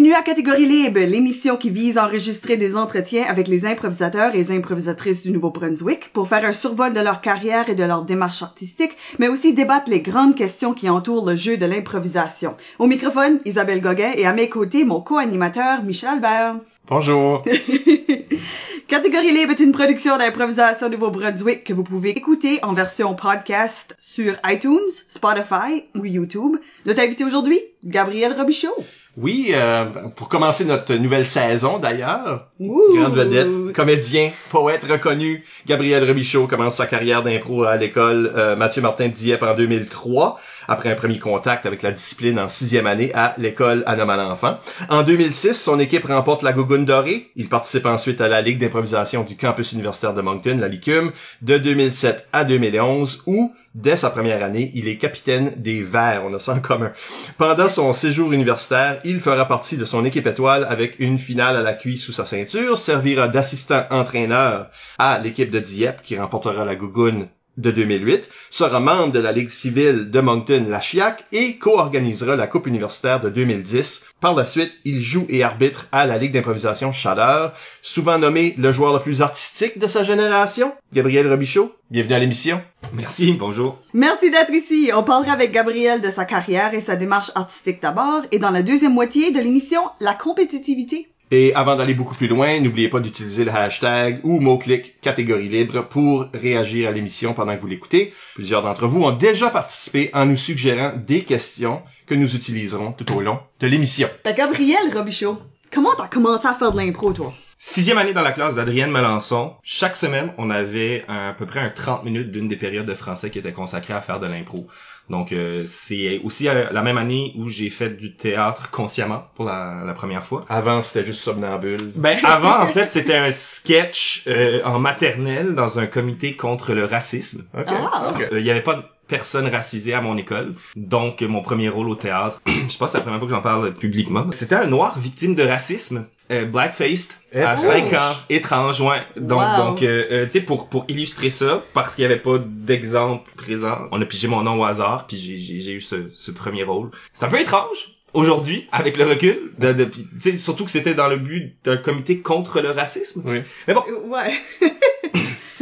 Bienvenue à Catégorie Libre, l'émission qui vise à enregistrer des entretiens avec les improvisateurs et les improvisatrices du Nouveau-Brunswick pour faire un survol de leur carrière et de leur démarche artistique, mais aussi débattre les grandes questions qui entourent le jeu de l'improvisation. Au microphone, Isabelle Gauguin et à mes côtés, mon co-animateur, Michel Albert. Bonjour. Catégorie Libre est une production d'improvisation Nouveau-Brunswick que vous pouvez écouter en version podcast sur iTunes, Spotify ou YouTube. Notre invité aujourd'hui, Gabriel Robichaud. Oui, euh, pour commencer notre nouvelle saison d'ailleurs, grande vedette, comédien, poète reconnu, Gabriel Robichaud commence sa carrière d'impro à l'école euh, Mathieu Martin de Dieppe en 2003, après un premier contact avec la discipline en sixième année à l'école Anoma l'enfant. En 2006, son équipe remporte la Gougoune dorée. Il participe ensuite à la Ligue d'improvisation du campus universitaire de Moncton, la LICUM, de 2007 à 2011, où Dès sa première année, il est capitaine des Verts, on a ça en commun. Pendant son séjour universitaire, il fera partie de son équipe étoile avec une finale à la cuisse sous sa ceinture, servira d'assistant entraîneur à l'équipe de Dieppe qui remportera la Gougoune de 2008, sera membre de la Ligue civile de Moncton, la CHIAC, et co-organisera la Coupe universitaire de 2010. Par la suite, il joue et arbitre à la Ligue d'improvisation Chaleur, souvent nommé le joueur le plus artistique de sa génération, Gabriel Robichaud. Bienvenue à l'émission. Merci, bonjour. Merci d'être ici. On parlera avec Gabriel de sa carrière et sa démarche artistique d'abord, et dans la deuxième moitié de l'émission, la compétitivité. Et avant d'aller beaucoup plus loin, n'oubliez pas d'utiliser le hashtag ou mot-clic catégorie libre pour réagir à l'émission pendant que vous l'écoutez. Plusieurs d'entre vous ont déjà participé en nous suggérant des questions que nous utiliserons tout au long de l'émission. Gabriel Robichaud, comment t'as commencé à faire de l'impro, toi? Sixième année dans la classe d'Adrienne Melançon. Chaque semaine, on avait à peu près un 30 minutes d'une des périodes de français qui était consacrée à faire de l'impro. Donc, euh, c'est aussi euh, la même année où j'ai fait du théâtre consciemment pour la, la première fois. Avant, c'était juste somnambule. Ben, avant, en fait, c'était un sketch euh, en maternelle dans un comité contre le racisme. Ok. Ah. Euh, Il y avait pas de personne racisée à mon école. Donc, mon premier rôle au théâtre, je pense que c'est la première fois que j'en parle publiquement. C'était un noir victime de racisme. Euh, blackfaced à Étrange. 5 ans étrange ouais donc Wow. donc euh, euh, tu sais pour pour illustrer ça parce qu'il y avait pas d'exemple présent on a pigé mon nom au hasard puis j'ai j'ai j'ai eu ce ce premier rôle c'est un peu étrange aujourd'hui avec le recul de, de puis, tu sais surtout que c'était dans le but d'un comité contre le racisme Oui. mais bon Ouais.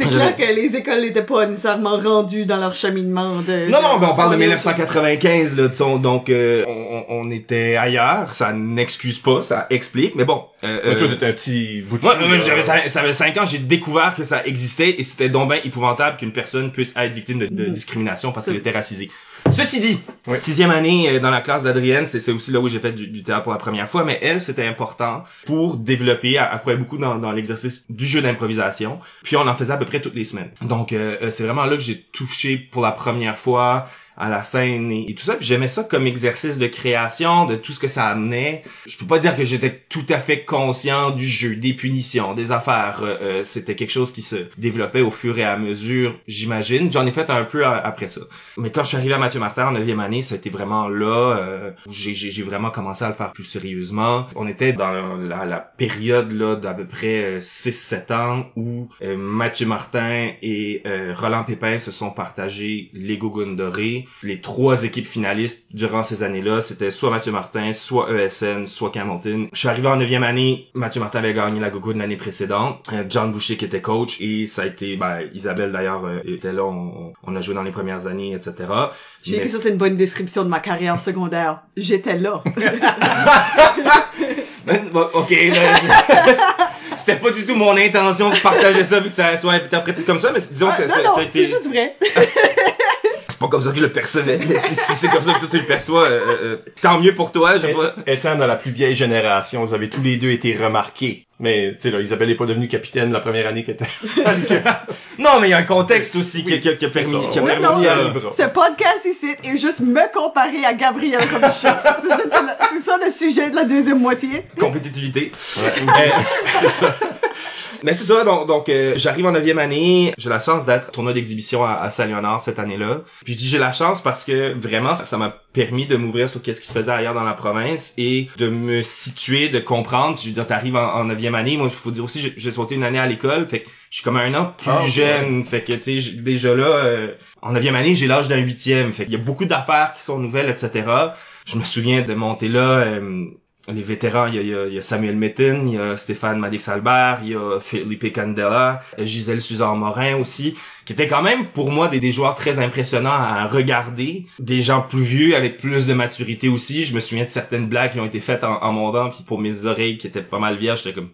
C'est clair que les écoles n'étaient pas nécessairement rendues dans leur cheminement de... Non, non, ben on parle de on est- 1995, là, tu sais, on- donc euh, on, on- on était ailleurs, ça n'excuse pas, ça explique, mais bon. Euh, Mais toi, euh, t'étais un petit bout de Ouais, là. j'avais ça, ça avait 5 ans, j'ai découvert que ça existait et c'était donc bien épouvantable qu'une personne puisse être victime de, de Mhm. discrimination parce qu'elle était racisée. Ceci dit, Oui. sixième année euh, dans la classe d'Adrienne, c'est c'est aussi là où j'ai fait du, du théâtre pour la première fois, mais elle, c'était important pour développer, elle, elle croyait beaucoup dans, dans l'exercice du jeu d'improvisation, puis on en faisait à peu toutes les semaines. Donc euh, euh, c'est vraiment là que j'ai touché pour la première fois à la scène et, tout ça. Puis j'aimais ça comme exercice de création, de tout ce que ça amenait. Je peux pas dire que j'étais tout à fait conscient du jeu, des punitions, des affaires. Euh, euh, C'était quelque chose qui se développait au fur et à mesure, j'imagine. J'en ai fait un peu après ça. Mais quand je suis arrivé à Mathieu Martin en neuvième année, ça a été vraiment là euh, j'ai- vraiment commencé à le faire plus sérieusement. On était dans la, période là d'à peu près 6-7 ans où euh, Mathieu Martin et euh, Roland Pépin se sont partagés les Gougounes. Les trois équipes finalistes durant ces années-là, c'était soit Mathieu Martin, soit ESN, soit Camelton. Je suis arrivé en neuvième année, Mathieu Martin avait gagné la Gougoune l'année précédente, Euh, John Boucher qui était coach, et ça a été, ben, Isabelle d'ailleurs euh, était là, on, on a joué dans les premières années, etc. Je sais que ça, c'est une bonne description de ma carrière secondaire. J'étais là. Ok, ben, c'est- c'était pas du tout mon intention de partager ça vu que ça soit interprété comme ça, mais disons Ah, que ça, ça- non, ça a été... c'est juste vrai. C'est pas comme ça que je le percevais, mais si, si c'est comme ça que toi tu le perçois, euh, euh, tant mieux pour toi, je pas... Étant dans la plus vieille génération, vous avez tous les deux été remarqués. Mais, tu sais, là, Isabelle est pas devenue capitaine la première année qu'elle était. Non, mais il y a un contexte aussi qui, qui, qui a permis, ça. qui a Ouais, permis non, ça. Libre. Ce podcast ici est juste me comparer à Gabriel Robichaud. c'est ça, le- c'est ça le sujet de la deuxième moitié. Compétitivité. Euh, c'est ça. Mais c'est ça, donc, donc euh, j'arrive en neuvième année, j'ai la chance d'être tournoi d'exhibition à, à Saint-Léonard cette année-là. Puis je dis j'ai la chance parce que vraiment, ça m'a permis de m'ouvrir sur qu'est-ce qui se faisait ailleurs dans la province et de me situer, de comprendre. Je veux dire, t'arrives en, neuvième année, moi, il faut dire aussi, j'ai- j'ai sauté une année à l'école, fait que je suis comme un an plus Ah, jeune, fait que tu sais, déjà là, euh, en neuvième année, j'ai l'âge d'un huitième, fait qu'il y a beaucoup d'affaires qui sont nouvelles, etc. Je me souviens de monter là. euh, les vétérans, il y a, il y a- Samuel Mitten, il y a Stéphane Madix-Albert, il y a Felipe Candela, Gisèle Suzanne-Morin aussi, qui étaient quand même pour moi des, des joueurs très impressionnants à regarder. Des gens plus vieux avec plus de maturité aussi. Je me souviens de certaines blagues qui ont été faites en, en montant, puis pour mes oreilles qui étaient pas mal vierges, j'étais comme...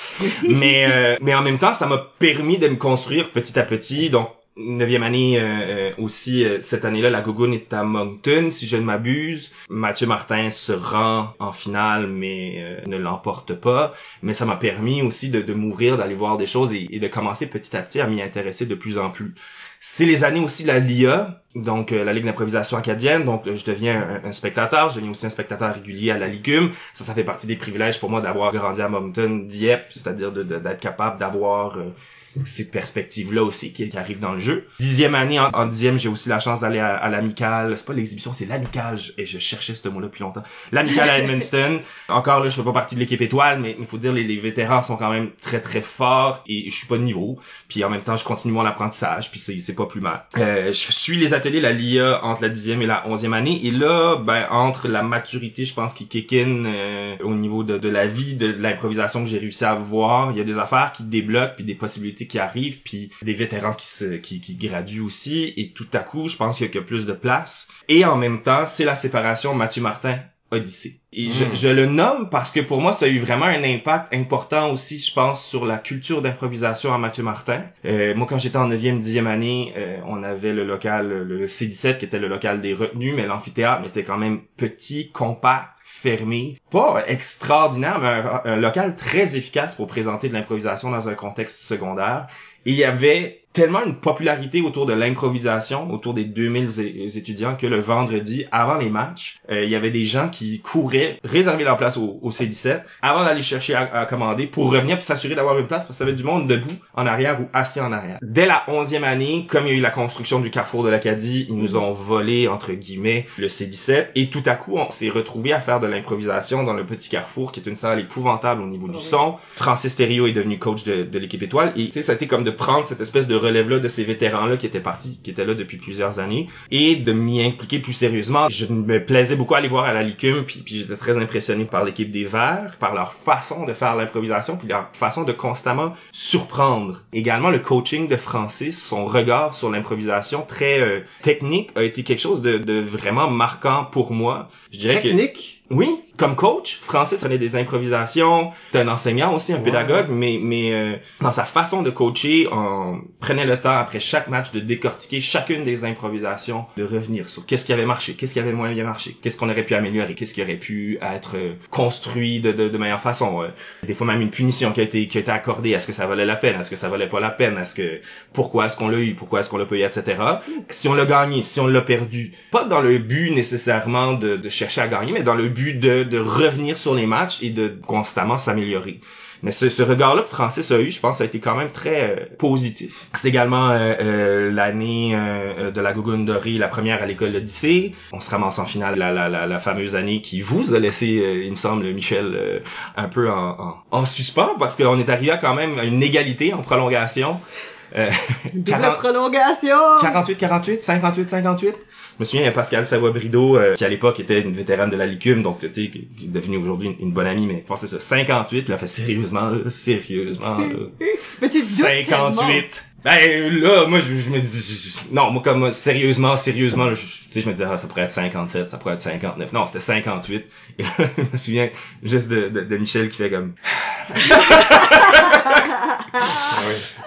mais, euh, mais en même temps, ça m'a permis de me construire petit à petit. Donc, neuvième année euh, euh, aussi, euh, cette année-là, la Gogoon est à Moncton, si je ne m'abuse. Mathieu Martin se rend en finale, mais ne l'emporte pas. Mais ça m'a permis aussi de, de m'ouvrir, d'aller voir des choses et, de commencer petit à petit à m'y intéresser de plus en plus. C'est les années aussi de la LIA, donc la Ligue d'improvisation acadienne. Donc je deviens un, spectateur, je deviens aussi un spectateur régulier à la Licume. Ça, ça fait partie des privilèges pour moi d'avoir grandi à Moncton, Dieppe, c'est-à-dire d'être capable d'avoir ces perspectives-là aussi qui, qui arrivent dans le jeu. Dixième année, en, en dixième, j'ai aussi la chance d'aller à, à l'amicale. C'est pas l'exhibition, c'est l'amicale. Et je cherchais ce mot-là depuis longtemps. L'amicale à Edmundston. Encore là, je fais pas partie de l'équipe étoile, mais il faut dire les, les vétérans sont quand même très très forts et je suis pas de niveau. Puis en même temps, je continue mon apprentissage, puis c'est c'est pas plus mal. Euh, je suis les ateliers la LIA entre la dixième et la onzième année, et là, ben entre la maturité, je pense qui kick in euh, au niveau de, de la vie, de, de l'improvisation que j'ai réussi à voir, il y a des affaires qui débloquent, puis des possibilités qui arrivent, puis des vétérans qui se qui, qui graduent aussi, et tout à coup, je pense qu'il y a que plus de place. Et en même temps, c'est la séparation Mathieu Martin Odyssée. Et je, Mm. je le nomme parce que pour moi, ça a eu vraiment un impact important aussi, je pense, sur la culture d'improvisation à Mathieu Martin. Euh, moi, quand j'étais en 9e, 10e année, euh, on avait le local, le, le C17, qui était le local des retenus, mais l'amphithéâtre était quand même petit, compact, fermé. Pas extraordinaire, mais un, un local très efficace pour présenter de l'improvisation dans un contexte secondaire. Et il y avait tellement une popularité autour de l'improvisation, autour des 2000 é- étudiants, que le vendredi, avant les matchs, euh, il y avait des gens qui couraient, réserver leur place au, au C17, avant d'aller chercher à, à commander, pour revenir puis s'assurer d'avoir une place, parce qu'il y avait du monde debout, en arrière ou assis en arrière. Dès la onzième année, comme il y a eu la construction du carrefour de l'Acadie, ils nous ont volé, entre guillemets, le C17, et tout à coup, on s'est retrouvé à faire de l'improvisation dans le petit carrefour, qui est une salle épouvantable au niveau du son. Francis Thériault est devenu coach de, de l'équipe étoile, et tu sais, ça a été comme de prendre cette espèce de relève-là de ces vétérans-là qui étaient partis, qui étaient là depuis plusieurs années, et de m'y impliquer plus sérieusement. Je me plaisais beaucoup à aller voir à la Licume, puis, j'étais très impressionné par l'équipe des Verts, par leur façon de faire l'improvisation, puis leur façon de constamment surprendre. Également, le coaching de Francis, son regard sur l'improvisation très euh, technique a été quelque chose de, de vraiment marquant pour moi. Je dirais que Technique? Oui, comme coach, Francis prenait des improvisations. C'est un enseignant aussi, un Ouais. pédagogue, mais mais euh, dans sa façon de coacher, on prenait le temps après chaque match de décortiquer chacune des improvisations, de revenir sur qu'est-ce qui avait marché, qu'est-ce qui avait moins bien marché, qu'est-ce qu'on aurait pu améliorer, qu'est-ce qui aurait pu être euh, construit de, de, de meilleure façon. euh. Des fois même une punition qui a été qui a été accordée, est-ce que ça valait la peine, est-ce que ça valait pas la peine, est-ce que pourquoi est-ce qu'on l'a eu, pourquoi est-ce qu'on l'a pas eu, etc. Si on l'a gagné, si on l'a perdu, pas dans le but nécessairement de, de chercher à gagner, mais dans le but de, de revenir sur les matchs et de constamment s'améliorer. Mais ce, ce regard-là que Francis a eu, je pense, a été quand même très euh, positif. C'est également euh, euh, l'année euh, de la Gougoune Dorée, la première à l'école Odyssée. On se ramasse en finale la, la, la, la fameuse année qui vous a laissé, euh, il me semble, Michel, euh, un peu en, en, en suspens parce qu'on est arrivé à quand même à une égalité en prolongation. Euh, Double 40 prolongation! 48, 48, 58, 58. Je me souviens, il y a Pascal Savoie-Brideau, euh, qui à l'époque était une vétérane de la Licume, donc tu sais, qui est devenue aujourd'hui une, une bonne amie, mais je pense que c'est ça, 58, puis elle a fait sérieusement, là, sérieusement, là, Mais tu te doutes tellement. 58. Ben là, moi je, je me dis, je- non, moi comme sérieusement, sérieusement, là, je- tu sais, je me disais, ah, ça pourrait être 57, ça pourrait être 59. Non, c'était 58. Et là, je me souviens juste de, de, de Michel qui fait comme,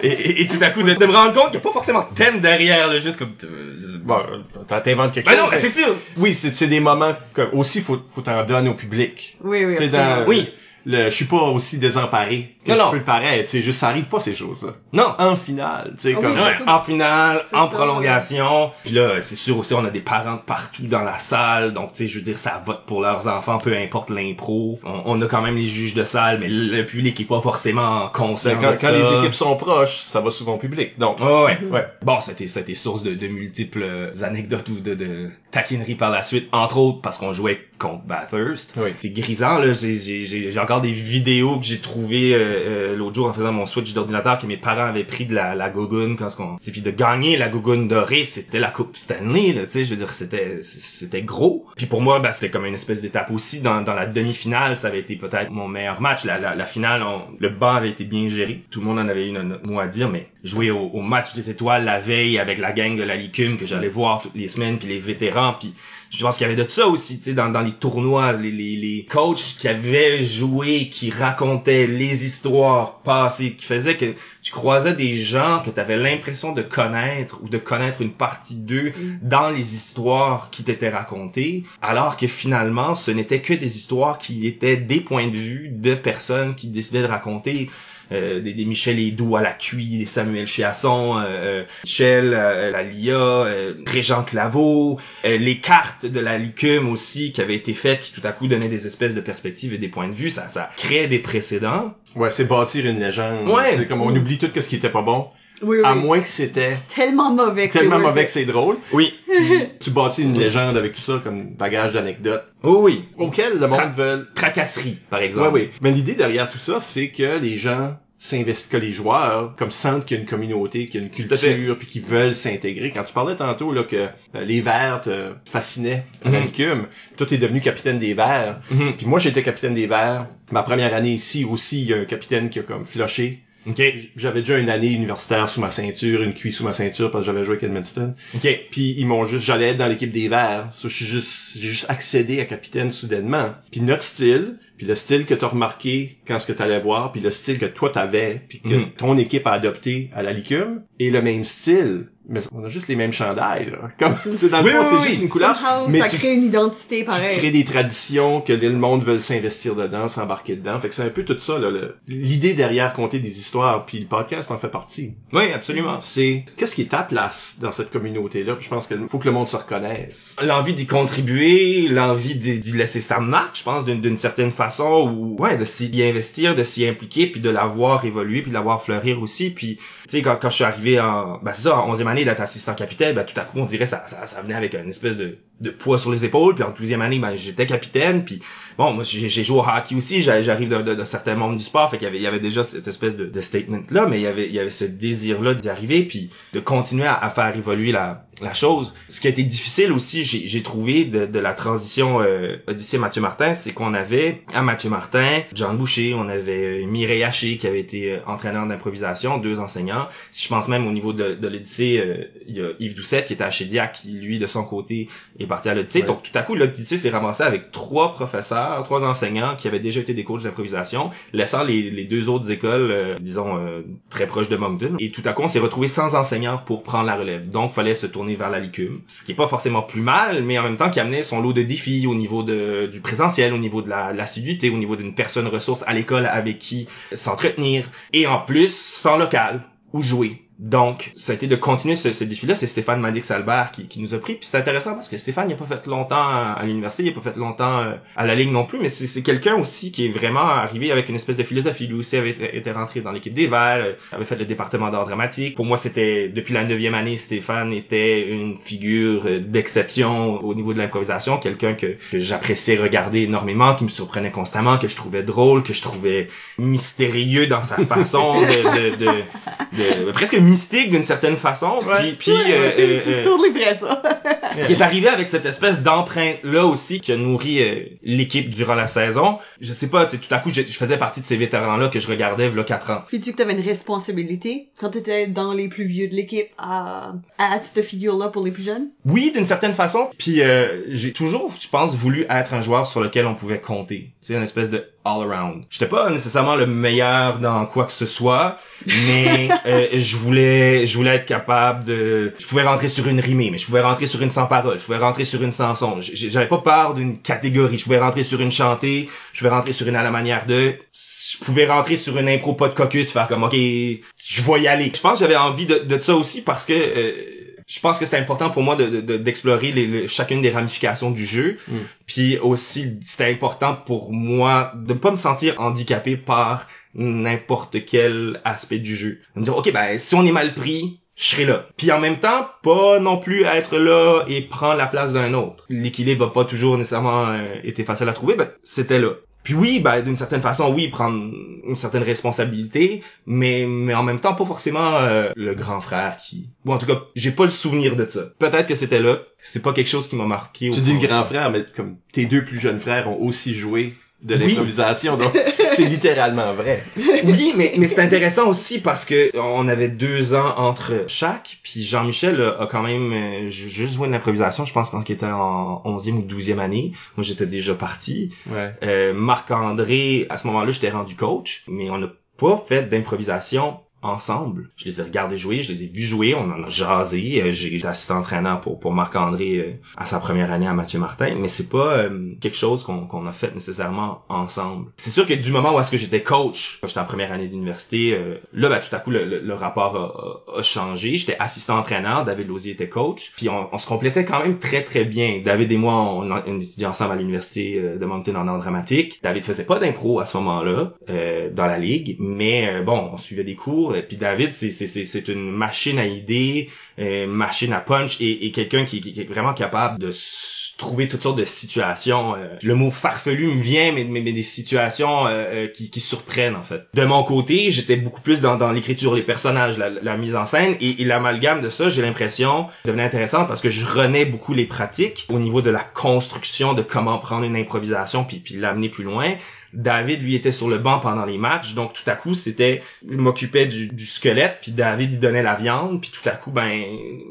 et, et, et tout à coup de, de me rendre compte qu'il n'y a pas forcément de thème derrière, là, juste comme, euh, Bon, t'inventes quelque ben chose. non, ben c'est sûr. Oui, c'est c'est des moments que aussi faut faut t'en donner au public. Oui, oui, dans- Oui. Le, je suis pas aussi désemparé que Non, je non. peux le paraître. C'est juste, ça arrive pas ces choses-là. Non. En finale, tu sais, Ah oui, comme, c'est Ouais, en finale, en ça, prolongation. Puis là, c'est sûr aussi, on a des parents de partout dans la salle. Donc, tu sais, je veux dire, ça vote pour leurs enfants, peu importe l'impro. On, on a quand même les juges de salle, mais le public est pas forcément conscient Ben, quand, de quand ça. les équipes sont proches, ça va souvent au public. Donc, Ouais, ouais, ouais. Bon, c'était, c'était source de, de multiples anecdotes ou de, de taquineries par la suite, entre autres parce qu'on jouait contre Bathurst. Oui. C'est grisant, là. J'ai, j'ai, j'ai j'ai des vidéos que j'ai trouvées euh, euh, l'autre jour en faisant mon switch d'ordinateur que mes parents avaient pris de la, la gogoune quand on... Puis de gagner la gogoune dorée, c'était la Coupe Stanley, là, tu sais. Je veux dire, c'était, c'était gros. Puis pour moi, ben, c'était comme une espèce d'étape aussi. Dans, dans la demi-finale, ça avait été peut-être mon meilleur match. La, la, finale, le banc avait été bien géré. Tout le monde en avait eu notre mot à dire, mais jouer au, au match des étoiles la veille avec la gang de la Licume que j'allais voir toutes les semaines, puis les vétérans, puis je pense qu'il y avait de ça aussi, tu sais, dans, dans les tournois, les, les, les coachs qui avaient joué, qui racontaient les histoires passées, qui faisaient que tu croisais des gens que tu avais l'impression de connaître ou de connaître une partie d'eux dans les histoires qui t'étaient racontées, alors que finalement, ce n'était que des histoires qui étaient des points de vue de personnes qui décidaient de raconter des, des Michel Edoux à la cuit, des Samuel Chiasson, euh, euh, Michel, euh, la Lia, euh, Régent Claveau, euh, les cartes de la Licume aussi qui avaient été faites, qui tout à coup donnaient des espèces de perspectives et des points de vue, ça, ça créait des précédents. ouais, c'est bâtir une légende. Ouais. C'est comme on oublie tout ce qui était pas bon. Oui, oui. À moins que c'était Tellement mauvais que c'est tellement mauvais que c'est drôle. Oui. Puis tu bâtis une légende avec tout ça comme bagage d'anecdotes Oh oui. auquel le monde Tra- veut Tracasserie, par exemple. oui. Mais l'idée derrière tout ça, c'est que les gens s'investissent, que les joueurs, comme sentent qu'il y a une communauté, qu'il y a une culture, puis qu'ils veulent s'intégrer. Quand tu parlais tantôt, là, que euh, les Verts te fascinaient à la Mhm. Licume, toi, t'es devenu capitaine des Verts. Mhm. Puis moi, j'étais capitaine des Verts. Ma première année ici aussi, il y a un capitaine qui a comme floché. OK. J'avais déjà une année universitaire sous ma ceinture, une cuisse sous ma ceinture parce que j'avais joué avec Edmonton. OK. Puis ils m'ont juste, j'allais être dans l'équipe des Verts. So, je suis juste, j'ai juste accédé à capitaine soudainement. Puis notre style, puis le style que t'as remarqué quand ce que t'allais voir, puis le style que toi t'avais, puis que Mhm. ton équipe a adopté à la Licume, est le même style. Mais on a juste les mêmes chandails, là. Comme, tu sais, dans le Oui, fond, oui, c'est oui. juste une couleur. Somehow, mais ça tu, crée une identité tu pareil. crées des traditions que le monde veut s'investir dedans, s'embarquer dedans. Fait que c'est un peu tout ça, là. L'idée derrière compter des histoires, puis le podcast en fait partie. Oui, absolument. C'est, qu'est-ce qui est ta place dans cette communauté-là? Puis je pense qu'il faut que le monde se reconnaisse. l'envie d'y contribuer, l'envie d'y laisser sa marque, je pense, d'une certaine façon, ou ouais, de s'y investir, de s'y impliquer, puis de la voir évoluer, puis de la voir fleurir aussi. Puis, tu sais, quand, quand je suis arrivé en, ben c'est ça, en 11e année d'être assistant capitaine, ben tout à coup, on dirait ça, ça, ça venait avec une espèce de, de poids sur les épaules. Puis en 12e année, ben j'étais capitaine, puis bon, moi j'ai joué au hockey aussi, j'a- j'arrive d'un de, de certains membres du sport, fait qu'il y avait, il y avait déjà cette espèce de, de statement-là, mais il y avait, il y avait ce désir-là d'y arriver, puis de continuer à, à faire évoluer la, la chose. Ce qui a été difficile aussi, j'ai j'ai trouvé de, de la transition euh, Odyssée Mathieu Martin, c'est qu'on avait à Mathieu Martin, John Boucher, on avait euh, Mireille Haché qui avait été euh, entraîneur d'improvisation, deux enseignants. Si je pense même au niveau de, de l'Odyssée, euh, il y a Yves Doucette qui était à Chédiac, qui lui de son côté est parti à l'Odyssée. Ouais. Donc tout à coup l'Odyssée s'est ramassé avec trois professeurs, trois enseignants qui avaient déjà été des coachs d'improvisation, laissant les, les deux autres écoles, euh, disons euh, très proches de Moncton. Et tout à coup on s'est retrouvé sans enseignants pour prendre la relève. Donc fallait se tourner vers la licume, ce qui est pas forcément plus mal, mais en même temps qui amenait son lot de défis au niveau de, du présentiel, au niveau de la l'assiduité, au niveau d'une personne ressource à l'école avec qui s'entretenir, et en plus sans local où jouer. Donc, ça a été de continuer ce, ce défi-là. C'est Stéphane Madix-Albert qui, qui nous a pris. Puis c'est intéressant parce que Stéphane, il a pas fait longtemps à, l'université, il a pas fait longtemps euh, à la ligne non plus, mais c'est quelqu'un aussi qui est vraiment arrivé avec une espèce de philosophie. Lui aussi avait été rentré dans l'équipe des Verts, euh, avait fait le département d'art dramatique. Pour moi, c'était, depuis la neuvième année, Stéphane était une figure euh, d'exception au niveau de l'improvisation, quelqu'un que, que j'appréciais regarder énormément, qui me surprenait constamment, que je trouvais drôle, que je trouvais mystérieux dans sa façon de, de, de, de- presque mystique d'une certaine façon. Puis, puis euh, euh, euh, ça. qui est arrivé avec cette espèce d'empreinte là aussi qui a nourri euh, l'équipe durant la saison. Je sais pas, tu sais, tout à coup, je, je faisais partie de ces vétérans là que je regardais là quatre ans. Puis tu que t'avais une responsabilité quand t'étais dans les plus vieux de l'équipe à, à être cette figure-là pour les plus jeunes? Oui, d'une certaine façon. Puis euh, j'ai toujours, je pense, voulu être un joueur sur lequel on pouvait compter. C'est une espèce de all around. J'étais pas nécessairement le meilleur dans quoi que ce soit, mais euh, je voulais voulais, je voulais être capable de, je pouvais rentrer sur une rimée, mais je pouvais rentrer sur une sans parole, je pouvais rentrer sur une chanson. J- J'avais pas peur d'une catégorie. Je pouvais rentrer sur une chantée, je pouvais rentrer sur une à la manière de, je pouvais rentrer sur une impro pas de caucus, faire comme, ok, je vais y aller. Je pense que j'avais envie de, de ça aussi parce que, euh, je pense que c'était important pour moi de, de- de- d'explorer chacune des ramifications du jeu. Mm. Puis aussi, c'était important pour moi de pas me sentir handicapé par n'importe quel aspect du jeu. Me dire, ok, ben, si on est mal pris, je serai là. Puis en même temps, pas non plus être là et prendre la place d'un autre. L'équilibre a pas toujours nécessairement euh, été facile à trouver, ben, c'était là. Puis oui, ben, d'une certaine façon, oui, prendre une certaine responsabilité, mais, mais en même temps, pas forcément euh, le grand frère qui... Bon, en tout cas, j'ai pas le souvenir de ça. Peut-être que c'était là. C'est pas quelque chose qui m'a marqué. Tu dis le grand frère, mais comme tes deux plus jeunes frères ont aussi joué de Oui. l'improvisation, donc c'est littéralement vrai. Oui, mais, mais c'est intéressant aussi parce que on avait deux ans entre chaque, puis Jean-Michel a, a quand même euh, ju- juste joué de l'improvisation, je pense quand il était en 11e ou 12e année. Moi, j'étais déjà parti. Ouais. Euh, Marc-André, à ce moment-là, j'étais rendu coach, mais on n'a pas fait d'improvisation ensemble. Je les ai regardés jouer, je les ai vus jouer, on en a jasé. Euh, J'ai été assistant entraîneur pour, pour Marc-André euh, à sa première année à Mathieu Martin, mais c'est pas euh, quelque chose qu'on qu'on a fait nécessairement ensemble. C'est sûr que du moment où est-ce que j'étais coach, quand j'étais en première année d'université, euh, là, ben, tout à coup, le, le- rapport a, a- changé. J'étais assistant entraîneur, David Lausier était coach, puis on, on se complétait quand même très très bien. David et moi, on, on étudiait ensemble à l'université euh, de Moncton en art dramatique. David faisait pas d'impro à ce moment-là euh, dans la ligue, mais bon, on suivait des cours. Et puis David, c'est une machine à idées, euh, machine à punch et, et quelqu'un qui, qui- qui est vraiment capable de trouver toutes sortes de situations. euh, le mot farfelu me vient, mais, mais, mais des situations euh, euh, qui, qui surprennent en fait. De mon côté, j'étais beaucoup plus dans, dans l'écriture, les personnages, la, la mise en scène et, et l'amalgame de ça, j'ai l'impression, devenait intéressant parce que je renais beaucoup les pratiques au niveau de la construction de comment prendre une improvisation puis, puis l'amener plus loin. David lui était sur le banc pendant les matchs, donc tout à coup c'était, je m'occupais du, du squelette, puis David il donnait la viande, puis tout à coup ben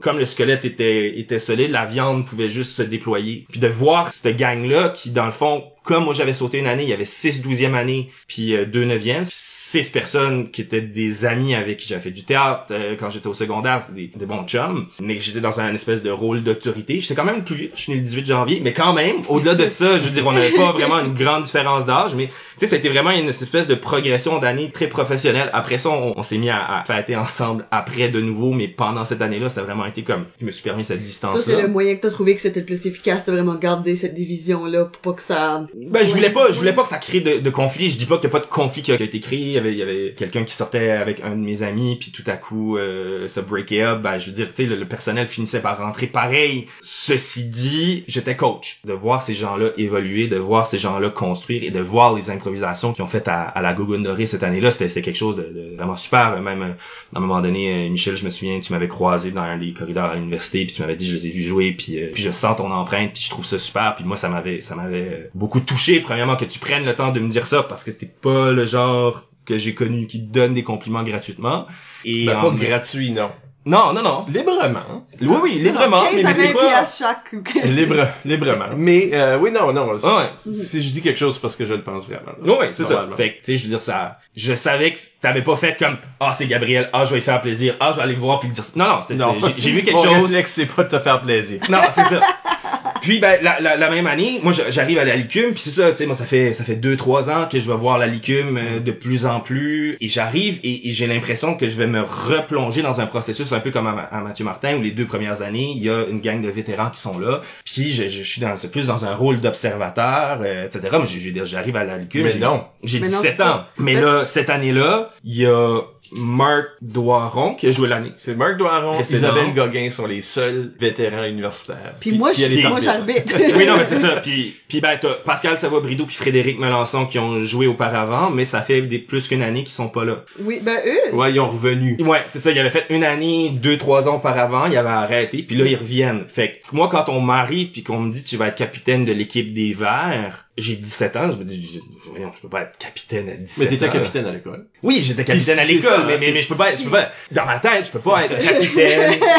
comme le squelette était était solide, la viande pouvait juste se déployer. Puis de voir cette gang là qui dans le fond comme moi j'avais sauté une année, il y avait six douzième année, puis euh, deux neuvième, six personnes qui étaient des amis avec qui j'avais fait du théâtre euh, quand j'étais au secondaire, c'était des, des bons chums, mais j'étais dans un espèce de rôle d'autorité. J'étais quand même plus vieux, je suis né le 18 janvier, mais quand même, au-delà de ça, je veux dire, on n'avait pas vraiment une grande différence d'âge, mais tu sais, ça a été vraiment une espèce de progression d'année très professionnelle. Après ça, on, on s'est mis à, à fêter ensemble après de nouveau, mais pendant cette année-là, ça a vraiment été comme, je me suis permis cette Ça, distance-là. c'est le moyen que t'as trouvé que c'était le plus efficace de vraiment garder cette division-là pour pas que ça... Ben, je voulais pas, je voulais pas que ça crée de, de conflit. Je dis pas qu'il y a pas de conflit qui a, qui a été créé. Il y avait, il y avait quelqu'un qui sortait avec un de mes amis, puis tout à coup, euh, se breaker up. Ben, je veux dire, tu sais, le, le personnel finissait par rentrer pareil. Ceci dit, j'étais coach. De voir ces gens-là évoluer, de voir ces gens-là construire et de voir les improvisations qu'ils ont faites à, à la Gogun Dorée cette année-là, c'était c'était quelque chose de, de vraiment super. Même, euh, à un moment donné, euh, Michel, je me souviens, tu m'avais croisé dans les corridors à l'université, puis tu m'avais dit, je les ai vus jouer, puis, euh, puis je sens ton empreinte, puis je trouve ça super. Puis moi, ça m'avait, ça m'avait euh, beaucoup touché. Premièrement, que tu prennes le temps de me dire ça, parce que c'était pas le genre que j'ai connu qui te donne des compliments gratuitement. Et Ben, en- pas gratuit, non. non, non, non. Librement. Oui, oui, librement, mais, mais c'est pas. piastres chaque. Libre, librement. Mais, euh, oui, non, non. Ouais, ouais. Si je dis quelque chose, c'est parce que je le pense vraiment. Ouais, ouais, c'est ça. Fait que, tu sais, je veux dire, ça, je savais que t'avais pas fait comme, ah, c'est Gabriel, ah, je vais lui faire plaisir, ah, je vais aller le voir puis le dire. Non, non, c'était, j'ai vu quelque Mon chose. réflexe, c'est pas de te faire plaisir. Non, c'est ça. Puis ben la, la, la même année, moi j'arrive à la Licume, puis c'est ça, tu sais, moi ça fait ça fait deux trois ans que je vais voir la Licume euh, de plus en plus, et j'arrive et, et j'ai l'impression que je vais me replonger dans un processus un peu comme à, à Mathieu Martin où les deux premières années il y a une gang de vétérans qui sont là, puis je, je, je suis dans plus dans un rôle d'observateur, euh, etc. J'ai- j'arrive à la Licume, Mais j'ai- non. j'ai Mais non, 17 c'est ans, ça. mais là cette année-là il y a Marc Doiron qui a joué l'année. C'est Marc Doiron, Précédent. Isabelle Gauguin sont les seuls vétérans universitaires. Puis moi, il y a je- moi, j'arbitre. oui, non, mais c'est ça. Puis, puis ben, t'as Pascal Savoie-Brideau puis Frédéric Melançon qui ont joué auparavant, mais ça fait des, plus qu'une année qu'ils sont pas là. Oui, ben eux, Ouais, ils ont revenu. Ouais, c'est ça. Ils avaient fait une année, deux, trois ans auparavant, ils avaient arrêté, puis là, ils reviennent. Fait que moi, quand on m'arrive puis qu'on me dit tu vas être capitaine de l'équipe des Verts, j'ai 17 ans, je me dis, voyons, je peux pas être capitaine à 17 Mais t'étais ans. capitaine à l'école. Oui, j'étais capitaine à l'école, mais, mais, mais je peux pas être, je peux pas, dans ma tête, je peux pas être capitaine.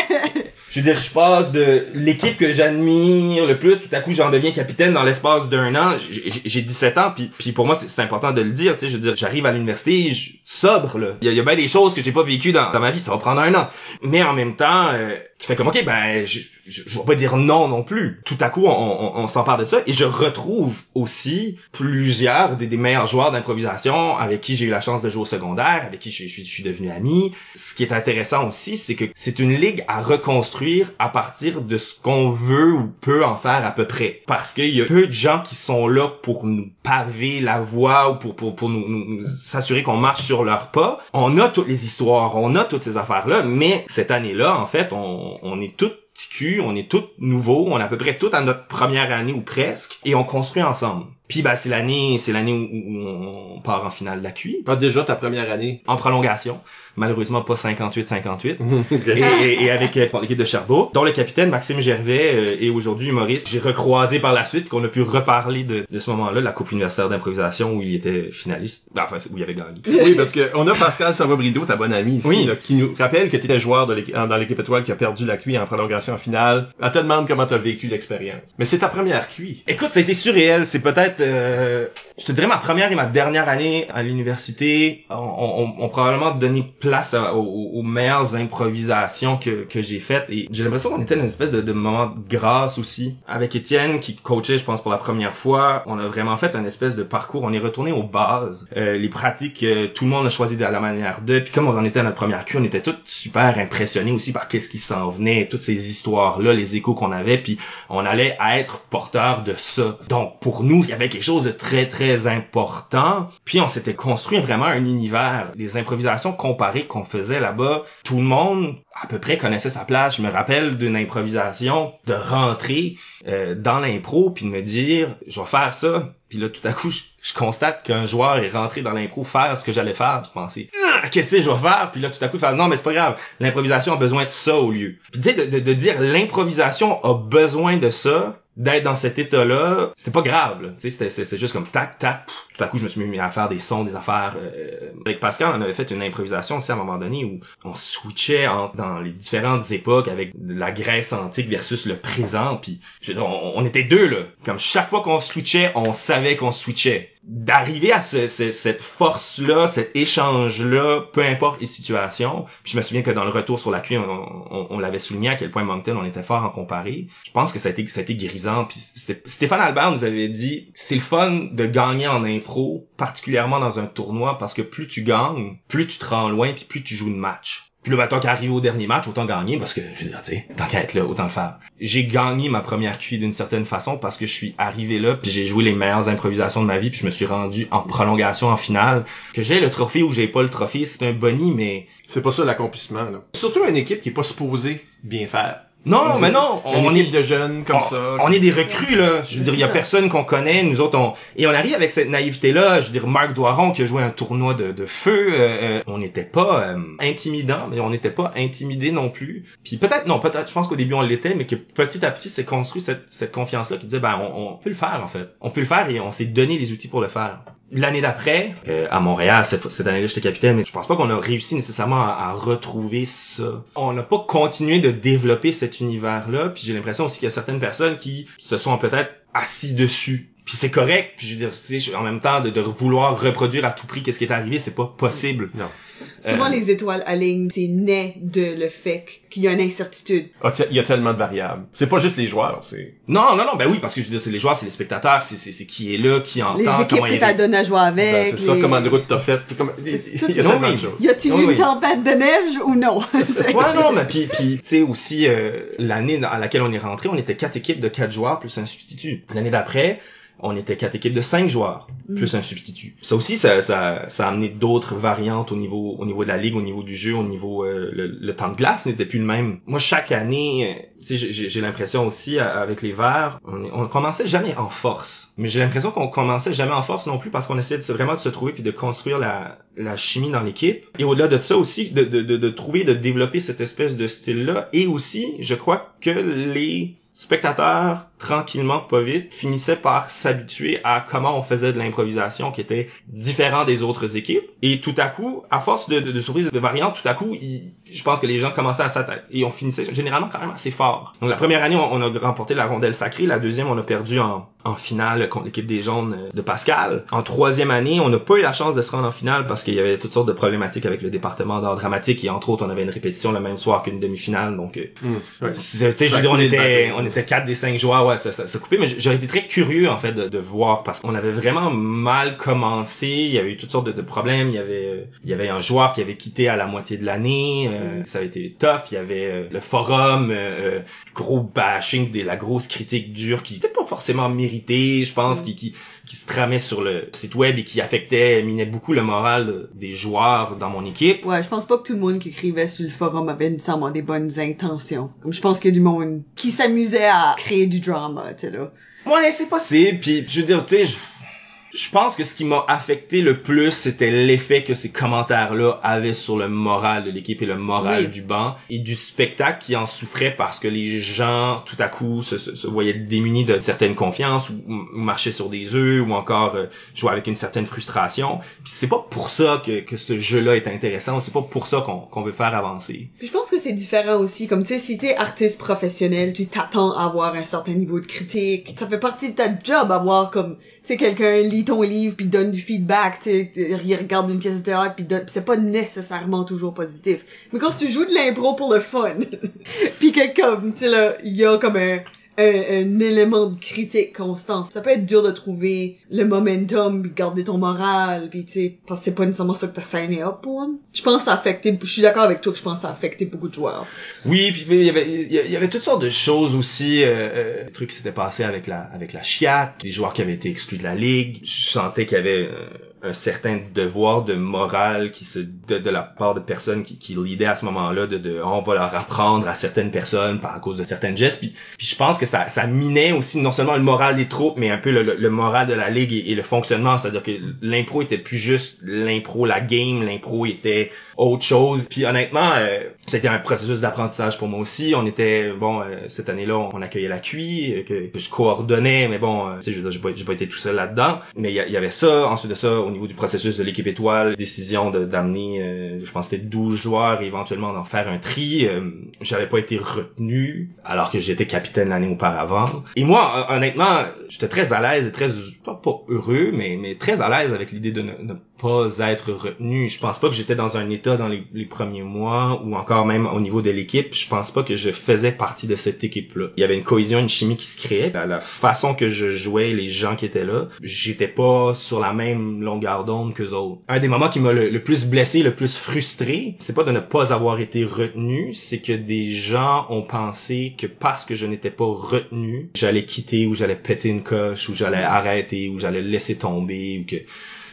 Je veux dire, je passe de l'équipe que j'admire le plus, tout à coup, j'en deviens capitaine dans l'espace d'un an. J'ai- J'ai j'ai 17 ans, puis, puis pour moi, c'est important de le dire, tu sais, je veux dire, j'arrive à l'université, sobre, là. Il y a, il y a bien des choses que j'ai pas vécues dans, dans ma vie, ça va prendre un an. Mais en même temps, euh, tu fais comme, ok, ben, je, je, je vais pas dire non non plus. Tout à coup, on, on, on s'empare de ça, et je retrouve aussi plusieurs des, des meilleurs joueurs d'improvisation avec qui j'ai eu la chance de jouer au secondaire, avec qui je, je je suis devenu ami. Ce qui est intéressant aussi, c'est que c'est une ligue à reconstruire à partir de ce qu'on veut ou peut en faire à peu près. Parce qu'il y a peu de gens qui sont là pour nous paver la voie ou pour, pour, pour nous, nous- s'assurer qu'on marche sur leurs pas. On a toutes les histoires, on a toutes ces affaires-là, mais cette année-là, en fait, on, on est toutes petits on est tous nouveaux, on est à peu près tous à notre première année ou presque, et on construit ensemble. Puis bah c'est l'année, c'est l'année où, où on part en finale de la QI, Pas déjà ta première année. en prolongation. Malheureusement pas 58-58. et, et- et avec euh, l'équipe de Cherbourg, dont le capitaine Maxime Gervais euh, est aujourd'hui humoriste. J'ai recroisé par la suite qu'on a pu reparler de, de ce moment-là, la Coupe universitaire d'improvisation où il était finaliste, Ben, enfin où il avait gagné. oui, parce que on a Pascal Savobrido, ta bonne amie ici, Oui. là, qui nous rappelle que tu étais joueur de l'équipe- dans l'équipe étoile qui a perdu la QI en prolongation finale. Elle te demande comment tu as vécu l'expérience. Mais c'est ta première QI. Écoute, ça a été surréel. C'est peut-être, euh, je te dirais, ma première et ma dernière année à l'université ont, ont- ont probablement donné place à- aux, aux meilleures improvisations que, que j'ai faites. Et j'ai l'impression qu'on était dans une espèce de, de moment de grâce aussi. Avec Étienne, qui coachait, je pense, pour la première fois, on a vraiment fait un espèce de parcours. On est retourné aux bases. Euh, les pratiques, euh, tout le monde a choisi de la manière de. Puis comme on en était à notre première queue, on était tous super impressionnés aussi par qu'est-ce qui s'en venait, toutes ces histoires-là, les échos qu'on avait. Puis on allait être porteur de ça. Donc pour nous, il y avait quelque chose de très très important. Puis on s'était construit vraiment un univers. Les improvisations comparées qu'on faisait là-bas, tout le monde à peu près connaissait sa place. Je me rappelle d'une improvisation de rentrer euh, dans l'impro puis de me dire je vais faire ça. Puis là tout à coup je, je constate qu'un joueur est rentré dans l'impro faire ce que j'allais faire. Puis penser Ah, qu'est-ce que je vais faire? Puis là tout à coup faire non mais c'est pas grave. L'improvisation a besoin de ça au lieu. Puis tu sais de, de, de dire l'improvisation a besoin de ça d'être dans cet état-là, c'est pas grave. Tu sais, c'est juste comme tac, tac. Tout à coup, je me suis mis à faire des sons, des affaires. euh, Avec Pascal, on avait fait une improvisation aussi à un moment donné où on switchait dans les différentes époques avec la Grèce antique versus le présent. Puis, je veux dire, on, on était deux là. Comme chaque fois qu'on switchait, on savait qu'on switchait. D'arriver à ce, ce- cette force-là, cet échange-là, peu importe les situations. Puis je me souviens que dans le retour sur la cuisse, on, on- on l'avait souligné à quel point Moncton, on était fort en comparé. Je pense que ça a été, ça a été grisant. Puis Stéphane Albert nous avait dit, c'est le fun de gagner en impro, particulièrement dans un tournoi, parce que plus tu gagnes, plus tu te rends loin, puis plus tu joues de match. Puis là, ben, tant qu'à arriver au dernier match, autant gagner, parce que, je veux dire, tu tant qu'à être là, autant le faire. J'ai gagné ma première QI d'une certaine façon, parce que je suis arrivé là, puis j'ai joué les meilleures improvisations de ma vie, puis je me suis rendu en prolongation, en finale. Que j'ai le trophée ou j'ai pas le trophée, c'est un boni, mais... C'est pas ça l'accomplissement. là. Surtout une équipe qui est pas supposée bien faire. Non, mais non, on est... de jeunes comme on, ça. on est des recrues là. Je veux dire, il y a ça. personne qu'on connaît. Nous autres, on et on arrive avec cette naïveté là. Je veux dire, Marc Doiron qui a joué un tournoi de, de feu, euh, euh, on n'était pas euh, intimidant, mais on n'était pas intimidé non plus. Puis peut-être non, peut-être. Je pense qu'au début on l'était, mais que petit à petit s'est construit cette, cette confiance là qui disait ben on, on peut le faire en fait. On peut le faire et on s'est donné les outils pour le faire. L'année d'après, euh, à Montréal, cette, cette année-là, j'étais capitaine, mais je pense pas qu'on a réussi nécessairement à, à retrouver ça. On n'a pas continué de développer cet univers-là, puis j'ai l'impression aussi qu'il y a certaines personnes qui se sont peut-être assis dessus. Puis c'est correct, puis je veux dire, tu sais, en même temps, de, de vouloir reproduire à tout prix qu'est-ce qui est arrivé, c'est pas possible. Non. Souvent, Euh, les étoiles alignent, c'est né de le fait qu'il y a une incertitude. Ah, Il y a tellement de variables. C'est pas juste les joueurs, c'est... Non, non, non, ben oui, parce que je veux dire, c'est les joueurs, c'est les spectateurs, c'est, c'est, c'est qui est là, qui entend, Les équipes comment t'as donné à jouer avec. Ben, c'est ça, comment de route t'as fait. Comme... Il y a tout tellement ça. de Oui. choses. Y a-tu Oui, eu oui. une tempête de neige ou non? Ouais, non, mais puis, puis tu sais, aussi, euh, l'année à laquelle on est rentré, on était quatre équipes de quatre joueurs plus un substitut. L'année d'après, on était quatre équipes de cinq joueurs plus un substitut. Ça aussi, ça, ça, ça a amené d'autres variantes au niveau, au niveau de la ligue, au niveau du jeu, au niveau euh, le, le temps de glace n'était plus le même. Moi, chaque année, euh, tu sais, j'ai- l'impression aussi avec les Verts, on, on commençait jamais en force. Mais j'ai l'impression qu'on commençait jamais en force non plus parce qu'on essayait de, vraiment de se trouver puis de construire la, la chimie dans l'équipe. Et au-delà de ça aussi, de, de, de, de trouver, de développer cette espèce de style-là. Et aussi, je crois que les spectateurs tranquillement, pas vite, finissait par s'habituer à comment on faisait de l'improvisation qui était différent des autres équipes. Et tout à coup, à force de, de, de surprises, de variantes, tout à coup, il- je pense que les gens commençaient à s'attaquer. Et on finissait généralement quand même assez fort. Donc la première année, on, on a remporté la rondelle sacrée. La deuxième, on a perdu en, en finale contre l'équipe des jaunes de Pascal. En troisième année, on n'a pas eu la chance de se rendre en finale parce qu'il y avait toutes sortes de problématiques avec le département d'art dramatique et entre autres, on avait une répétition le même soir qu'une demi-finale. Donc, euh, Ouais. c'est- tu sais, je veux dire, on était, on était quatre des cinq joueurs, ouais, ça, ça, ça coupait, mais j'aurais été très curieux, en fait, de, de voir, parce qu'on avait vraiment mal commencé, il y avait eu toutes sortes de, de problèmes, il y avait, euh, il y avait un joueur qui avait quitté à la moitié de l'année, euh, ça a été tough, il y avait euh, le forum, euh, gros bashing, des, la grosse critique dure, qui était pas forcément méritée, je pense, qui, qui, qui se tramait sur le site web et qui affectait, minait beaucoup le moral de- des joueurs dans mon équipe. Ouais, je pense pas que tout le monde qui écrivait sur le forum avait nécessairement des bonnes intentions. Comme je pense qu'il y a du monde qui s'amusait à créer du drama, tu sais là. Ouais, c'est possible. Puis je veux dire, tu sais, je, pense que ce qui m'a affecté le plus, c'était l'effet que ces commentaires-là avaient sur le moral de l'équipe et le moral Oui. du banc et du spectacle qui en souffrait parce que les gens, tout à coup, se, se, se voyaient démunis d'une certaine confiance ou, ou marchaient sur des œufs ou encore euh, jouaient avec une certaine frustration. Puis c'est pas pour ça que, que ce jeu-là est intéressant. C'est pas pour ça qu'on qu'on veut faire avancer. Puis je pense que c'est différent aussi. Comme tu sais, si t'es artiste professionnel, tu t'attends à avoir un certain niveau de critique. Ça fait partie de ta job avoir comme, tu sais, quelqu'un lit ton livre puis donne du feedback, tu sais, il regarde une pièce de théâtre puis c'est pas nécessairement toujours positif. Mais quand tu joues de l'impro pour le fun, puis que comme, tu sais là, il comme un, un, un élément de critique constant. Ça peut être dur de trouver le momentum puis garder ton moral puis tu sais parce que c'est pas nécessairement ça que t'as signé up pour. Je pense que ça a affecté, je suis d'accord avec toi que je pense que ça a affecté beaucoup de joueurs. Oui, puis il y avait il y avait toutes sortes de choses aussi, euh, euh, des trucs qui s'étaient passés avec la avec la Chiac, des joueurs qui avaient été exclus de la ligue. Je sentais qu'il y avait euh, un certain devoir de morale qui se de, de la part de personnes qui qui leadaient à ce moment-là de, de on va leur apprendre à certaines personnes par à cause de certaines gestes. Puis, puis je pense que ça ça minait aussi non seulement le moral des troupes, mais un peu le, le, le moral de la ligue et, le fonctionnement, c'est-à-dire que l'impro était plus juste l'impro, la game, l'impro était autre chose. Puis honnêtement, euh, c'était un processus d'apprentissage pour moi aussi. On était bon euh, cette année-là, on accueillait la QI euh, que, je coordonnais, mais bon, euh, tu sais, j'ai pas, pas été tout seul là-dedans. Mais il y, avait ça. Ensuite de ça, niveau du processus de l'équipe étoile, décision d'amener, euh, je pense c'était 12 joueurs et éventuellement d'en faire un tri. Euh, J'avais pas été retenu alors que j'étais capitaine l'année auparavant. Et moi, hon- honnêtement, j'étais très à l'aise et très pas, pas heureux, mais mais très à l'aise avec l'idée de ne pas être retenu. Je pense pas que j'étais dans un état dans les, premiers mois ou encore même au niveau de l'équipe. Je pense pas que je faisais partie de cette équipe-là. Il y avait une cohésion, une chimie qui se créait. La, façon que je jouais, les gens qui étaient là, j'étais pas sur la même longueur d'onde qu'eux autres. Un des moments qui m'a le, le plus blessé, le plus frustré, c'est pas de ne pas avoir été retenu, c'est que des gens ont pensé que parce que je n'étais pas retenu, j'allais quitter ou j'allais péter une coche ou j'allais arrêter ou j'allais laisser tomber ou que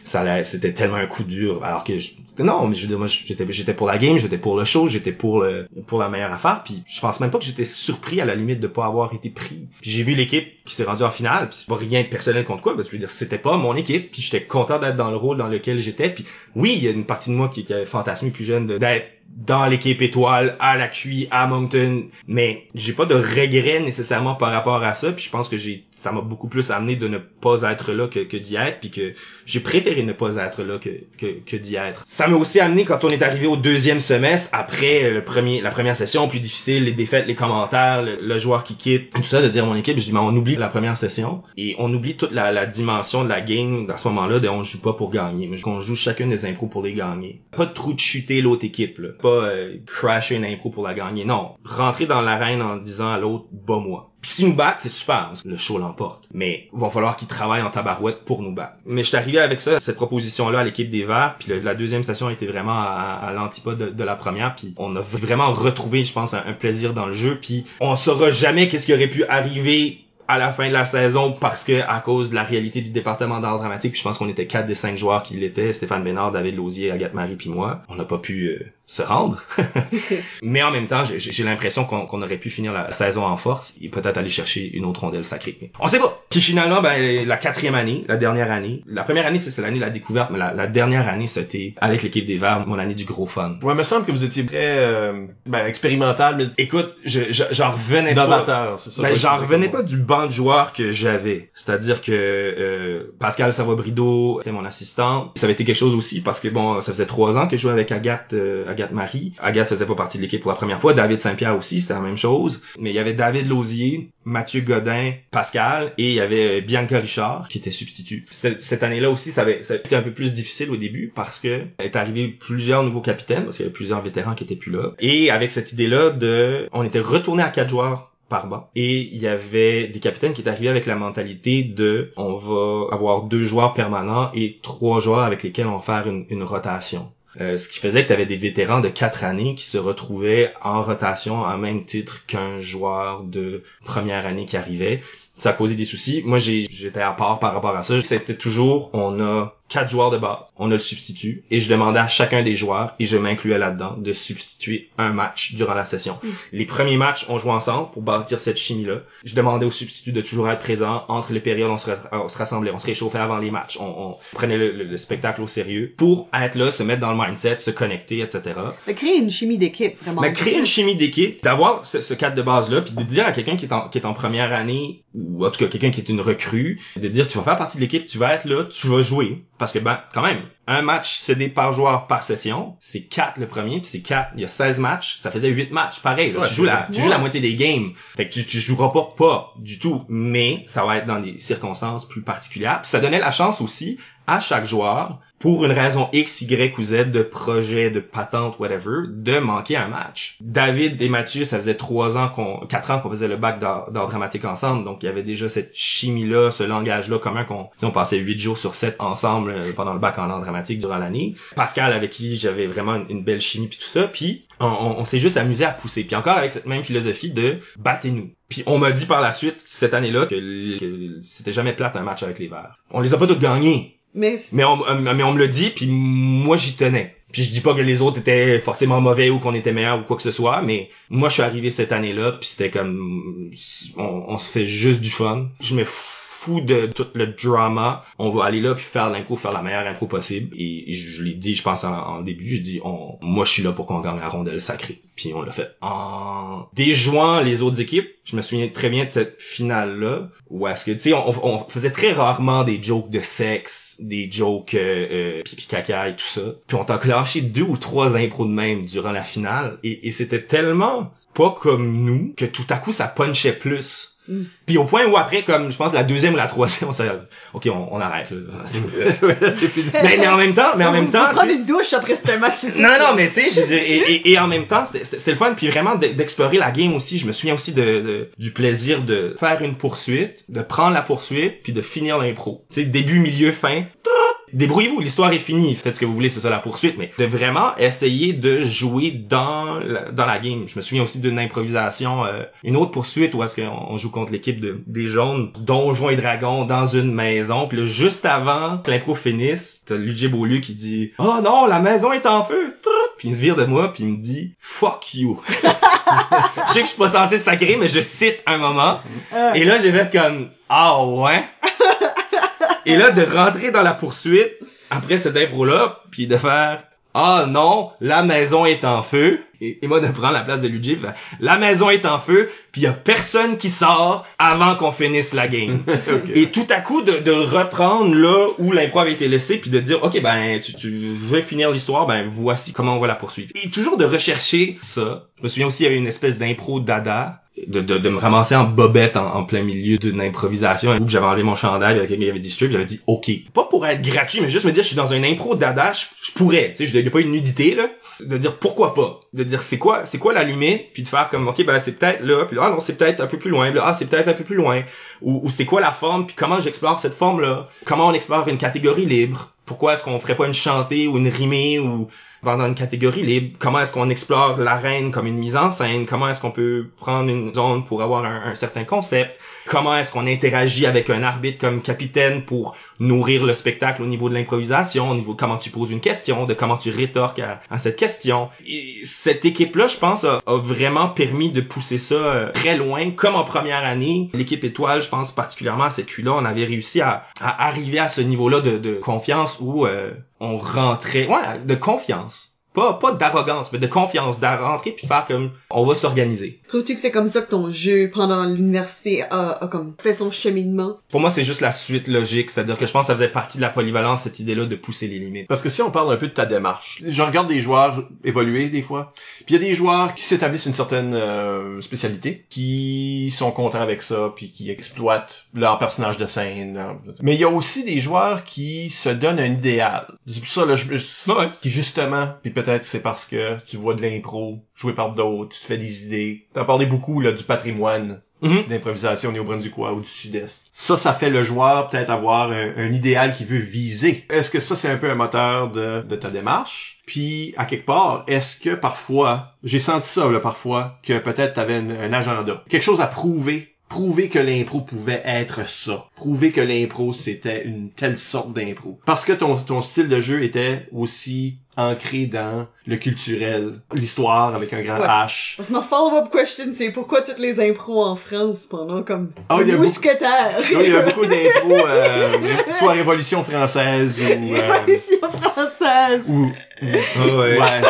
ça c'était tellement un coup dur alors que je- non mais je veux dire moi j'étais j'étais pour la game j'étais pour le show j'étais pour le pour la meilleure affaire puis je pense même pas que j'étais surpris à la limite de pas avoir été pris. Puis j'ai vu l'équipe qui s'est rendue en finale puis c'est pas rien de personnel contre quoi parce que je veux dire c'était pas mon équipe puis j'étais content d'être dans le rôle dans lequel j'étais puis oui il y a une partie de moi qui, qui avait fantasmé plus jeune d'être dans l'équipe étoile, à la QI, à Moncton, mais j'ai pas de regret nécessairement par rapport à ça, puis je pense que j'ai ça m'a beaucoup plus amené de ne pas être là que, que d'y être, puis que j'ai préféré ne pas être là que, que, que d'y être. Ça m'a aussi amené quand on est arrivé au deuxième semestre, après le premier, la première session plus difficile, les défaites, les commentaires, le, le joueur qui quitte, tout ça, de dire à mon équipe, je dis, mais on oublie la première session, et on oublie toute la, la dimension de la game à ce moment-là, de on joue pas pour gagner, mais on joue chacune des impros pour les gagner. Pas de trou de chuter l'autre équipe, là. Pas euh, crasher une impro pour la gagner, non. Rentrer dans l'arène en disant à l'autre, bas-moi. Puis si nous battent, c'est super, parce que le show l'emporte. Mais il va falloir qu'ils travaillent en tabarouette pour nous battre. Mais je suis arrivé avec ça, cette proposition-là à l'équipe des Verts, puis la deuxième session été vraiment à, l'antipode de, la première, puis on a vraiment retrouvé, je pense, un, plaisir dans le jeu, puis on saura jamais qu'est-ce qui aurait pu arriver à la fin de la saison parce que à cause de la réalité du département d'art dramatique, je pense qu'on était quatre des cinq joueurs qui l'étaient, Stéphane Bénard, David Lausier, Agathe Marie puis moi. On n'a pas pu euh, se rendre. mais en même temps, j'ai- l'impression qu'on qu'on aurait pu finir la saison en force et peut-être aller chercher une autre rondelle sacrée. On sait pas. Puis finalement, ben, la quatrième année, la dernière année, la première année, c'est l'année de la découverte, mais la, la dernière année, c'était avec l'équipe des Verts, mon année du gros fun. Ouais, me semble que vous étiez très euh, ben, expérimental, mais Écoute, je, je- j'en revenais pas. c'est ça. Ben, j'en revenais pas du banc de joueurs que j'avais. C'est-à-dire que euh, Pascal Savobrido était mon assistant. Ça avait été quelque chose aussi parce que bon, ça faisait trois ans que je jouais avec Agathe, euh, Agathe Marie. Agathe faisait pas partie de l'équipe pour la première fois. David Saint-Pierre aussi, c'était la même chose. Mais il y avait David Lausier, Mathieu Godin, Pascal et il y avait Bianca Richard qui était substitut. Cette, année-là aussi, ça avait, été un peu plus difficile au début parce que est arrivé plusieurs nouveaux capitaines parce qu'il y avait plusieurs vétérans qui étaient plus là. Et avec cette idée-là de, on était retourné à quatre joueurs par banc. Et il y avait des capitaines qui étaient arrivés avec la mentalité de on va avoir deux joueurs permanents et trois joueurs avec lesquels on va faire une rotation. Euh, ce qui faisait que tu avais des vétérans de quatre années qui se retrouvaient en rotation à même titre qu'un joueur de première année qui arrivait. Ça a des soucis. Moi, j'étais à part par rapport à ça. C'était toujours, on a quatre joueurs de base, on a le substitut, et je demandais à chacun des joueurs, et je m'incluais là-dedans, de substituer un match durant la session. Les premiers matchs, on jouait ensemble pour bâtir cette chimie-là. Je demandais aux substituts de toujours être présents. Entre les périodes, on se, ra- on se rassemblait, on se réchauffait avant les matchs. On, on prenait le, le- le spectacle au sérieux pour être là, se mettre dans le mindset, se connecter, etc. De créer une chimie d'équipe, vraiment. Mais créer une chimie d'équipe, d'avoir ce, ce cadre de base-là, puis de dire à quelqu'un qui est en, qui est en première année, ou en tout cas quelqu'un qui est une recrue, de dire tu vas faire partie de l'équipe, tu vas être là, tu vas jouer. Parce que ben, quand même, un match cédé par joueur par session, c'est 4 le premier, puis c'est 4, il y a 16 matchs, ça faisait 8 matchs, pareil. là. Ouais, tu joues la, tu joues la moitié des games. Fait que tu, tu joueras pas pas du tout, mais ça va être dans des circonstances plus particulières. Puis ça donnait la chance aussi à chaque joueur, pour une raison X, Y ou Z de projet, de patente, whatever, de manquer un match. David et Mathieu, ça faisait trois ans qu'on, quatre ans qu'on faisait le bac d'art dramatique ensemble, donc il y avait déjà cette chimie-là, ce langage-là commun qu'on, on passait huit jours sur sept ensemble euh, pendant le bac en art dramatique durant l'année. Pascal avec qui j'avais vraiment une, belle chimie puis tout ça, puis on, s'est juste amusé à pousser. Puis encore avec cette même philosophie de battez-nous. Puis on m'a dit par la suite cette année-là que, que c'était jamais plate un match avec les Verts. On les a pas tous gagnés, Mais mais on, euh, mais on me le dit, puis moi j'y tenais. Puis je dis pas que les autres étaient forcément mauvais ou qu'on était meilleur ou quoi que ce soit, mais moi je suis arrivé cette année-là, puis c'était comme on, on se fait juste du fun. Je me fous de tout le drama. On va aller là puis faire l'impro, faire la meilleure impro possible. Et, je, l'ai dit, je pense en, début, je dis on, moi je suis là pour qu'on gagne la rondelle sacrée. Puis on l'a fait. En déjouant les autres équipes, je me souviens très bien de cette finale-là, où est-ce que, tu sais, on, on faisait très rarement des jokes de sexe, des jokes euh, euh, pipi caca et tout ça. Puis on t'a clenché deux ou trois impros de même durant la finale, et, et c'était tellement pas comme nous que tout à coup ça punchait plus. Mm. Puis au point où après, comme je pense la deuxième ou la troisième, on s'est ok, on, on arrête. Là. mais, mais en même temps, mais en même temps, prendre une douche après ce match, c'est ça. non, non, mais tu sais, je veux dire, et, et, et en même temps, c'était- c'était c'est le fun, puis vraiment de- d'explorer la game aussi. Je me souviens aussi de, de- du plaisir de faire une poursuite, de prendre la poursuite, puis de finir l'impro. Tu sais, début, milieu, fin. Débrouillez-vous, l'histoire est finie. Faites ce que vous voulez, c'est ça la poursuite, mais de vraiment essayer de jouer dans la, dans la game. Je me souviens aussi d'une improvisation, euh, une autre poursuite où est-ce qu'on on joue contre l'équipe de, des jaunes, Donjons et Dragons dans une maison. Puis là, juste avant que l'impro finisse, t'as Luigi Beaulieu qui dit « Oh non, la maison est en feu! » Puis il se vire de moi, puis il me dit « Fuck you! » Je sais que je suis pas censé sacrer, mais je cite un moment. Euh, Et là, j'ai fait comme « Ah ouais? » Et là, de rentrer dans la poursuite, après cette impro-là, puis de faire « Ah non, la maison est en feu. » Et, de prendre la place de Luigi, la maison est en feu, puis il y a personne qui sort avant qu'on finisse la game. Et tout à coup, de, de reprendre là où l'impro avait été laissé, puis de dire, OK, ben, tu, tu veux finir l'histoire, ben, voici comment on va la poursuivre. Et toujours de rechercher ça. Je me souviens aussi, il y avait une espèce d'impro dada, de, de, de me ramasser en bobette en, en plein milieu d'une improvisation où j'avais enlevé mon chandail avec quelqu'un qui avait dit strip j'avais dit ok pas pour être gratuit mais juste me dire je suis dans un impro dada je, je pourrais tu sais je n'ai pas une nudité là de dire pourquoi pas. De dire c'est quoi c'est quoi la limite puis de faire comme ok ben c'est peut-être là puis là, ah non c'est peut-être un peu plus loin là, ah c'est peut-être un peu plus loin. Ou, ou c'est quoi la forme puis comment j'explore cette forme là comment on explore une catégorie libre? Pourquoi est-ce qu'on ferait pas une chantée ou une rimée ou Dans une catégorie libre, comment est-ce qu'on explore l'arène comme une mise en scène? Comment est-ce qu'on peut prendre une zone pour avoir un, un certain concept? Comment est-ce qu'on interagit avec un arbitre comme capitaine pour nourrir le spectacle au niveau de l'improvisation, au niveau de comment tu poses une question, de comment tu rétorques à, à cette question? Et cette équipe-là, je pense, a, a vraiment permis de pousser ça euh, très loin. Comme en première année, l'équipe étoile, je pense particulièrement à cette là on avait réussi à, à arriver à ce niveau-là de, de confiance où euh, on rentrait, ouais, de confiance pas pas d'arrogance mais de confiance de rentrer puis de faire comme on va s'organiser Trouves-tu que c'est comme ça que ton jeu pendant l'université a, a comme fait son cheminement? pour moi c'est juste la suite logique c'est-à-dire que je pense que ça faisait partie de la polyvalence cette idée là de pousser les limites Parce que si on parle un peu de ta démarche, je regarde des joueurs évoluer des fois, puis il y a des joueurs qui s'établissent une certaine euh, spécialité, qui sont contents avec ça, puis qui exploitent leur personnage de scène. leur- Mais il y a aussi des joueurs qui se donnent un idéal. C'est pour ça là, je, je- Ouais. qui justement, puis peut-être c'est parce que tu vois de l'impro joué par d'autres, tu te fais des idées. T'as parlé beaucoup là du patrimoine Mhm. d'improvisation au Néo-Brunswickois ou du Sud-Est. Ça, ça fait le joueur peut-être avoir un, un idéal qu'il veut viser. Est-ce que ça, c'est un peu un moteur de, de ta démarche? Puis, à quelque part, est-ce que parfois, j'ai senti ça, là, parfois, que peut-être t'avais un, un agenda. Quelque chose à prouver. Prouver que l'impro pouvait être ça. Prouver que l'impro, c'était une telle sorte d'impro. Parce que ton, ton style de jeu était aussi ancré dans le culturel, l'histoire avec un grand Ouais. H. Parce que ma follow-up question, c'est pourquoi toutes les impros en France pendant comme Ah, il y a beaucoup- il y a beaucoup d'impro, euh, soit Révolution française ou... euh, Révolution française. ou Ah ouais. ouais.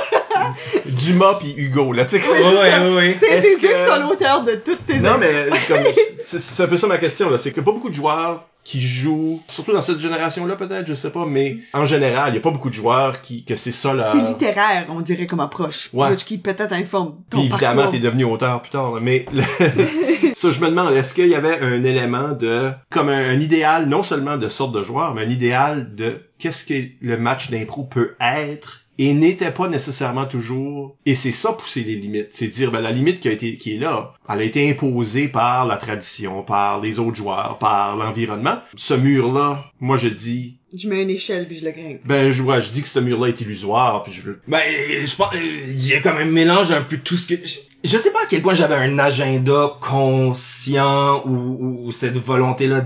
Dumas puis Hugo, là, tu sais. Ouais, ouais, ouais, ouais. C'est eux que- qui sont l'auteur de toutes tes Non, mais comme c'est un peu ça ma question, là. C'est que pas beaucoup de joueurs qui jouent, surtout dans cette génération-là, peut-être, je sais pas, mais en général, il y a pas beaucoup de joueurs qui, que c'est ça, là. C'est littéraire, on dirait, comme approche. Ouais. Qui peut-être informe ton Puis évidemment, t'es devenu auteur plus tard, là. mais le- ça, je me demande, est-ce qu'il y avait un élément de, comme un, un idéal, non seulement de sorte de joueur, mais un idéal de qu'est-ce que le match d'impro peut être et n'était pas nécessairement toujours et c'est ça pousser les limites c'est dire ben la limite qui a été qui est là elle a été imposée par la tradition par les autres joueurs par l'environnement ce mur là moi je dis Je mets une échelle puis je le grimpe. ben je vois je dis que ce mur là est illusoire puis je veux Ben, je pense, il y a comme un mélange un peu de tout ce que, je, je sais pas à quel point j'avais un agenda conscient ou, ou- ou cette volonté-là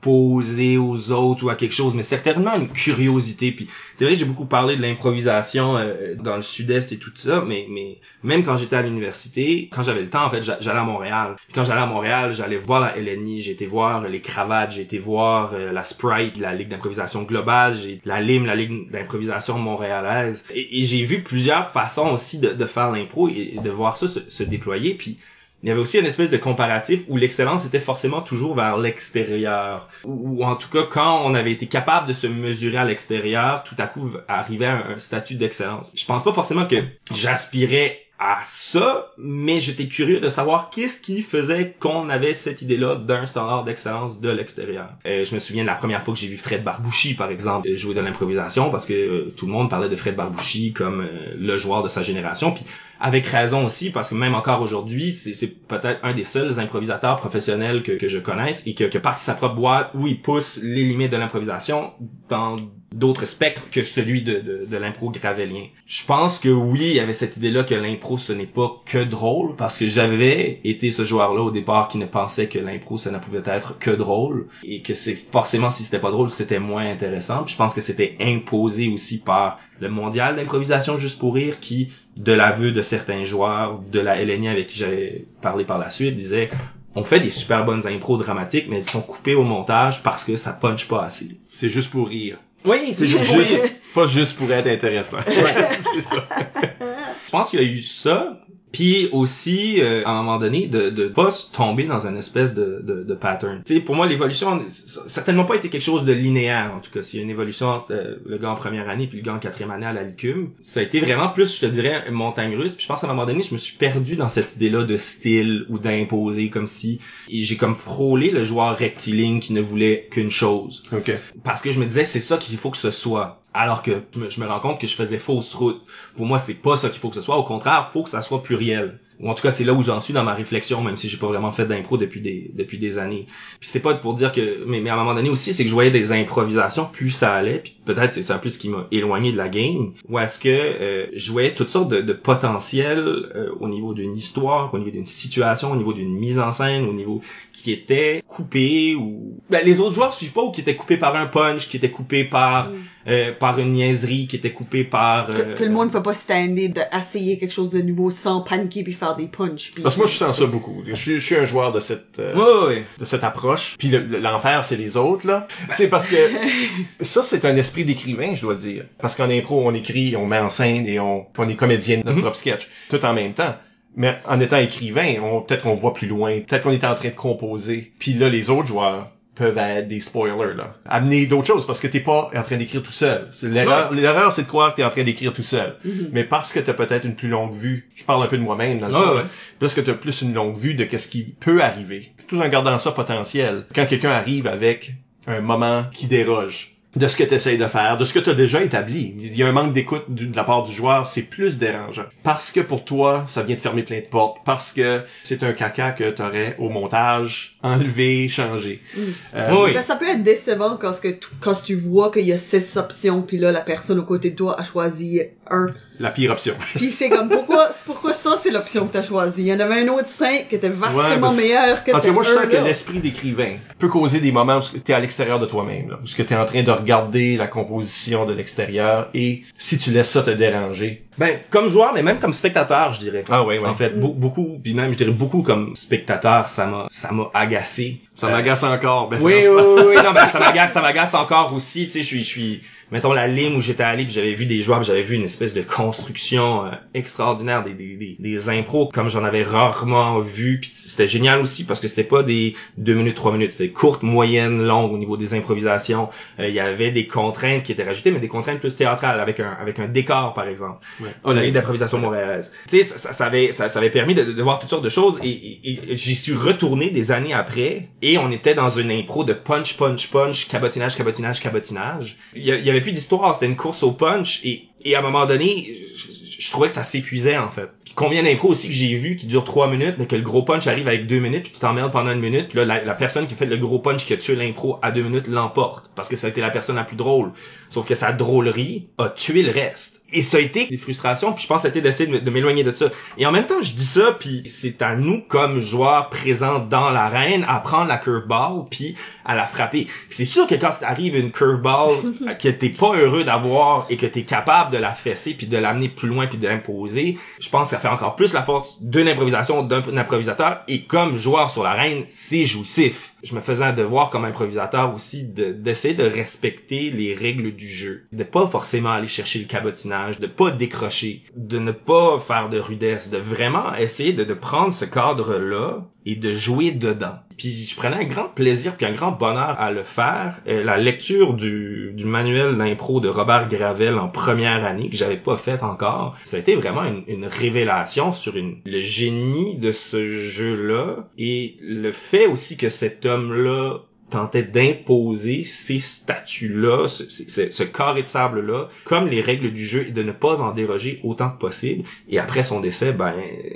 d'imposer aux autres ou à quelque chose, mais certainement une curiosité. Puis c'est vrai que j'ai beaucoup parlé de l'improvisation euh, dans le sud-est et tout ça, mais, mais même quand j'étais à l'université, quand j'avais le temps, en fait, j'a- j'allais à Montréal. Quand j'allais à Montréal, j'allais voir la LNI, j'ai été voir les cravates, j'ai été voir euh, la Sprite, la Ligue d'improvisation globale, j'ai la LIM, la Ligue d'improvisation montréalaise. Et, et j'ai vu plusieurs façons aussi de, de faire l'impro et, et de voir ça se, se déployer. Puis il y avait aussi une espèce de comparatif où l'excellence était forcément toujours vers l'extérieur. Ou, en tout cas, quand on avait été capable de se mesurer à l'extérieur, tout à coup arrivait à un, un statut d'excellence. Je pense pas forcément que j'aspirais à ça, mais j'étais curieux de savoir qu'est-ce qui faisait qu'on avait cette idée-là d'un standard d'excellence de l'extérieur. Euh, je me souviens de la première fois que j'ai vu Fred Barbouchi, par exemple, jouer de l'improvisation, parce que euh, tout le monde parlait de Fred Barbouchi comme euh, le joueur de sa génération, puis avec raison aussi, parce que même encore aujourd'hui, c'est peut-être un des seuls improvisateurs professionnels que, que je connaisse et que, que partie sa propre boîte où il pousse les limites de l'improvisation dans d'autres spectres que celui de, de, de l'impro gravélien. Je pense que oui, il y avait cette idée-là que l'impro, ce n'est pas que drôle, parce que j'avais été ce joueur-là au départ qui ne pensait que l'impro, ça ne pouvait être que drôle, et que c'est forcément, si c'était pas drôle, c'était moins intéressant. Je pense que c'était imposé aussi par le mondial d'improvisation juste pour rire, qui, de l'aveu de certains joueurs de la LNI avec qui j'avais parlé par la suite, disait on fait des super bonnes impros dramatiques, mais elles sont coupées au montage parce que ça punch pas assez. c'est juste pour rire Oui, c'est juste, juste pas juste pour être intéressant. C'est ça. Je pense qu'il y a eu ça. Puis aussi, euh, à un moment donné, de de pas se tomber dans une espèce de, de, de pattern. Tu sais, pour moi, l'évolution, certainement pas été quelque chose de linéaire, en tout cas. S'il y a une évolution entre euh, le gars en première année puis le gars en quatrième année à la LICUM, ça a été vraiment plus, je te dirais, une montagne russe. Puis je pense qu'à un moment donné, je me suis perdu dans cette idée-là de style ou d'imposer, comme si... Et j'ai comme frôlé le joueur rectiligne qui ne voulait qu'une chose ok parce que je me disais c'est ça qu'il faut que ce soit alors que je me, rends compte que je faisais fausse route pour moi c'est pas ça qu'il faut que ce soit au contraire faut que ça soit ou en tout cas c'est là où j'en suis dans ma réflexion même si j'ai pas vraiment fait d'impro depuis des depuis des années. Puis c'est pas pour dire que mais, mais à un moment donné aussi c'est que je voyais des improvisations plus ça allait puis peut-être c'est un peu ce qui m'a éloigné de la game ou est-ce que euh, je voyais toutes sortes de, de potentiel euh, au niveau d'une histoire au niveau d'une situation au niveau d'une mise en scène au niveau qui était coupé ou ben, les autres joueurs suivent pas ou qui était coupé par un punch qui était coupé par euh, par une niaiserie qui était coupée par Que, euh, que le monde peut pas stander d'essayer quelque chose de nouveau sans paniquer puis faire des punchs. puis- Parce que moi, je sens ça beaucoup. Je, suis- je suis un joueur de cette, euh, de cette approche. Puis le- le- l'enfer, c'est les autres, là. tu sais, parce que ça, c'est un esprit d'écrivain, je dois dire. Parce qu'en impro, on écrit, on met en scène et on, on est comédien de notre Mhm. propre sketch. Tout en même temps. Mais en étant écrivain, on, peut-être qu'on voit plus loin. Peut-être qu'on est en train de composer. Puis là, les autres joueurs peuvent être des spoilers, là. Amener d'autres choses parce que t'es pas en train d'écrire tout seul. L'erreur, l'erreur, c'est de croire que t'es en train d'écrire tout seul. Mais parce que t'as peut-être une plus longue vue, je parle un peu de moi-même dans le Ouais, fond, ouais. là. parce que t'as plus une longue vue de qu'est-ce qui peut arriver. Tout en gardant ça potentiel. Quand quelqu'un arrive avec un moment qui déroge de ce que tu essayes de faire, de ce que tu as déjà établi. Il y a un manque d'écoute de la part du joueur, c'est plus dérangeant. Parce que pour toi, ça vient de fermer plein de portes, parce que c'est un caca que tu aurais au montage enlevé, changé. Euh, Oui. Ben, ça peut être décevant quand, ce que tu, quand tu vois qu'il y a six options puis là la personne au côté de toi a choisi un La pire option. puis c'est comme pourquoi pourquoi ça c'est l'option que t'as choisi il y en avait un autre cinq qui était vastement Ouais, meilleur que En tout cas, moi, je sens que l'esprit d'écrivain peut causer des moments où tu es à l'extérieur de toi-même, là, où tu es en train de regarder la composition de l'extérieur et si tu laisses ça te déranger. Ben, comme joueur, mais même comme spectateur, je dirais. Ah ouais, ouais. En fait, beau- beaucoup, puis même, je dirais beaucoup comme spectateur, ça m'a, ça m'a agacé. Ça Euh, m'agace encore. Ben, Oui, oui, oui, oui, non, ben, ça m'agace, ça m'agace encore aussi, tu sais, je suis, je suis, mettons la ligne où j'étais allé, puis j'avais vu des joueurs, j'avais vu une espèce de construction euh, extraordinaire, des, des, des, des impros comme j'en avais rarement vu, puis c'était génial aussi parce que c'était pas des deux minutes, trois minutes, c'était courte, moyenne, longue au niveau des improvisations. Euh, Il y avait des contraintes qui étaient rajoutées, mais des contraintes plus théâtrales avec un, avec un décor par exemple. Ouais. On a eu d'improvisation montréalaise. Tu sais, ça, ça, ça avait, ça, ça avait permis de, de voir toutes sortes de choses et, et- et j'y suis retourné des années après et on était dans une impro de punch, punch, punch, cabotinage, cabotinage, cabotinage. Il y, y avait plus d'histoire, c'était une course au punch et, et à un moment donné, je, trouvais que ça s'épuisait en fait. Puis combien d'impros aussi que j'ai vu qui durent trois minutes, mais que le gros punch arrive avec deux minutes, puis tu t'emmerdes pendant une minute, puis là, la, la personne qui a fait le gros punch qui a tué l'impro à deux minutes l'emporte, parce que ça a été la personne la plus drôle. Sauf que sa drôlerie a tué le reste. Et ça a été des frustrations, puis je pense que c'était d'essayer de, m- de m'éloigner de ça. Et en même temps, je dis ça, puis c'est à nous, comme joueurs présents dans l'arène, à prendre la curveball, puis à la frapper. C'est sûr que quand arrive une curveball que t'es pas heureux d'avoir et que t'es capable de la fesser, puis de l'amener plus loin, puis de l'imposer, je pense que ça fait encore plus la force d'une improvisation, d'un improvisateur. Et comme joueur sur l'arène, c'est jouissif. Je me faisais un devoir comme improvisateur aussi de- d'essayer de, respecter les règles du jeu. De pas forcément aller chercher le cabotinage, de pas décrocher, de ne pas faire de rudesse, de vraiment essayer de, de prendre ce cadre-là et de jouer dedans. Puis je prenais un grand plaisir puis un grand bonheur à le faire. Euh, la lecture du, du manuel d'impro de Robert Gravel en première année que j'avais pas fait encore, ça a été vraiment une, une révélation sur une, le génie de ce jeu-là et le fait aussi que cet homme-là tentait d'imposer ces statuts-là, ce, ce, ce carré de sable-là, comme les règles du jeu et de ne pas en déroger autant que possible. Et après son décès, ben,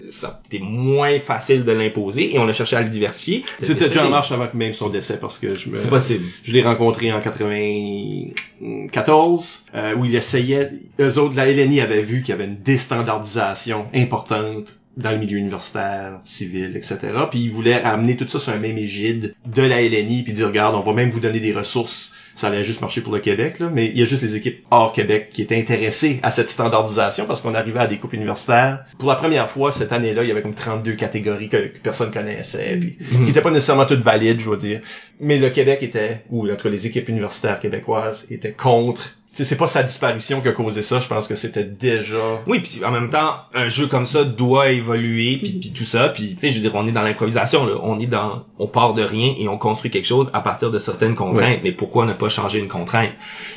ça a été moins facile de l'imposer et on a cherché à le diversifier. C'était déjà en marche avant même son décès? Parce que je me... C'est possible. Je l'ai rencontré en 94, euh, où il essayait, eux autres, la LNI avait vu qu'il y avait une déstandardisation importante dans le milieu universitaire, civil, etc. Puis ils voulaient amener tout ça sur un même égide de la LNI, puis dire, regarde, on va même vous donner des ressources. Ça allait juste marcher pour le Québec, là, mais il y a juste les équipes hors Québec qui étaient intéressées à cette standardisation parce qu'on arrivait à des coupes universitaires. Pour la première fois, cette année-là, il y avait comme 32 catégories que, que personne connaissait, puis qui étaient pas nécessairement toutes valides, je veux dire. Mais le Québec était, ou en tout cas les équipes universitaires québécoises étaient contre. Tu sais, c'est pas sa disparition qui a causé ça, je pense que c'était déjà... Oui, puis en même temps, un jeu comme ça doit évoluer, puis, puis tout ça, puis tu sais, je veux dire, on est dans l'improvisation, là, on est dans, on part de rien et on construit quelque chose à partir de certaines contraintes. Mais pourquoi ne pas changer une contrainte?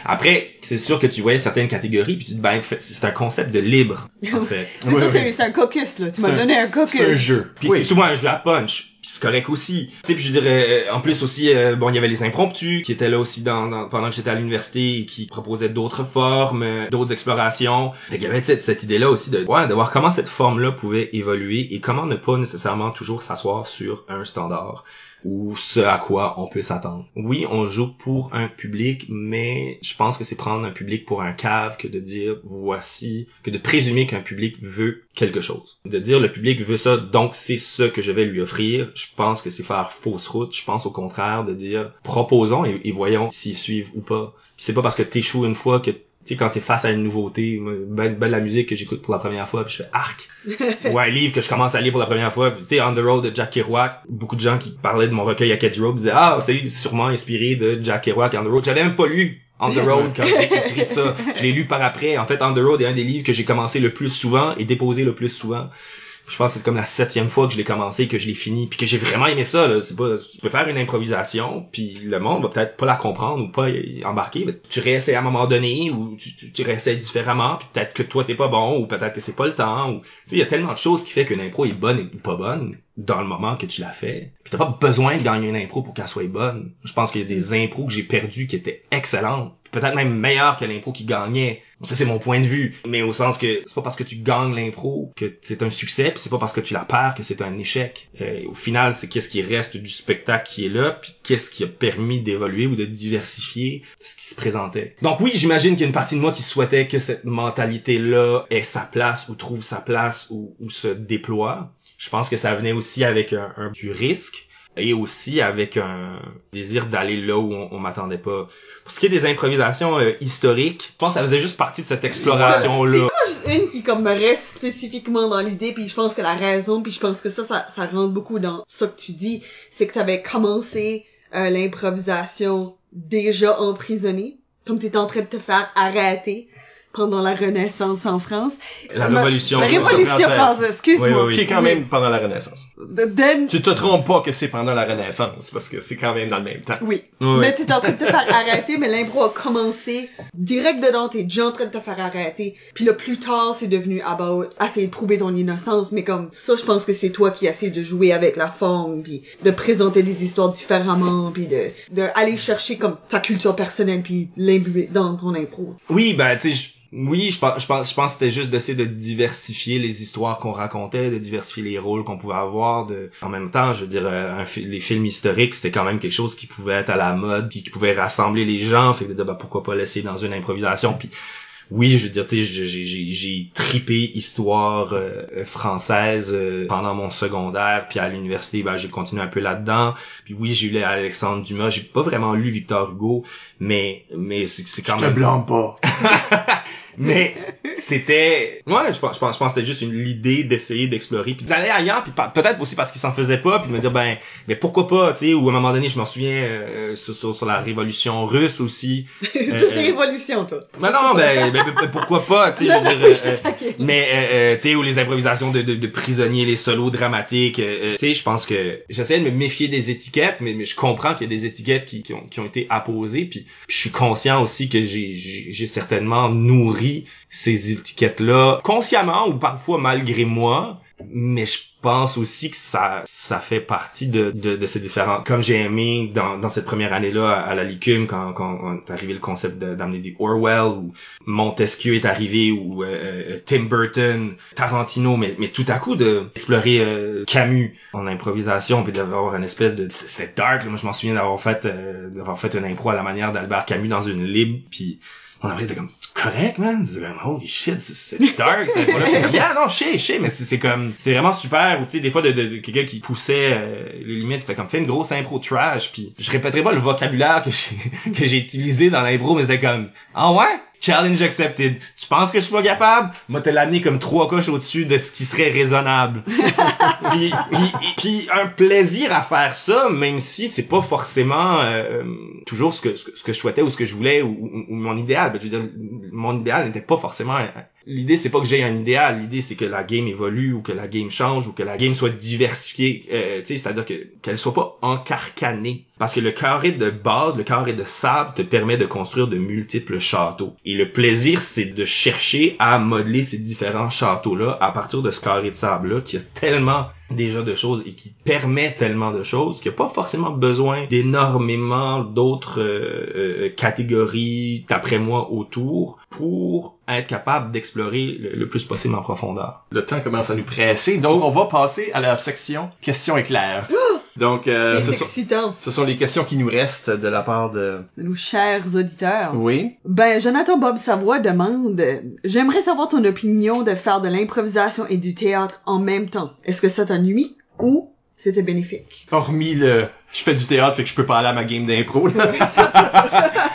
Après, c'est sûr que tu voyais certaines catégories, puis tu te dis, ben, fait, c'est un concept de libre, en fait. C'est Oui, ça, oui. c'est un caucus, là. Tu m'as donné un caucus. C'est un jeu. Puis Oui. c'est souvent un jeu à punch. C'est correct aussi. Tu sais, puis je dirais, euh, en plus aussi, euh, bon, il y avait les impromptus qui étaient là aussi dans, dans- pendant que j'étais à l'université et qui proposaient d'autres formes, euh, d'autres explorations. Qu'il y avait cette, cette idée-là aussi de, ouais, de voir comment cette forme-là pouvait évoluer et comment ne pas nécessairement toujours s'asseoir sur un standard ou ce à quoi on peut s'attendre. Oui, on joue pour un public, mais je pense que c'est prendre un public pour un cave que de dire voici, que de présumer qu'un public veut quelque chose. De dire le public veut ça, donc c'est ce que je vais lui offrir. Je pense que c'est faire fausse route. Je pense au contraire de dire proposons et, voyons s'ils suivent ou pas. C'est pas parce que t'échoues une fois que tu sais, quand t'es face à une nouveauté, ben, ben la musique que j'écoute pour la première fois, puis je fais arc. ou un livre que je commence à lire pour la première fois, tu sais, On the Road de Jack Kerouac, beaucoup de gens qui parlaient de mon recueil à Road disaient, ah, tu sais, c'est sûrement inspiré de Jack Kerouac, On the Road. J'avais même pas lu On the Road quand j'ai écrit ça. Je l'ai lu par après. En fait, On the Road est un des livres que j'ai commencé le plus souvent et déposé le plus souvent. Je pense que c'est comme la septième fois que je l'ai commencé que je l'ai fini puis que j'ai vraiment aimé ça là. c'est pas tu peux faire une improvisation puis le monde va peut-être pas la comprendre ou pas embarquer mais tu réessayes à un moment donné ou tu réessayes différemment puis peut-être que toi t'es pas bon ou peut-être que c'est pas le temps ou tu sais il y a tellement de choses qui fait qu'une impro est bonne ou pas bonne dans le moment que tu l'as fait puis t'as pas besoin de gagner une impro pour qu'elle soit bonne je pense qu'il y a des impros que j'ai perdues qui étaient excellentes peut-être même meilleures que l'impro qui gagnait. Ça c'est mon point de vue. Mais au sens que c'est pas parce que tu gagnes l'impro que c'est un succès puis c'est pas parce que tu la perds que c'est un échec. Euh, au final c'est qu'est-ce qui reste du spectacle qui est là puis qu'est-ce qui a permis d'évoluer ou de diversifier ce qui se présentait. Donc oui j'imagine qu'il y a une partie de moi qui souhaitait que cette mentalité là ait sa place ou trouve sa place ou, ou se déploie. Je pense que ça venait aussi avec un, un du risque et aussi avec un désir d'aller là où on, m'attendait pas. Pour ce qui est des improvisations euh, historiques, je pense que ça faisait juste partie de cette exploration-là. juste une qui comme me reste spécifiquement dans l'idée puis je pense que la raison puis je pense que ça ça, ça rentre beaucoup dans ce que tu dis c'est que t'avais commencé euh, l'improvisation déjà emprisonné comme t'étais en train de te faire arrêter pendant la Renaissance en France. La Euh, Révolution, La Révolution française. française, excuse-moi. Oui, oui, oui. Qui est quand même pendant la Renaissance. Then- Tu te trompes pas que c'est pendant la Renaissance, parce que c'est quand même dans le même temps. Oui. Mais t'es en train de te faire arrêter, mais l'impro a commencé direct dedans, t'es déjà en train de te faire arrêter. Puis là, plus tard, c'est devenu about essayer de prouver ton innocence, mais comme ça, je pense que c'est toi qui essaies de jouer avec la forme, puis de présenter des histoires différemment, puis de, de aller chercher comme ta culture personnelle, puis l'imbuer dans ton impro. Oui, ben tu sais, je- oui, je pense, je pense, je pense que c'était juste d'essayer de diversifier les histoires qu'on racontait, de diversifier les rôles qu'on pouvait avoir. De, en même temps, je veux dire, euh, un les films historiques, c'était quand même quelque chose qui pouvait être à la mode, puis qui pouvait rassembler les gens. Fait que ben, pourquoi pas laisser dans une improvisation, puis oui, je veux dire, tu sais, j'ai- j'ai j'ai- j'ai tripé histoire euh, française euh, pendant mon secondaire, puis à l'université, ben j'ai continué un peu là-dedans. Puis oui, j'ai lu Alexandre Dumas, j'ai pas vraiment lu Victor Hugo, mais mais c'est c'est quand même blâme pas. mais c'était ouais je pense je pense je pense que c'était juste une l'idée d'essayer d'explorer puis d'aller ailleurs puis peut-être aussi parce qu'il s'en faisait pas puis de me dire ben mais pourquoi pas tu sais ou à un moment donné je m'en souviens euh, sur, sur, sur la révolution russe aussi C'est des euh, révolutions, toi. ben non ben, ben, ben, pourquoi pas tu sais je veux dire euh, euh, mais euh, euh, tu sais ou les improvisations de, de, de prisonniers les solos dramatiques euh, euh, tu sais je pense que j'essaie de me méfier des étiquettes mais, mais je comprends qu'il y a des étiquettes qui, qui, ont, qui ont été apposées puis je suis conscient aussi que j'ai j'ai certainement nourri ces étiquettes là consciemment ou parfois malgré moi mais je pense aussi que ça ça fait partie de, de, de ces différents comme j'ai aimé dans, dans cette première année là à, la Licume quand quand on est arrivé le concept de- d'amener des Orwell ou Montesquieu est arrivé ou euh, euh, Tim Burton Tarantino mais mais tout à coup de explorer euh, Camus en improvisation puis d'avoir une espèce de c'était dark moi je m'en souviens d'avoir fait euh, d'avoir fait une impro à la manière d'Albert Camus dans une libre puis on avait été comme c'est correct man? C'est comme holy shit c'est- dark cette impro là comme yeah non je sais mais c'est c'est comme c'est vraiment super ou tu sais des fois de, de, de quelqu'un qui poussait euh, les limites fait comme fait une grosse impro trash puis je répéterai pas le vocabulaire que j'ai que j'ai utilisé dans l'impro mais c'était comme ah ouais? Challenge accepted. Tu penses que je suis pas capable? Moi, te l'amener comme trois coches au-dessus de ce qui serait raisonnable. puis, puis, puis un plaisir à faire ça, même si c'est pas forcément euh, toujours ce que, ce que ce que je souhaitais ou ce que je voulais ou, ou- ou mon idéal. Ben, je veux dire, mon idéal n'était pas forcément. un- L'idée c'est pas que j'ai un idéal. L'idée c'est que la game évolue ou que la game change ou que la game soit diversifiée. Euh, tu sais, c'est-à-dire que qu'elle soit pas encarcanée. Parce que le carré de base, le carré de sable te permet de construire de multiples châteaux. Et le plaisir, c'est de chercher à modeler ces différents châteaux-là à partir de ce carré de sable-là qui a tellement déjà de choses et qui permet tellement de choses qu'il n'y a pas forcément besoin d'énormément d'autres euh, euh, catégories, d'après moi, autour pour être capable d'explorer le, le plus possible en profondeur. Le temps commence à nous presser, donc on va passer à la section questions éclairs. Donc, euh, ce, sont, ce sont les questions qui nous restent de la part de... Nos chers auditeurs. Oui. Ben, Jonathan Bob Savoie demande J'aimerais savoir ton opinion de faire de l'improvisation et du théâtre en même temps. Est-ce que ça t'a nuit ou c'était bénéfique? Hormis le... Je fais du théâtre, fait que je peux pas aller à ma game d'impro. là.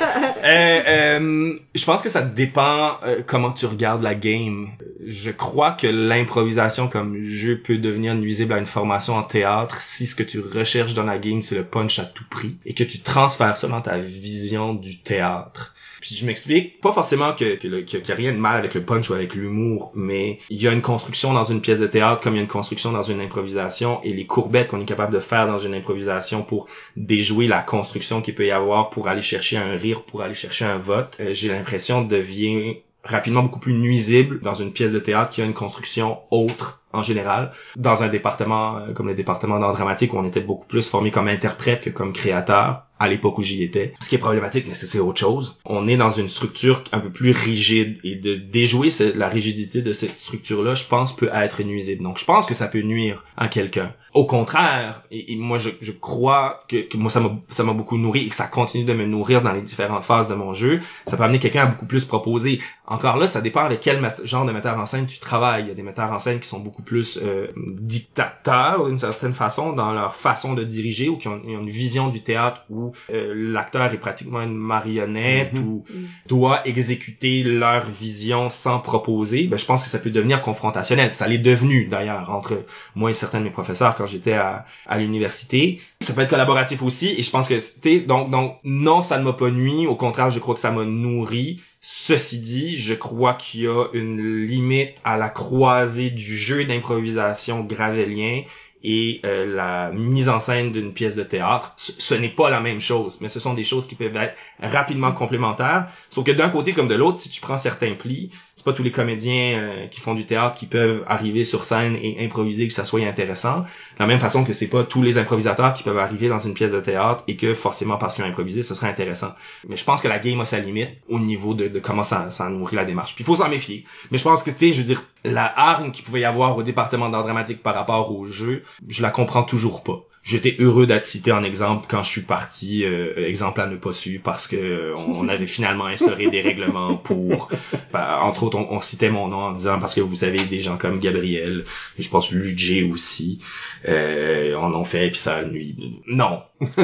Euh, euh, je pense que ça dépend euh, comment tu regardes la game. Je crois que l'improvisation comme jeu peut devenir nuisible à une formation en théâtre si ce que tu recherches dans la game c'est le punch à tout prix et que tu transfères ça dans ta vision du théâtre. Puis je m'explique, pas forcément que le- que- qu'il y a rien de mal avec le punch ou avec l'humour, mais il y a une construction dans une pièce de théâtre comme il y a une construction dans une improvisation et les courbettes qu'on est capable de faire dans une improvisation pour déjouer la construction qu'il peut y avoir pour aller chercher un rire, pour aller chercher un vote, euh, j'ai l'impression devient rapidement beaucoup plus nuisible dans une pièce de théâtre qui a une construction autre en général, dans un département euh, comme le département d'art dramatique où on était beaucoup plus formé comme interprète que comme créateur à l'époque où j'y étais. Ce qui est problématique, mais c'est autre chose. On est dans une structure un peu plus rigide et de déjouer la rigidité de cette structure-là, je pense, peut être nuisible. Donc, je pense que ça peut nuire à quelqu'un. Au contraire, et, et moi, je, je crois que, que moi, ça m'a ça m'a beaucoup nourri et que ça continue de me nourrir dans les différentes phases de mon jeu. Ça peut amener quelqu'un à beaucoup plus proposer. Encore là, ça dépend de quel genre de metteur en scène tu travailles. Il y a des metteurs en scène qui sont beaucoup plus euh, dictateurs d'une certaine façon dans leur façon de diriger ou qui ont, une vision du théâtre où euh, l'acteur est pratiquement une marionnette Mhm. ou doit exécuter leur vision sans proposer. Ben, je pense que ça peut devenir confrontationnel. Ça l'est devenu d'ailleurs entre moi et certains de mes professeurs quand j'étais à, à l'université. Ça peut être collaboratif aussi et je pense que tu donc donc non ça ne m'a pas nuit. Au contraire je crois que ça m'a nourri. Ceci dit, je crois qu'il y a une limite à la croisée du jeu d'improvisation gravélien et euh, la mise en scène d'une pièce de théâtre. Ce, ce n'est pas la même chose, mais ce sont des choses qui peuvent être rapidement complémentaires. Sauf que d'un côté comme de l'autre, si tu prends certains plis, c'est pas tous les comédiens euh, qui font du théâtre qui peuvent arriver sur scène et improviser que ça soit intéressant. De la même façon que c'est pas tous les improvisateurs qui peuvent arriver dans une pièce de théâtre et que forcément parce qu'ils ont improvisé, ce serait intéressant. Mais je pense que la game a sa limite au niveau de, de comment ça, ça nourrit la démarche. Puis il faut s'en méfier. Mais je pense que, tu sais, je veux dire, la hargne qu'il pouvait y avoir au département d'art dramatique par rapport au jeu, je la comprends toujours pas. J'étais heureux d'être cité en exemple quand je suis parti, euh, exemple à ne pas suivre parce que euh, on, on avait finalement instauré des règlements pour, ben, entre autres, on, on citait mon nom en disant parce que vous savez des gens comme Gabriel, je pense Ludger aussi, euh, en ont fait puis ça nuit. Non,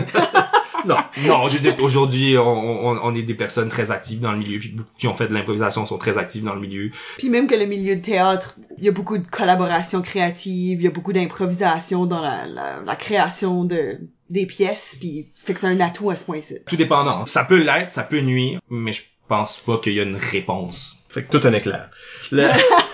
non, non. Je aujourd'hui, on, on, on est des personnes très actives dans le milieu puis beaucoup qui ont fait de l'improvisation sont très actives dans le milieu. Puis même que le milieu de théâtre, il y a beaucoup de collaboration créative, il y a beaucoup d'improvisation dans la, la, la création de des pièces, puis fait que c'est un atout à ce point-ci. Tout dépendant. Ça peut l'être, ça peut nuire, mais je pense pas qu'il y a une réponse. Fait que tout un éclair. Le-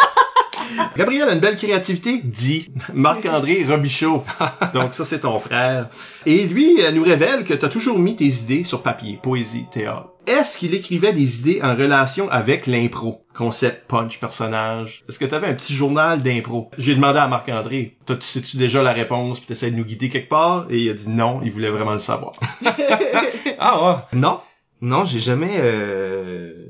Gabriel a une belle créativité, dit Marc-André Robichaud. Donc ça, c'est ton frère. Et lui euh, nous révèle que tu as toujours mis tes idées sur papier, poésie, théâtre. Est-ce qu'il écrivait des idées en relation avec l'impro? Concept, punch, personnage? Est-ce que tu avais un petit journal d'impro? J'ai demandé à Marc-André, sais-tu déjà la réponse puis t'essaies de nous guider quelque part? Et il a dit non, il voulait vraiment le savoir. Ah ouais. Non? Non, j'ai jamais euh,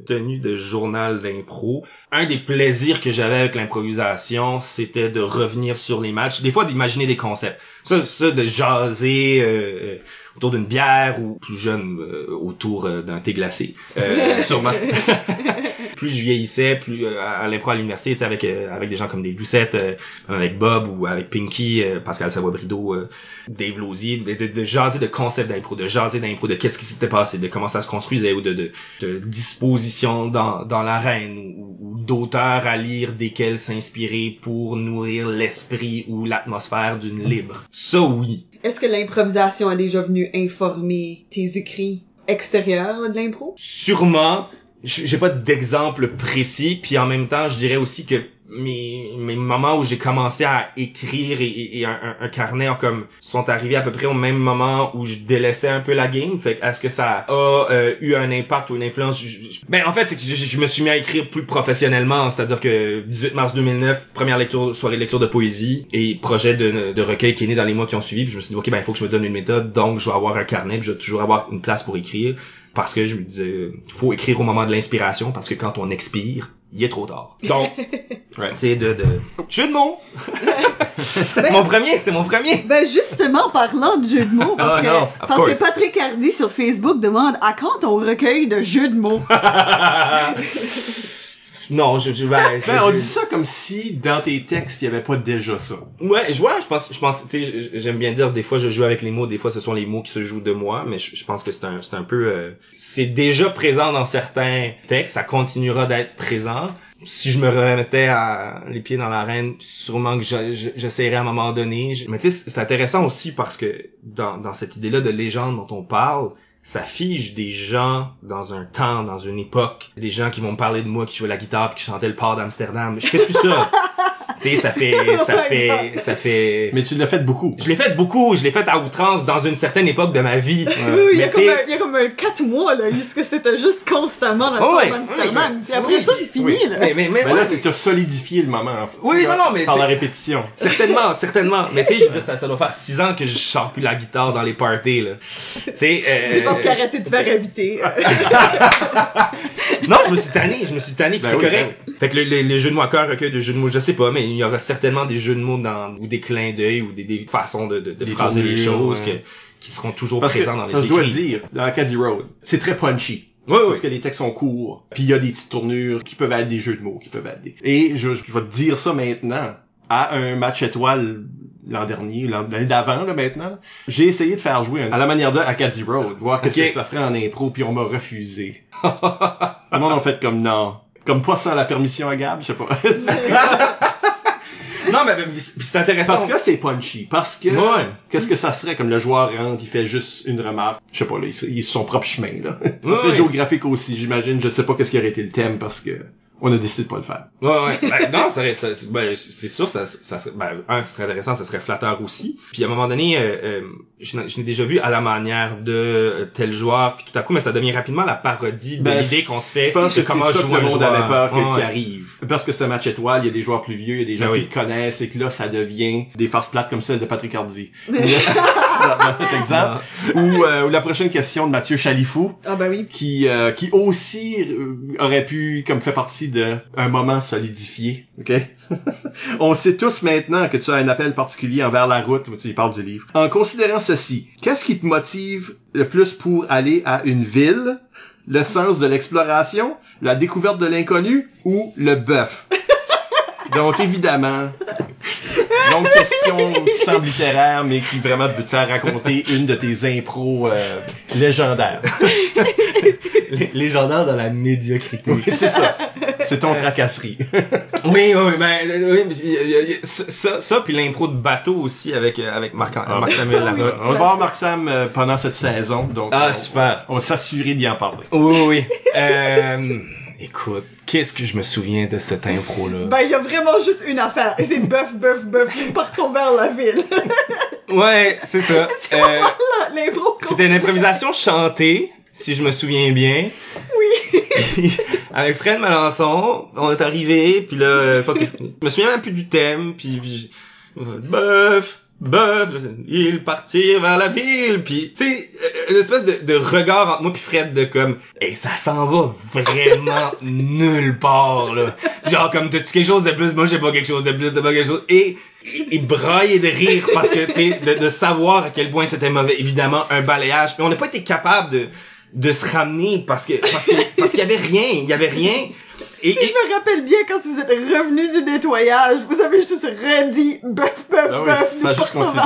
tenu de journal d'impro. Un des plaisirs que j'avais avec l'improvisation, c'était de revenir sur les matchs, des fois d'imaginer des concepts. Ça, ça de jaser euh, autour d'une bière ou plus jeune euh, autour euh, d'un thé glacé. Euh, Sûrement. plus je vieillissais, plus euh, à à l'impro à l'université, avec euh, avec des gens comme des Doucettes, euh, avec Bob ou avec Pinky, euh, Pascal Savoie-Brideau, euh, Dave Lausier, de, de, de jaser de concepts d'impro, de jaser d'impro, de qu'est-ce qui s'était passé, de comment ça se construisait ou de, de, de disposition dans, dans l'arène ou, ou d'auteurs à lire desquels s'inspirer pour nourrir l'esprit ou l'atmosphère d'une libre. Ça oui. Est-ce que l'improvisation a déjà venu informer tes écrits extérieurs de l'impro? Sûrement, j'ai pas d'exemple précis, puis en même temps, je dirais aussi que mes, mes moments où j'ai commencé à écrire et, et- et un, un- carnet comme sont arrivés à peu près au même moment où je délaissais un peu la game. Fait est-ce que ça a euh, eu un impact ou une influence? Ben en fait, c'est que je, je me suis mis à écrire plus professionnellement, c'est-à-dire que 18 mars 2009, première lecture, soirée de lecture de poésie et projet de, de recueil qui est né dans les mois qui ont suivi. Je me suis dit ok ben il faut que je me donne une méthode, donc je vais avoir un carnet, puis je vais toujours avoir une place pour écrire parce que je me disais faut écrire au moment de l'inspiration parce que quand on expire, il est trop tard. Donc Ouais. c'est de, de jeu de mots. c'est mon premier, c'est mon premier. Ben justement, parlant de jeux de mots, parce, Ah, que, parce course. que Patrick Hardy sur Facebook demande à quand ton recueil de jeux de mots? non, je, je, ben, je- Ben, on dit ça comme si dans tes textes, il y avait pas déjà ça. Ouais, je vois, je pense, je pense, tu sais, j'aime bien dire, des fois je joue avec les mots, des fois ce sont les mots qui se jouent de moi, mais je, je pense que c'est un, c'est un peu, euh, c'est déjà présent dans certains textes, ça continuera d'être présent. Si je me remettais à les pieds dans l'arène, sûrement que je- je- j'essaierais à un moment donné. Mais tu sais, c'est intéressant aussi parce que dans, dans cette idée-là de légende dont on parle, ça fige des gens dans un temps, dans une époque, des gens qui vont me parler de moi, qui jouaient la guitare, puis qui chantaient le port d'Amsterdam. Je fais plus ça. tu sais, ça fait, ça Oh my fait, ça fait. Mais tu l'as fait beaucoup. Je l'ai fait beaucoup, je l'ai fait à outrance dans une certaine époque de ma vie. Oui, oui, il y, a Mais comme t'sais- un, il y a comme un 4 mois, là, est-ce que c'était juste constamment dans le Oh, ouais, d'Amsterdam. oui, Puis après oui, ça, c'est fini, oui. là. Mais, mais, mais, Ben là, t'as solidifié le moment. en fait. Oui, non, non, mais Par la répétition. Certainement, certainement. Mais tu sais, je veux dire, ça, ça doit faire six ans que je sors plus la guitare dans les parties, là. Tu sais, euh, C'est parce qu'il a arrêté de te faire inviter. Non, je me suis tanné, je me suis tanné, Ben c'est oui, correct. Fait que le, le, le jeu de mots à cœur, recueil de jeux de mots, je sais pas, mais il y aura certainement des jeux de mots dans, ou des clins d'œil, ou des, des façons de, de, de Des phraser les choses ouais. que, qui seront toujours Parce que, présents dans les je dois écrits. dire, dans Acadie Road, c'est très punchy. Oui, oui. Parce que les textes sont courts, puis il y a des petites tournures qui peuvent être des jeux de mots, qui peuvent être des... Et je, je vais te dire ça maintenant, à un match étoile l'an dernier, l'an- l'année d'avant, là, maintenant, j'ai essayé de faire jouer un- à la manière de Acadie Road, voir que Ok. ça, ça ferait en impro, puis on m'a refusé. Le monde a fait comme non. Comme pas sans la permission à Gab, je sais pas. Non, mais, mais c'est c'est intéressant. Parce que c'est punchy. Parce que, Ouais. qu'est-ce que ça serait comme le joueur rentre, il fait juste une remarque. Je sais pas, là, il, il son propre chemin, là. ça Ouais, serait ouais. géographique aussi, j'imagine. Je sais pas qu'est-ce qui aurait été le thème parce que on a décidé de pas le faire. Ouais, ouais. Ben, non, ça, ça- ben, c'est sûr, ça, ça serait, ben, un, ce serait intéressant, ça serait flatteur aussi. Puis à un moment donné, euh, euh, je n'ai je n'ai déjà vu à la manière de euh, tel joueur, puis tout à coup, mais ça devient rapidement la parodie de Ben, l'idée qu'on se fait Je pense de que c'est comment ça que le monde joueur. avait peur que- Ouais, qui arrive. Parce que c'est un match étoile, il y a des joueurs plus vieux, il y a des gens Ben qui oui. te connaissent et que là, ça devient des farces plates comme celle de Patrick Hardy. exemple. Ou, euh, ou la prochaine question de Mathieu Chalifou. Ah ben oui. qui euh, qui aussi aurait pu comme fait partie de un moment solidifié, OK. On sait tous maintenant que tu as un appel particulier envers la route, tu y parles du livre. En considérant ceci, qu'est-ce qui te motive le plus pour aller à une ville? Le sens de l'exploration, la découverte de l'inconnu ou le bœuf? Donc évidemment, longue question qui semble littéraire, mais qui vraiment veut te faire raconter une de tes impros euh, légendaires. Lé- Légendaire dans la médiocrité. Oui, c'est ça. C'est ton tracasserie. Oui, oui, oui, ben, euh, oui, mais, euh, euh, ça, ça, puis l'impro de bateau aussi avec avec Marc, Marc Samuel Ah. Larocque. On va voir Marc Sam pendant cette saison, donc Ah, on- super. on va s'assurer d'y en parler. Oui, oui, oui. Euh, écoute, qu'est-ce que je me souviens de cette impro-là? Ben, il y a vraiment juste une affaire. Et c'est bœuf, bœuf, bœuf. Partons vers la ville. Ouais, c'est ça. Euh, L'impro. C'était une improvisation chantée, si je me souviens bien. Oui. Avec Fred Malençon, on est arrivé, puis là, euh, parce que je me souviens même plus du thème, puis, puis bœuf, c'est, ils partirent vers la ville, puis tu sais, euh, une espèce de, de regard entre moi puis Fred de comme, et ça s'en va vraiment nulle part là. Genre comme t'as-tu quelque chose de plus, moi j'ai pas quelque chose de plus, de pas quelque chose, et et brailler de rire parce que tu sais de, de savoir à quel point c'était mauvais. Évidemment un balayage. Mais on n'a pas été capable de de se ramener parce que parce que parce qu'il y avait rien. Il y avait rien et, Si je me rappelle bien, quand vous êtes revenu du nettoyage, vous avez juste redit bœuf, bœuf, Ah oui, bœuf. ça a juste continué.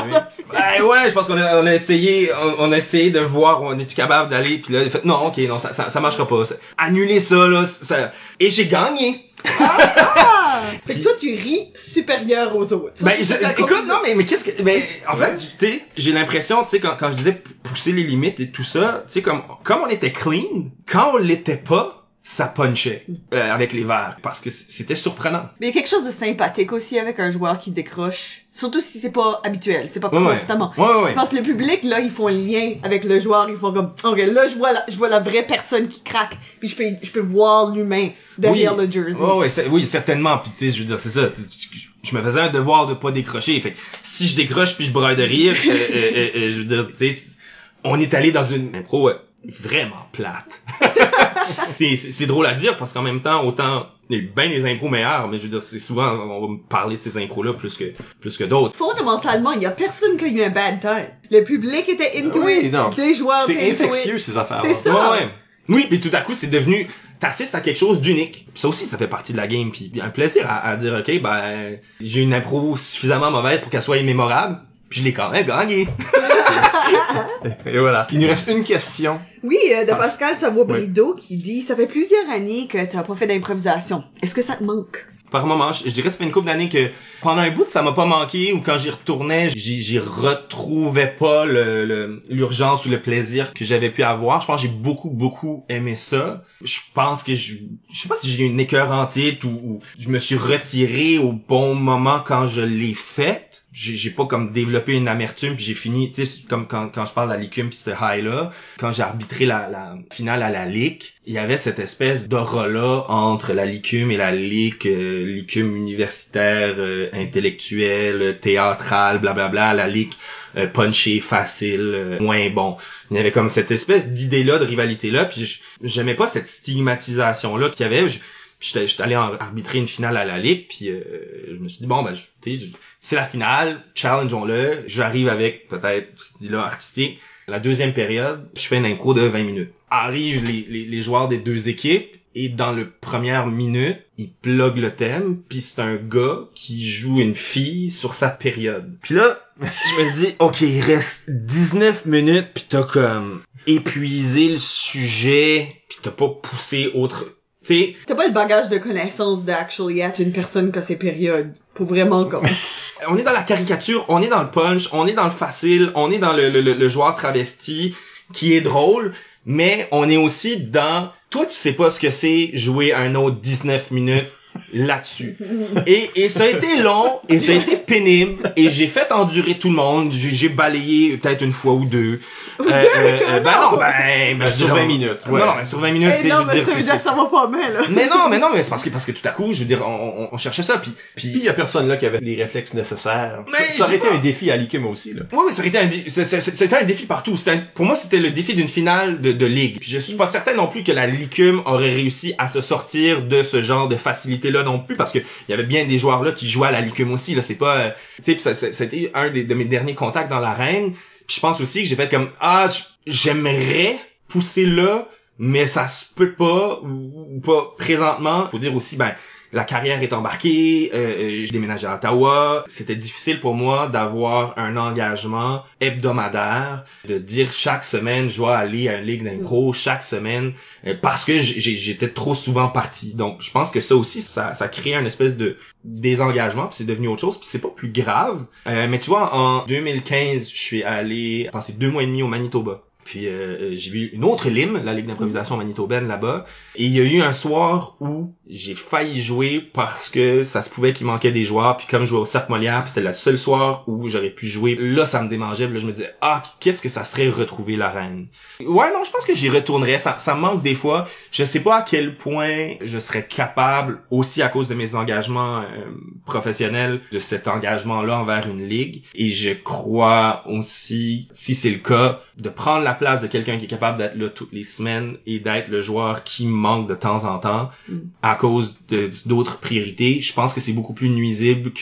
Ben ouais, je pense qu'on a, on a essayé, on, on a essayé de voir, on est-tu capable d'aller, puis là, fait, non, ok, non, ça, ça, ça marchera pas. Annuler ça, là, ça, et j'ai gagné. Ah! Fait que toi, tu ris supérieur aux autres. Ben, je- écoute, non, mais, mais qu'est-ce que, ben, en fait, tu sais, j'ai l'impression, tu sais, quand, quand je disais pousser les limites et tout ça, tu sais, comme, comme on était clean, quand on l'était pas, ça punchait euh, avec les verres parce que c'était surprenant. Mais il y a quelque chose de sympathique aussi avec un joueur qui décroche. Surtout si c'est pas habituel, c'est pas Ouais, constamment. Ouais, ouais, ouais. Je pense que le public, là, ils font le lien avec le joueur, ils font comme, ok, là, je vois la, je vois la vraie personne qui craque, puis je peux, je peux voir l'humain derrière oui. le jersey. Ouais, ouais, oui, certainement. Puis tu sais, je veux dire, c'est ça. Je me faisais un devoir de pas décrocher. Fait que si je décroche puis je braille de rire, euh, euh, euh, euh, je veux dire, tu sais, on est allé dans une impro euh, vraiment plate. c'est drôle à dire parce qu'en même temps, autant il y a bien les impros meilleurs, mais je veux dire, c'est souvent on va me parler de ces impros là plus que plus que d'autres. Fondamentalement, il y a personne qui a eu un bad time. Le public était into Oui, it. non. Les joueurs C'est infectieux, ces affaires C'est ça. Ouais, ouais. Oui, puis tout à coup, c'est devenu t'assistes à quelque chose d'unique. Ça aussi, ça fait partie de la game. Puis un plaisir à, à dire, ok, ben j'ai une impro suffisamment mauvaise pour qu'elle soit immémorable. Puis je l'ai quand même gagné. Et voilà. Il nous reste une question. Oui, euh, de Pascal Savoie-Brideau qui dit, ça fait plusieurs années que t'as pas fait d'improvisation. Est-ce que ça te manque? Par moment, je, je dirais que ça fait une couple d'années que pendant un bout, ça m'a pas manqué ou quand j'y retournais, j'y, j'y retrouvais pas le, le- l'urgence ou le plaisir que j'avais pu avoir. Je pense que j'ai beaucoup, beaucoup aimé ça. Je pense que je, je sais pas si j'ai eu une écœur en titre ou, ou je me suis retiré au bon moment quand je l'ai fait. J'ai, pas comme développé une amertume puis j'ai fini, tu sais, comme quand, quand je parle de la licume puis ce high là, quand j'ai arbitré la, la finale à la ligue, il y avait cette espèce d'aura-là entre la licume et la ligue, euh, licume universitaire, euh, intellectuelle, théâtrale, blablabla, la ligue euh, punché, facile, euh, moins bon. Il y avait comme cette espèce d'idée-là, de rivalité-là, puis je- j'aimais pas cette stigmatisation-là qu'il y avait. Je- J'étais allé arbitrer une finale à la ligue, puis euh, je me suis dit, bon, ben, je- c'est la finale, challengeons-le. J'arrive avec peut-être idée-là artistique. La deuxième période, je fais une impro de 20 minutes. Arrivent les, les, les joueurs des deux équipes, et dans le première minute, ils pluguent le thème, puis c'est un gars qui joue une fille sur sa période. Puis là, je me dis, ok, il reste 19 minutes, puis t'as comme épuisé le sujet, puis t'as pas poussé autre... Sais, T'as pas le bagage de connaissances d'actually être une personne qui a ses périodes. Pour vraiment comme... on est dans la caricature, on est dans le punch, on est dans le facile, on est dans le, le, le- le joueur travesti qui est drôle, mais on est aussi dans... Toi, tu sais pas ce que c'est jouer un autre 19 minutes là-dessus. Et, et ça a été long, et ça a été pénible, et j'ai fait endurer tout le monde, j'ai balayé peut-être une fois ou deux. Euh, euh, euh, ben non, ben... ben, je Sur dirais- 20 minutes, ouais. Non, non, ben sur 20 minutes, tu Eh sais, je veux mais dire, ça veut c'est... dire que c'est- ça va pas là. Mais non, mais non, mais c'est parce que, parce que tout à coup, je veux dire, on, on, on cherchait ça, puis... puis il y a personne là qui avait les réflexes nécessaires. Mais ça, ça aurait été pas. un défi à l'ICUM aussi, là. Oui, oui, ça aurait été un, dé- c'était un défi partout. C'était un- pour moi, c'était le défi d'une finale de, de ligue. Puis je suis pas certain non plus que la Licume aurait réussi à se sortir de ce genre de facilité-là non plus, parce que il y avait bien des joueurs là qui jouaient à la Licume aussi. Là, c'est pas, euh, tu sais, c'était un des, de mes derniers contacts dans l'arène. Puis je pense aussi que j'ai fait comme ah, j'aimerais pousser là, mais ça se peut pas ou, ou pas présentement. Faut dire aussi, ben la carrière est embarquée, euh, euh, j'ai déménagé à Ottawa. C'était difficile pour moi d'avoir un engagement hebdomadaire, de dire chaque semaine je dois aller à une ligue d'impro chaque semaine euh, parce que j'étais trop souvent parti. Donc je pense que ça aussi ça ça crée un espèce de désengagement puis c'est devenu autre chose puis c'est pas plus grave. Euh, mais tu vois en 2015 je suis allé passer deux mois et demi au Manitoba. Puis euh, euh, j'ai vu une autre LIM, la Ligue d'improvisation manitobaine là-bas. Et il y a eu un soir où j'ai failli jouer parce que ça se pouvait qu'il manquait des joueurs. Puis comme je jouais au Cercle Molière, puis c'était le seul soir où j'aurais pu jouer. Là, ça me démangeait. Puis là, je me disais, ah, qu'est-ce que ça serait retrouver l'arène. Ouais, non, je pense que j'y retournerais. Ça, ça me manque des fois. Je sais pas à quel point je serais capable, aussi à cause de mes engagements euh, professionnels, de cet engagement-là envers une ligue. Et je crois aussi, si c'est le cas, de prendre la place de quelqu'un qui est capable d'être là toutes les semaines et d'être le joueur qui manque de temps en temps à cause d'autres priorités. Je pense que c'est beaucoup plus nuisible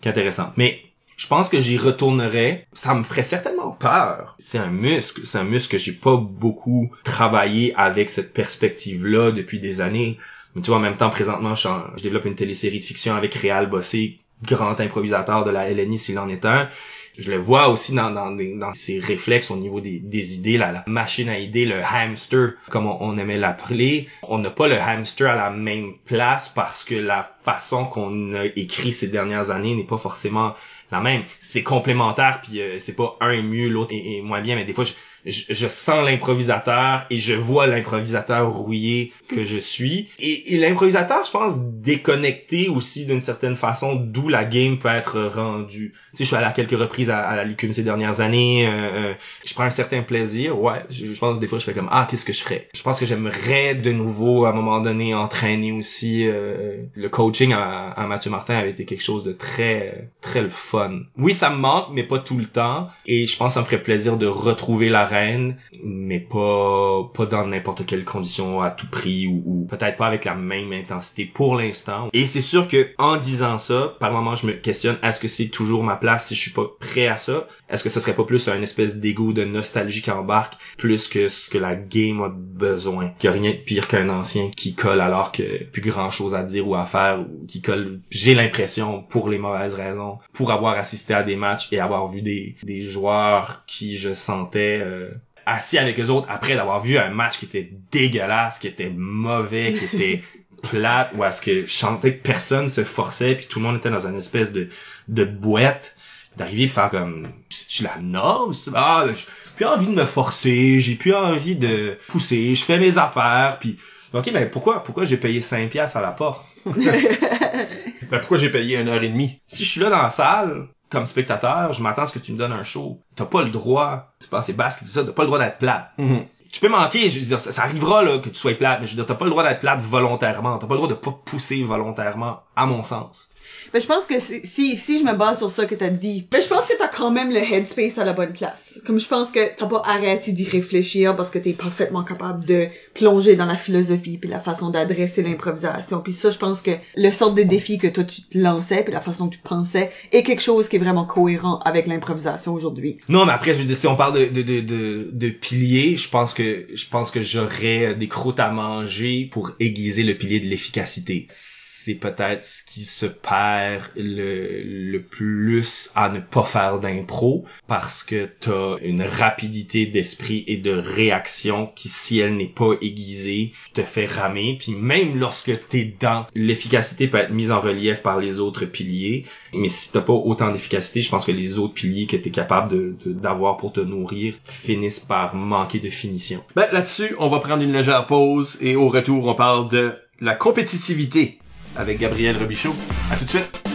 qu'intéressant. Mais je pense que j'y retournerais. Ça me ferait certainement peur. C'est un muscle. C'est un muscle que j'ai pas beaucoup travaillé avec cette perspective-là depuis des années. Mais tu vois, en même temps, présentement, je, je développe une télésérie de fiction avec Réal Bossé, grand improvisateur de la LNI s'il en est un. Je le vois aussi dans, dans, dans ses réflexes au niveau des, des idées, la, la machine à idées, le hamster, comme on, on aimait l'appeler. On n'a pas le hamster à la même place parce que la façon qu'on a écrit ces dernières années n'est pas forcément la même. C'est complémentaire, puis euh, c'est pas un est mieux, l'autre est, est moins bien, mais des fois, je, je, sens l'improvisateur et je vois l'improvisateur rouillé que je suis. Et, et l'improvisateur, je pense, déconnecté aussi d'une certaine façon d'où la game peut être rendue. Tu sais, je suis allé à quelques reprises à, à la Licume ces dernières années. euh, euh, je prends un certain plaisir. Ouais, je, pense des fois, je fais comme ah, qu'est-ce que je ferais? Je pense que j'aimerais de nouveau à un moment donné entraîner aussi. euh, le coaching à, à Mathieu Martin avait été quelque chose de très très le fun. Oui, ça me manque, mais pas tout le temps. Et je pense ça me ferait plaisir de retrouver mais pas pas dans n'importe quelle condition à tout prix ou, ou peut-être pas avec la même intensité pour l'instant. Et c'est sûr que en disant ça, par moment je me questionne est-ce que c'est toujours ma place si je suis pas prêt à ça? Est-ce que ce serait pas plus un espèce d'ego de nostalgie qui embarque plus que ce que la game a besoin? Qu'il y a rien de pire qu'un ancien qui colle alors que plus grand chose à dire ou à faire ou qui colle. J'ai l'impression pour les mauvaises raisons, pour avoir assisté à des matchs et avoir vu des des joueurs qui je sentais euh, assis avec les autres après d'avoir vu un match qui était dégueulasse, qui était mauvais, qui était plate, où est-ce que je sentais que personne se forçait puis tout le monde était dans une espèce de de boîte d'arriver et faire comme c'est la norme ah j'ai plus envie de me forcer j'ai plus envie de pousser je fais mes affaires puis ok mais pourquoi pourquoi j'ai payé 5 pièces à la porte? Ben, pourquoi j'ai payé une heure et demie? si je suis là dans la salle comme spectateur je m'attends à ce que tu me donnes un show t'as pas le droit c'est pas c'est basse qui dit ça t'as pas le droit d'être plate Mhm. Tu peux manquer, je veux dire, ça, ça arrivera là que tu sois plate, mais je veux dire, t'as pas le droit d'être plate volontairement, t'as pas le droit de pas pousser volontairement, à mon sens. Mais je pense que si, si, si je me base sur ça que t'as dit, mais je pense que t'as quand même le headspace à la bonne place. Comme je pense que t'as pas arrêté d'y réfléchir parce que t'es parfaitement capable de plonger dans la philosophie puis la façon d'adresser l'improvisation. Puis ça, je pense que le sort de défi que toi tu te lançais puis la façon que tu pensais est quelque chose qui est vraiment cohérent avec l'improvisation aujourd'hui. Non, mais après, je veux dire, si on parle de, de, de, de, de piliers, je pense que, je pense que j'aurais des croûtes à manger pour aiguiser le pilier de l'efficacité. C'est peut-être ce qui se perd le, le plus à ne pas faire d'impro parce que t'as une rapidité d'esprit et de réaction qui, si elle n'est pas aiguisée, te fait ramer. Puis même lorsque t'es dans, l'efficacité peut être mise en relief par les autres piliers. Mais si t'as pas autant d'efficacité, je pense que les autres piliers que t'es capable de, de- d'avoir pour te nourrir finissent par manquer de finition. Ben, là-dessus, on va prendre une légère pause et au retour, on parle de la compétitivité avec Gabriel Robichaud. À tout de suite.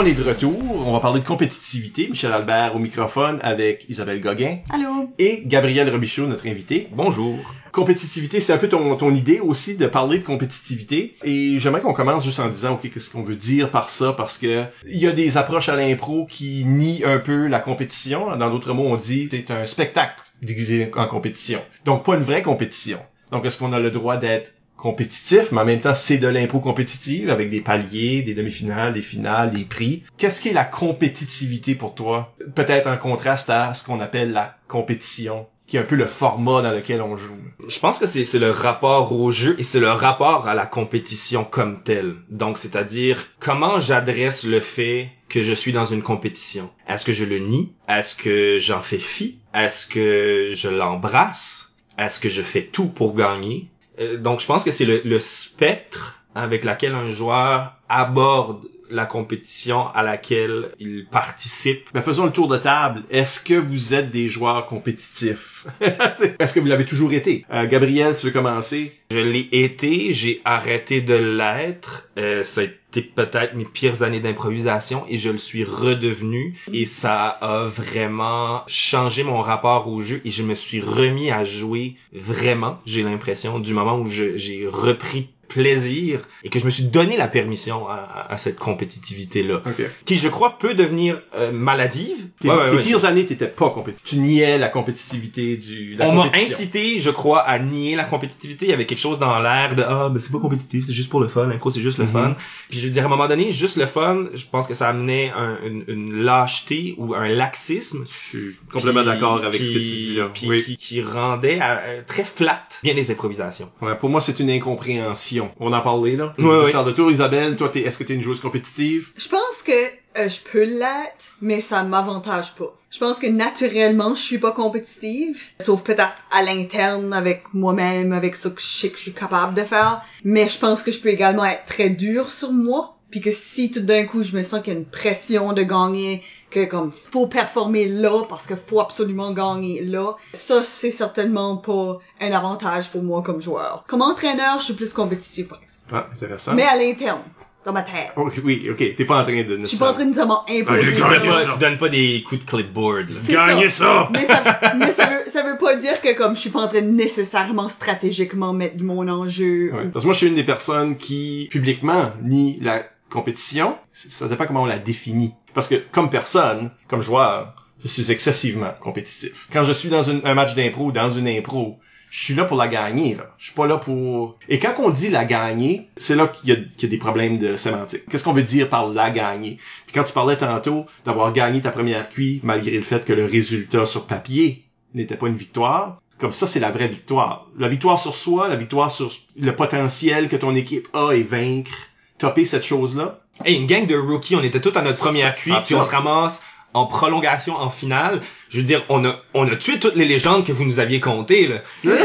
On est de retour. On va parler de compétitivité. Michel Albert au microphone avec Isabelle Gauguin Allô? et Gabriel Robichaud, notre invité. Bonjour. Compétitivité, c'est un peu ton, ton idée aussi de parler de compétitivité. Et j'aimerais qu'on commence juste en disant, OK, qu'est-ce qu'on veut dire par ça? Parce que il y a des approches à l'impro qui nient un peu la compétition. Dans d'autres mots, on dit c'est un spectacle déguisé en compétition. Donc, pas une vraie compétition. Donc, est-ce qu'on a le droit d'être compétitif, mais en même temps, c'est de l'impro compétitive avec des paliers, des demi-finales, des finales, des prix. Qu'est-ce qui est la compétitivité pour toi? Peut-être en contraste à ce qu'on appelle la compétition, qui est un peu le format dans lequel on joue. Je pense que c'est, le rapport au jeu et c'est le rapport à la compétition comme telle. Donc, c'est-à-dire comment j'adresse le fait que je suis dans une compétition? Est-ce que je le nie? Est-ce que j'en fais fi? Est-ce que je l'embrasse? Est-ce que je fais tout pour gagner? Euh, donc, je pense que c'est le, le spectre avec lequel un joueur aborde la compétition à laquelle il participe. Ben, faisons le tour de table. Est-ce que vous êtes des joueurs compétitifs? Est-ce que vous l'avez toujours été? Euh, Gabriel, tu veux commencer? Je l'ai été, j'ai arrêté de l'être. Euh, ça a été peut-être mes pires années d'improvisation et je le suis redevenu. Et ça a vraiment changé mon rapport au jeu et je me suis remis à jouer vraiment, j'ai l'impression, du moment où j'ai repris plaisir et que je me suis donné la permission à, à- à cette compétitivité-là, OK. qui je crois peut devenir euh, maladive. Tes, Ouais, ouais, tes ouais, pires années, t'étais pas compétitif. Tu niais la compétitivité du, la on m'a incité, je crois, à nier la compétitivité. Il y avait quelque chose dans l'air de ah ben c'est pas compétitif, c'est juste pour le fun. L'impro c'est juste le Mhm. fun. Puis je veux dire à un moment donné, juste le fun, je pense que ça amenait un- une, une lâcheté ou un laxisme. Je suis complètement d'accord avec ce que tu dis là. Puis Oui. qui, qui rendait euh, très flat bien les improvisations. Ouais, pour moi, c'est une incompréhension compétition. On en parlait, là. Ouais, ouais. Charles de Tour, Isabelle, toi, t'es, est-ce que t'es une joueuse compétitive? Je pense que euh, je peux l'être, mais ça m'avantage pas. Je pense que naturellement, je suis pas compétitive, sauf peut-être à l'interne avec moi-même, avec ce que je sais que je suis capable de faire. Mais je pense que je peux également être très dur sur moi. Puis que si tout d'un coup je me sens qu'il y a une pression de gagner, que comme faut performer là parce que faut absolument gagner là, ça c'est certainement pas un avantage pour moi comme joueur. Comme entraîneur, je suis plus compétitif par exemple. Ah, intéressant. Mais à l'interne, dans ma tête. Oh, oui, ok, t'es pas en train de... Je suis pas en train de nécessairement imposer Ah, Tu ça. donnes pas, tu donnes pas des coups de clipboard. Gagnez ça! Mais ça, mais ça veut, ça veut pas dire que comme je suis pas en train de nécessairement stratégiquement mettre mon enjeu. Ouais. Parce que moi, je suis une des personnes qui, publiquement, nie la compétition. Ça dépend comment on la définit. Parce que, comme personne, comme joueur, je suis excessivement compétitif. Quand je suis dans un match d'impro, dans une impro, je suis là pour la gagner, là. Je suis pas là pour... Et quand on dit la gagner, c'est là qu'il y, a- qu'il y a des problèmes de sémantique. Qu'est-ce qu'on veut dire par la gagner? Puis quand tu parlais tantôt d'avoir gagné ta première cuit, malgré le fait que le résultat sur papier n'était pas une victoire, comme ça, c'est la vraie victoire. La victoire sur soi, la victoire sur le potentiel que ton équipe a et vaincre, topper cette chose-là. Hey, une gang de rookies, on était tous à notre première cuite, puis on se ramasse en prolongation en finale. Je veux dire, on a, on a tué toutes les légendes que vous nous aviez comptées, là.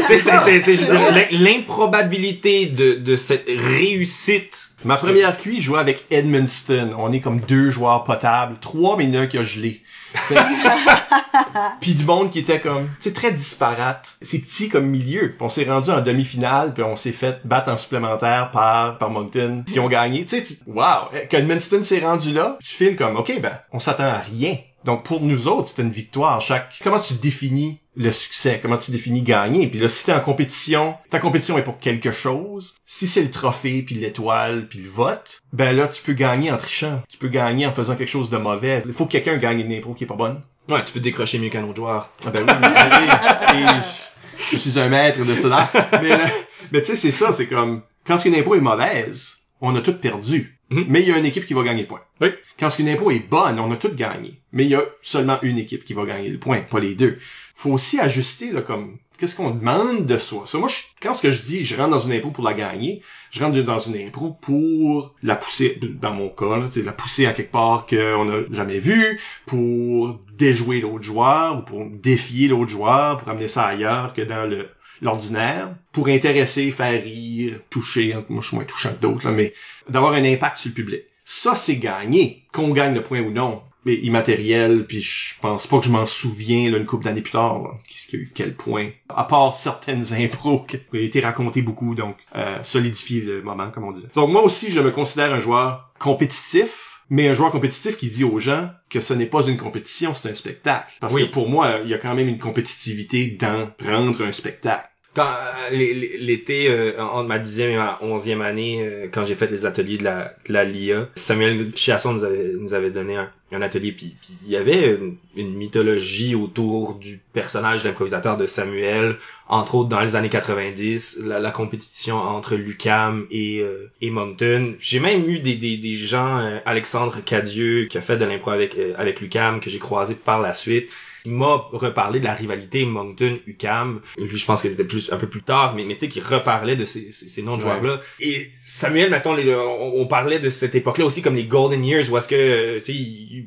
C'est, l'improbabilité de, de cette réussite. Ma première cuit, je jouais avec Edmundston. On est comme deux joueurs potables. Trois, mais il y en a un qui a gelé. Puis du monde qui était comme, c'est très disparate. C'est petit comme milieu. On s'est rendu en demi-finale, puis on s'est fait battre en supplémentaire par, par Moncton, qui ont gagné. Tu sais, wow! Quand Edmundston s'est rendu là, tu files comme, ok, ben, on s'attend à rien. Donc pour nous autres, c'était une victoire. Chaque, comment tu définis le succès? Comment tu définis gagner? Puis là, si t'es en compétition, ta compétition est pour quelque chose. Si c'est le trophée, puis l'étoile, puis le vote, ben là, tu peux gagner en trichant. Tu peux gagner en faisant quelque chose de mauvais. Il faut que quelqu'un gagne une impro qui est pas bonne. Ouais, tu peux décrocher mieux qu'un autre joueur. Ah ben oui, mais et je, je suis un maître de cela. Mais, là, mais tu sais, c'est ça, c'est comme, quand une impro est mauvaise, on a tout perdu. Mhm. Mais il y a une équipe qui va gagner le point. Oui. Quand une impro est bonne, on a tout gagné. Mais il y a seulement une équipe qui va gagner le point, pas les deux. Faut aussi ajuster, là, comme, qu'est-ce qu'on demande de soi? Ça, moi, je- quand ce que je dis, je rentre dans une impro pour la gagner, je rentre dans une impro pour la pousser, dans mon cas, là, la pousser à quelque part qu'on n'a jamais vu, pour déjouer l'autre joueur, ou pour défier l'autre joueur, pour amener ça ailleurs que dans le l'ordinaire, pour intéresser, faire rire, toucher, moi je suis moins touchant que d'autres, là, mais d'avoir un impact sur le public. Ça, c'est gagné, qu'on gagne le point ou non. Mais immatériel, puis je pense pas que je m'en souviens là, une couple d'années plus tard, qu'est-ce qu'il y a eu quel point. À part certaines impros qui ont été racontées beaucoup, donc euh, solidifier le moment, comme on disait. Donc moi aussi, je me considère un joueur compétitif, mais un joueur compétitif qui dit aux gens que ce n'est pas une compétition, c'est un spectacle. Parce Oui. que pour moi, il y a quand même une compétitivité dans rendre un spectacle. Quand euh, l'é- l'é- l'été euh, entre ma dixième et ma onzième année, euh, quand j'ai fait les ateliers de la, de la LIA, Samuel Chiasson nous avait nous avait donné un, un atelier, puis il y avait une, une mythologie autour du personnage d'improvisateur de Samuel, entre autres dans les années 90, la, la compétition entre Lucam et euh, et Moncton. J'ai même eu des des, des gens, euh, Alexandre Cadieux qui a fait de l'impro avec euh, avec Lucam que j'ai croisé par la suite. Il m'a reparlé de la rivalité Moncton-UCAM. Lui, je pense que c'était plus un peu plus tard, mais, mais tu sais, qui reparlait de ces, ces, ces noms de Ouais. joueurs-là. Et Samuel, mettons, les- on, on parlait de cette époque-là aussi comme les Golden Years, où est-ce que, euh, tu sais,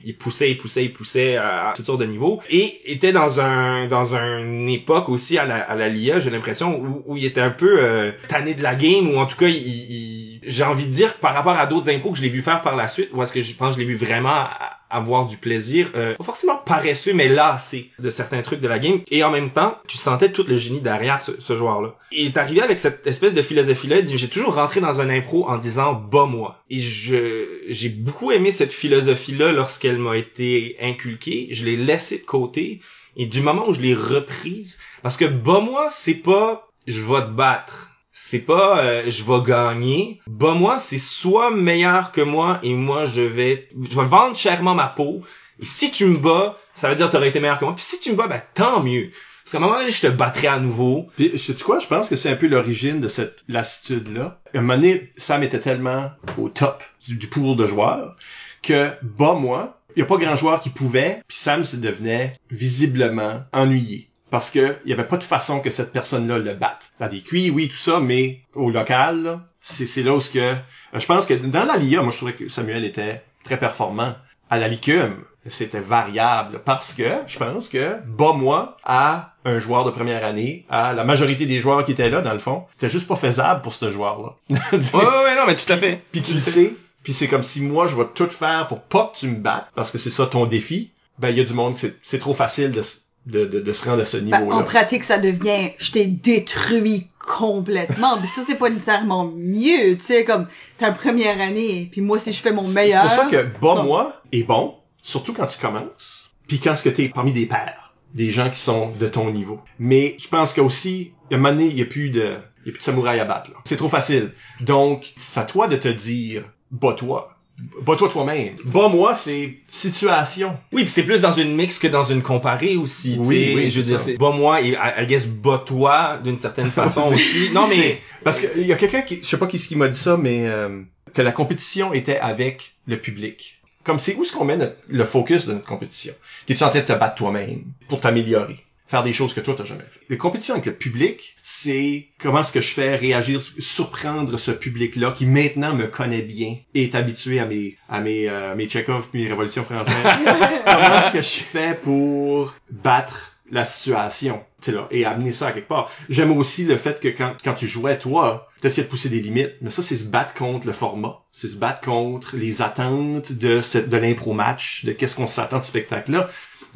il, poussait, il poussait, il poussait à, à toutes sortes de niveaux. Et était dans un dans une époque aussi à la, à la LIA, j'ai l'impression, où, où il était un peu euh, tanné de la game, ou en tout cas, il, il- j'ai envie de dire que par rapport à d'autres impros que je l'ai vu faire par la suite, où est-ce que je pense que je l'ai vu vraiment avoir du plaisir, euh, pas forcément paresseux, mais lassé de certains trucs de la game. Et en même temps, tu sentais tout le génie derrière ce, ce joueur-là. Il est arrivé avec cette espèce de philosophie-là, j'ai toujours rentré dans un impro en disant, bas moi. Et je, j'ai beaucoup aimé cette philosophie-là lorsqu'elle m'a été inculquée. Je l'ai laissée de côté. Et du moment où je l'ai reprise, parce que bas moi, c'est pas, je vais te battre. C'est pas euh, je vais gagner. Bah moi, c'est soit meilleur que moi et moi je vais je vais vendre chèrement ma peau. Et si tu me bats, ça veut dire que t'aurais été meilleur que moi. Puis si tu me bats, ben tant mieux. Parce qu'à un moment donné, je te battrai à nouveau. Puis, sais-tu quoi? Je pense que c'est un peu l'origine de cette lassitude-là. À un moment donné, Sam était tellement au top du, du de joueurs que, bas moi, il y a pas grand joueur qui pouvait, puis Sam se devenait visiblement ennuyé. Parce que il y avait pas de façon que cette personne-là le batte. Dans des cuits, oui, tout ça, mais au local, c'est c'est là où ce que euh, je pense que dans la LIA, moi je trouvais que Samuel était très performant. À la licume, c'était variable parce que je pense que bas moi à un joueur de première année, à la majorité des joueurs qui étaient là dans le fond, c'était juste pas faisable pour ce joueur-là. Ouais, ouais, ouais, non, mais tout à fait. Puis tu le sais, puis c'est comme si moi je vais tout faire pour pas que tu me battes parce que c'est ça ton défi. Ben il y a du monde c'est c'est trop facile de, de, de, de se rendre à ce Ben, niveau-là. en pratique, ça devient, je t'ai détruit complètement. Puis ça, c'est pas nécessairement mieux, tu sais, comme, ta première année, puis moi, si je fais mon C'est meilleur... pour ça que bas non. moi est bon, surtout quand tu commences, puis quand ce que t'es parmi des pairs, des gens qui sont de ton niveau. Mais je pense qu'aussi, à un moment donné, il y a plus de, il y a plus de samouraï à battre. C'est trop facile. Donc, c'est à toi de te dire, bats-toi. Bats-toi toi-même. Bas moi, c'est situation. Oui, puis c'est plus dans une mix que dans une comparée aussi, Oui, oui, je veux dire, c'est, bon, moi, et, I, guess, bas-toi, d'une certaine façon aussi. Non, mais, parce que il y a quelqu'un qui, je sais pas qui, qui m'a dit ça, mais euh, que la compétition était avec le public. Comme c'est où est-ce qu'on met notre- le focus de notre compétition? T'es-tu en train de te battre toi-même pour t'améliorer, faire des choses que toi t'as jamais fait Les compétitions avec le public, c'est comment est-ce que je fais réagir, surprendre ce public-là qui maintenant me connaît bien et est habitué à mes à mes euh, mes Chekhov puis mes révolutions françaises. comment est-ce que je fais pour battre la situation, tu sais là, et amener ça à quelque part. J'aime aussi le fait que quand, quand tu jouais, toi, t'essayais de pousser des limites, mais ça, c'est se battre contre le format. C'est se battre contre les attentes de cette, de l'impro match, de qu'est-ce qu'on s'attend de ce spectacle-là.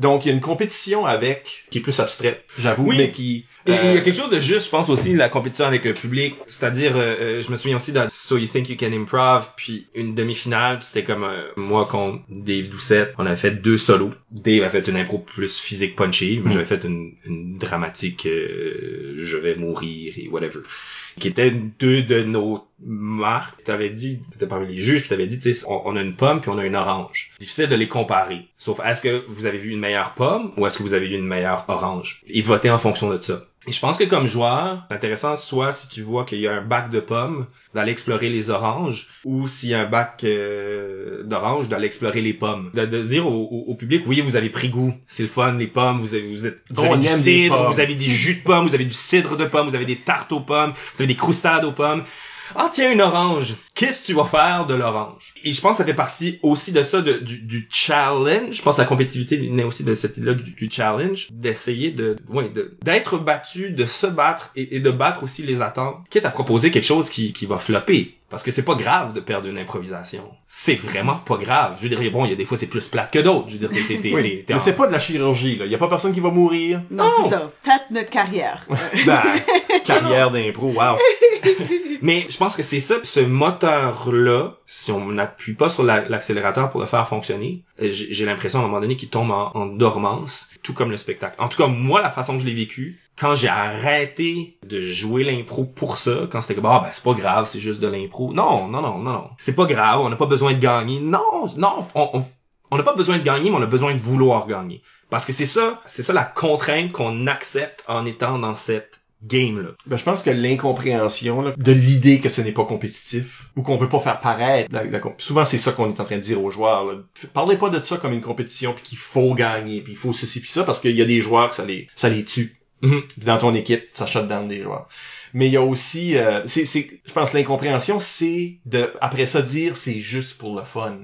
Donc, il y a une compétition avec, qui est plus abstraite, j'avoue, Oui. mais qui... Et il y a euh, quelque chose de juste, je pense aussi, la compétition avec le public. C'est-à-dire, euh, euh, je me souviens aussi dans So You Think You Can Improv, puis une demi-finale, c'était comme euh, moi contre Dave Doucette. On avait fait deux solos. Dave a fait une impro plus physique punchy. Moi, Mm. j'avais fait une, une dramatique euh, je vais mourir et whatever. Qui étaient deux de nos marques. T'avais dit, t'étais parmi les juges, t'avais dit, tu sais, on, on a une pomme puis on a une orange. Difficile de les comparer. Sauf, est-ce que vous avez vu une meilleure pomme ou est-ce que vous avez vu une meilleure orange? Et votez en fonction de ça. Et je pense que comme joueur, c'est intéressant soit si tu vois qu'il y a un bac de pommes, d'aller explorer les oranges, ou s'il y a un bac euh, d'oranges, d'aller explorer les pommes. De, de dire au, au- au public, oui, vous avez pris goût, c'est le fun, les pommes, vous avez, vous êtes, vous avez du cidre, vous avez des jus de pommes, vous avez du cidre de pommes, vous avez des tartes aux pommes, vous avez des croustades aux pommes. Ah tiens une orange. Qu'est-ce que tu vas faire de l'orange? Et je pense que ça fait partie aussi de ça de- du, du challenge. Je pense que la compétitivité naît aussi de cette idée-là du, du challenge, d'essayer de ouais, de- d'être battu, de se battre et, et de battre aussi les attentes. Quitte à proposer quelque chose qui qui va flopper. Parce que c'est pas grave de perdre une improvisation. C'est vraiment pas grave. Je veux dire, bon, il y a des fois c'est plus plate que d'autres. Je veux dire, t'es, t'es, t'es, oui, t'es- t'es mais c'est pas de la chirurgie, là. Il y a pas personne qui va mourir. Non, c'est ça. Peut-être notre carrière. Ben, carrière d'impro, wow. Mais je pense que c'est ça, ce moteur-là, si on n'appuie pas sur la- l'accélérateur pour le faire fonctionner, euh, j'ai l'impression à un moment donné qu'il tombe en, dormance, tout comme le spectacle. En tout cas, moi, la façon que je l'ai vécu, quand j'ai arrêté de jouer l'impro pour ça, quand c'était comme, ah ben c'est pas grave, c'est juste de l'impro. Non, non, non, non, non. C'est pas grave, on n'a pas besoin de gagner. Non, non, on... on on n'a pas besoin de gagner, mais on a besoin de vouloir gagner. Parce que c'est ça, c'est ça la contrainte qu'on accepte en étant dans cette game-là. Ben, je pense que l'incompréhension là, de l'idée que ce n'est pas compétitif ou qu'on veut pas faire paraître la, la souvent c'est ça qu'on est en train de dire aux joueurs là. Parlez pas de ça comme une compétition puis qu'il faut gagner puis il faut ceci puis ça parce qu'il y a des joueurs que ça les ça les tue Mhm. Puis dans ton équipe ça shut down des joueurs mais il y a aussi euh, c'est c'est je pense l'incompréhension c'est de après ça dire c'est juste pour le fun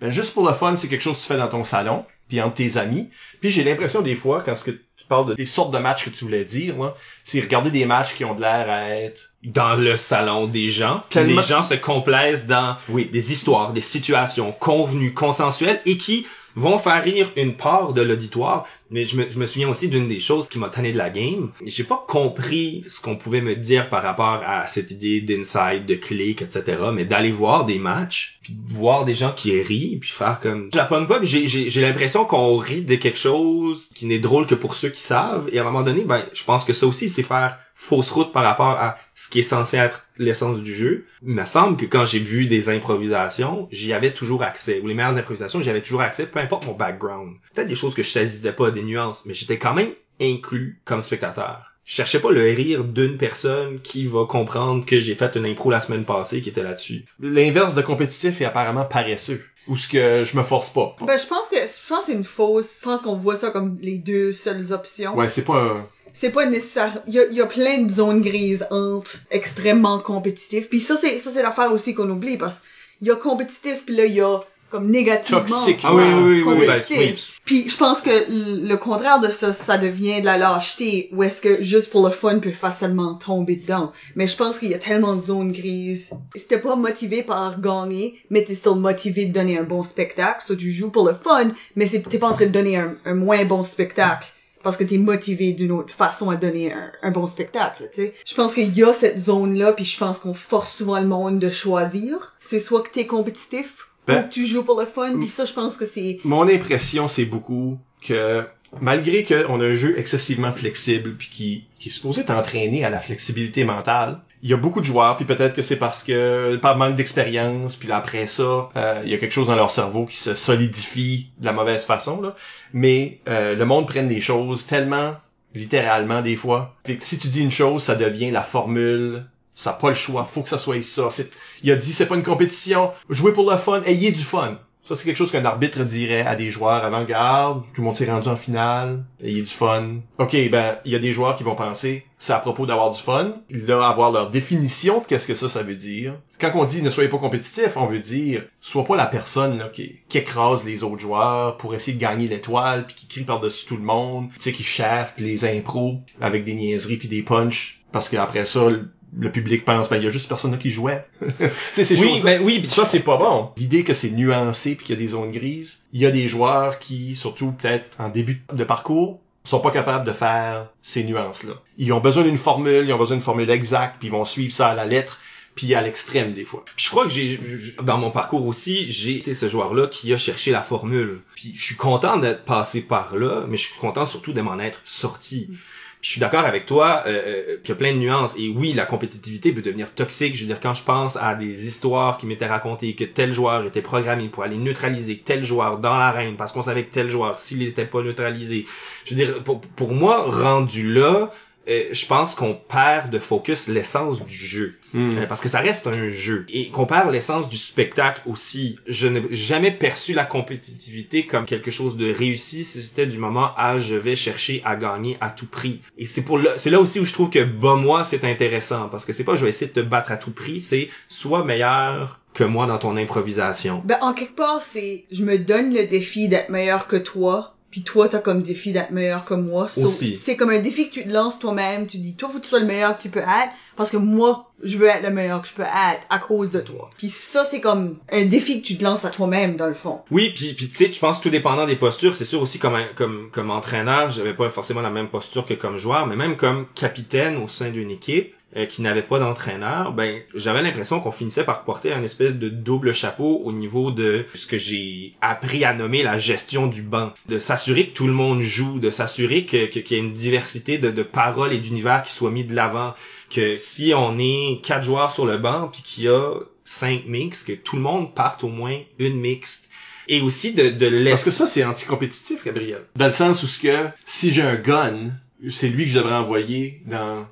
ben juste pour le fun c'est quelque chose que tu fais dans ton salon puis entre tes amis puis j'ai l'impression des fois quand ce que parles de des sortes de matchs que tu voulais dire là c'est regarder des matchs qui ont de l'air à être dans le salon des gens. Puis Tellement- les gens se complaisent dans oui, des histoires, des situations convenues, consensuelles et qui vont faire rire une part de l'auditoire. Mais je me, je me souviens aussi d'une des choses qui m'a tanné de la game. J'ai pas compris ce qu'on pouvait me dire par rapport à cette idée d'inside, de click, etc. Mais d'aller voir des matchs, puis voir des gens qui rient, puis faire comme... Je la pogne pas, j'ai l'impression qu'on rit de quelque chose qui n'est drôle que pour ceux qui savent. Et à un moment donné, ben, je pense que ça aussi, c'est faire fausse route par rapport à ce qui est censé être l'essence du jeu. Il me semble que quand j'ai vu des improvisations, j'y avais toujours accès. Ou les meilleures improvisations, j'y avais toujours accès, peu importe mon background. Peut-être des choses que je saisissais pas, des nuances, mais j'étais quand même inclus comme spectateur. je cherchais pas le rire d'une personne qui va comprendre que j'ai fait une impro la semaine passée qui était là-dessus. L'inverse de compétitif est apparemment paresseux. Ou ce que je me force pas. Ben, je pense que, je pense que c'est une fausse, je pense qu'on voit ça comme les deux seules options. Ouais, c'est pas un... C'est pas nécessaire. Il y a, y a plein de zones grises entre extrêmement compétitif. Puis ça, c'est, ça, c'est l'affaire aussi qu'on oublie parce qu'il y a compétitif puis là, il y a comme négativement Toxique. Ah oui, oui, oui, oui, oui, compétitif. oui. Puis je pense que le contraire de ça, ça devient de la lâcheté, où est-ce que juste pour le fun peut facilement tomber dedans. Mais je pense qu'il y a tellement de zones grises. Si t'es pas motivé par gagner, mais t'es still motivé de donner un bon spectacle, soit tu joues pour le fun, mais c'est t'es pas en train de donner un, un moins bon spectacle. Parce que t'es motivé d'une autre façon à donner un, un bon spectacle, tu sais. Je pense qu'il y a cette zone-là, puis je pense qu'on force souvent le monde de choisir. C'est soit que t'es compétitif, Ben- ou que tu joues pour le fun, puis ça, je pense que c'est Mon impression, c'est beaucoup que malgré qu'on a un jeu excessivement flexible puis qui, qui est supposé t'entraîner à la flexibilité mentale, il y a beaucoup de joueurs, puis peut-être que c'est parce que par manque d'expérience, puis après ça, euh, il y a quelque chose dans leur cerveau qui se solidifie de la mauvaise façon, là. Mais euh, le monde prenne les choses tellement littéralement des fois. Fait que si tu dis une chose, ça devient la formule. Ça n'a pas le choix, faut que ça soit ça. Il a dit c'est pas une compétition, jouez pour le fun, ayez du fun. Ça, c'est quelque chose qu'un arbitre dirait à des joueurs avant-garde. Tout le monde s'est rendu en finale. Ayez du fun. OK, ben, il y a des joueurs qui vont penser, c'est à propos d'avoir du fun. Là, avoir leur définition de qu'est-ce que ça, ça veut dire. Quand on dit ne soyez pas compétitif, on veut dire, sois pas la personne, là, qui, qui écrase les autres joueurs pour essayer de gagner l'étoile puis qui crie par-dessus tout le monde. Tu sais, qui shafte les impros avec des niaiseries puis des punchs. Parce qu'après ça, le, public pense, ben, il y a juste personne là qui jouait. tu sais, ces Oui, choses ben oui, pis ça, c'est pas bon. L'idée que c'est nuancé puis qu'il y a des zones grises. Il y a des joueurs qui, surtout peut-être en début de parcours, sont pas capables de faire ces nuances-là. Ils ont besoin d'une formule, ils ont besoin d'une formule exacte, puis ils vont suivre ça à la lettre, puis à l'extrême des fois. Puis je crois que j'ai dans mon parcours aussi, j'ai été ce joueur-là qui a cherché la formule. Puis je suis content d'être passé par là, mais je suis content surtout de m'en être sorti. Je suis d'accord avec toi euh, euh, qu'il y a plein de nuances. Et oui, la compétitivité peut devenir toxique. Je veux dire, quand je pense à des histoires qui m'étaient racontées que tel joueur était programmé pour aller neutraliser tel joueur dans l'arène parce qu'on savait que tel joueur, s'il n'était pas neutralisé, je veux dire, pour, pour moi, rendu là, je pense qu'on perd de focus l'essence du jeu. Euh, parce que ça reste un jeu. Et qu'on perd l'essence du spectacle aussi. Je n'ai jamais perçu la compétitivité comme quelque chose de réussi si c'était du moment à je vais chercher à gagner à tout prix. Et c'est pour là, c'est là aussi où je trouve que bas moi c'est intéressant parce que c'est pas je vais essayer de te battre à tout prix, c'est sois meilleur que moi dans ton improvisation. Ben, en quelque part, c'est, je me donne le défi d'être meilleur que toi, puis toi, t'as comme défi d'être meilleur que moi. So, Aussi. C'est comme un défi que tu te lances toi-même, tu dis, toi, faut que tu sois le meilleur que tu peux être, parce que moi, je veux être le meilleur que je peux être à cause de toi. Puis ça, c'est comme un défi que tu te lances à toi-même, dans le fond. Oui, puis puis tu sais, je pense tout dépendant des postures, c'est sûr aussi comme comme comme entraîneur, j'avais pas forcément la même posture que comme joueur, mais même comme capitaine au sein d'une équipe euh, qui n'avait pas d'entraîneur, ben j'avais l'impression qu'on finissait par porter un espèce de double chapeau au niveau de ce que j'ai appris à nommer la gestion du banc, de s'assurer que tout le monde joue, de s'assurer que qu'il y ait une diversité de, de paroles et d'univers qui soit mis de l'avant, que si on est quatre joueurs sur le banc puis qu'il y a cinq mixtes, que tout le monde parte au moins une mixte. Et aussi de, de laisser... Parce que ça, c'est anticompétitif, Gabriel. Dans le sens où ce que, si j'ai un gun, c'est lui que je devrais envoyer dans...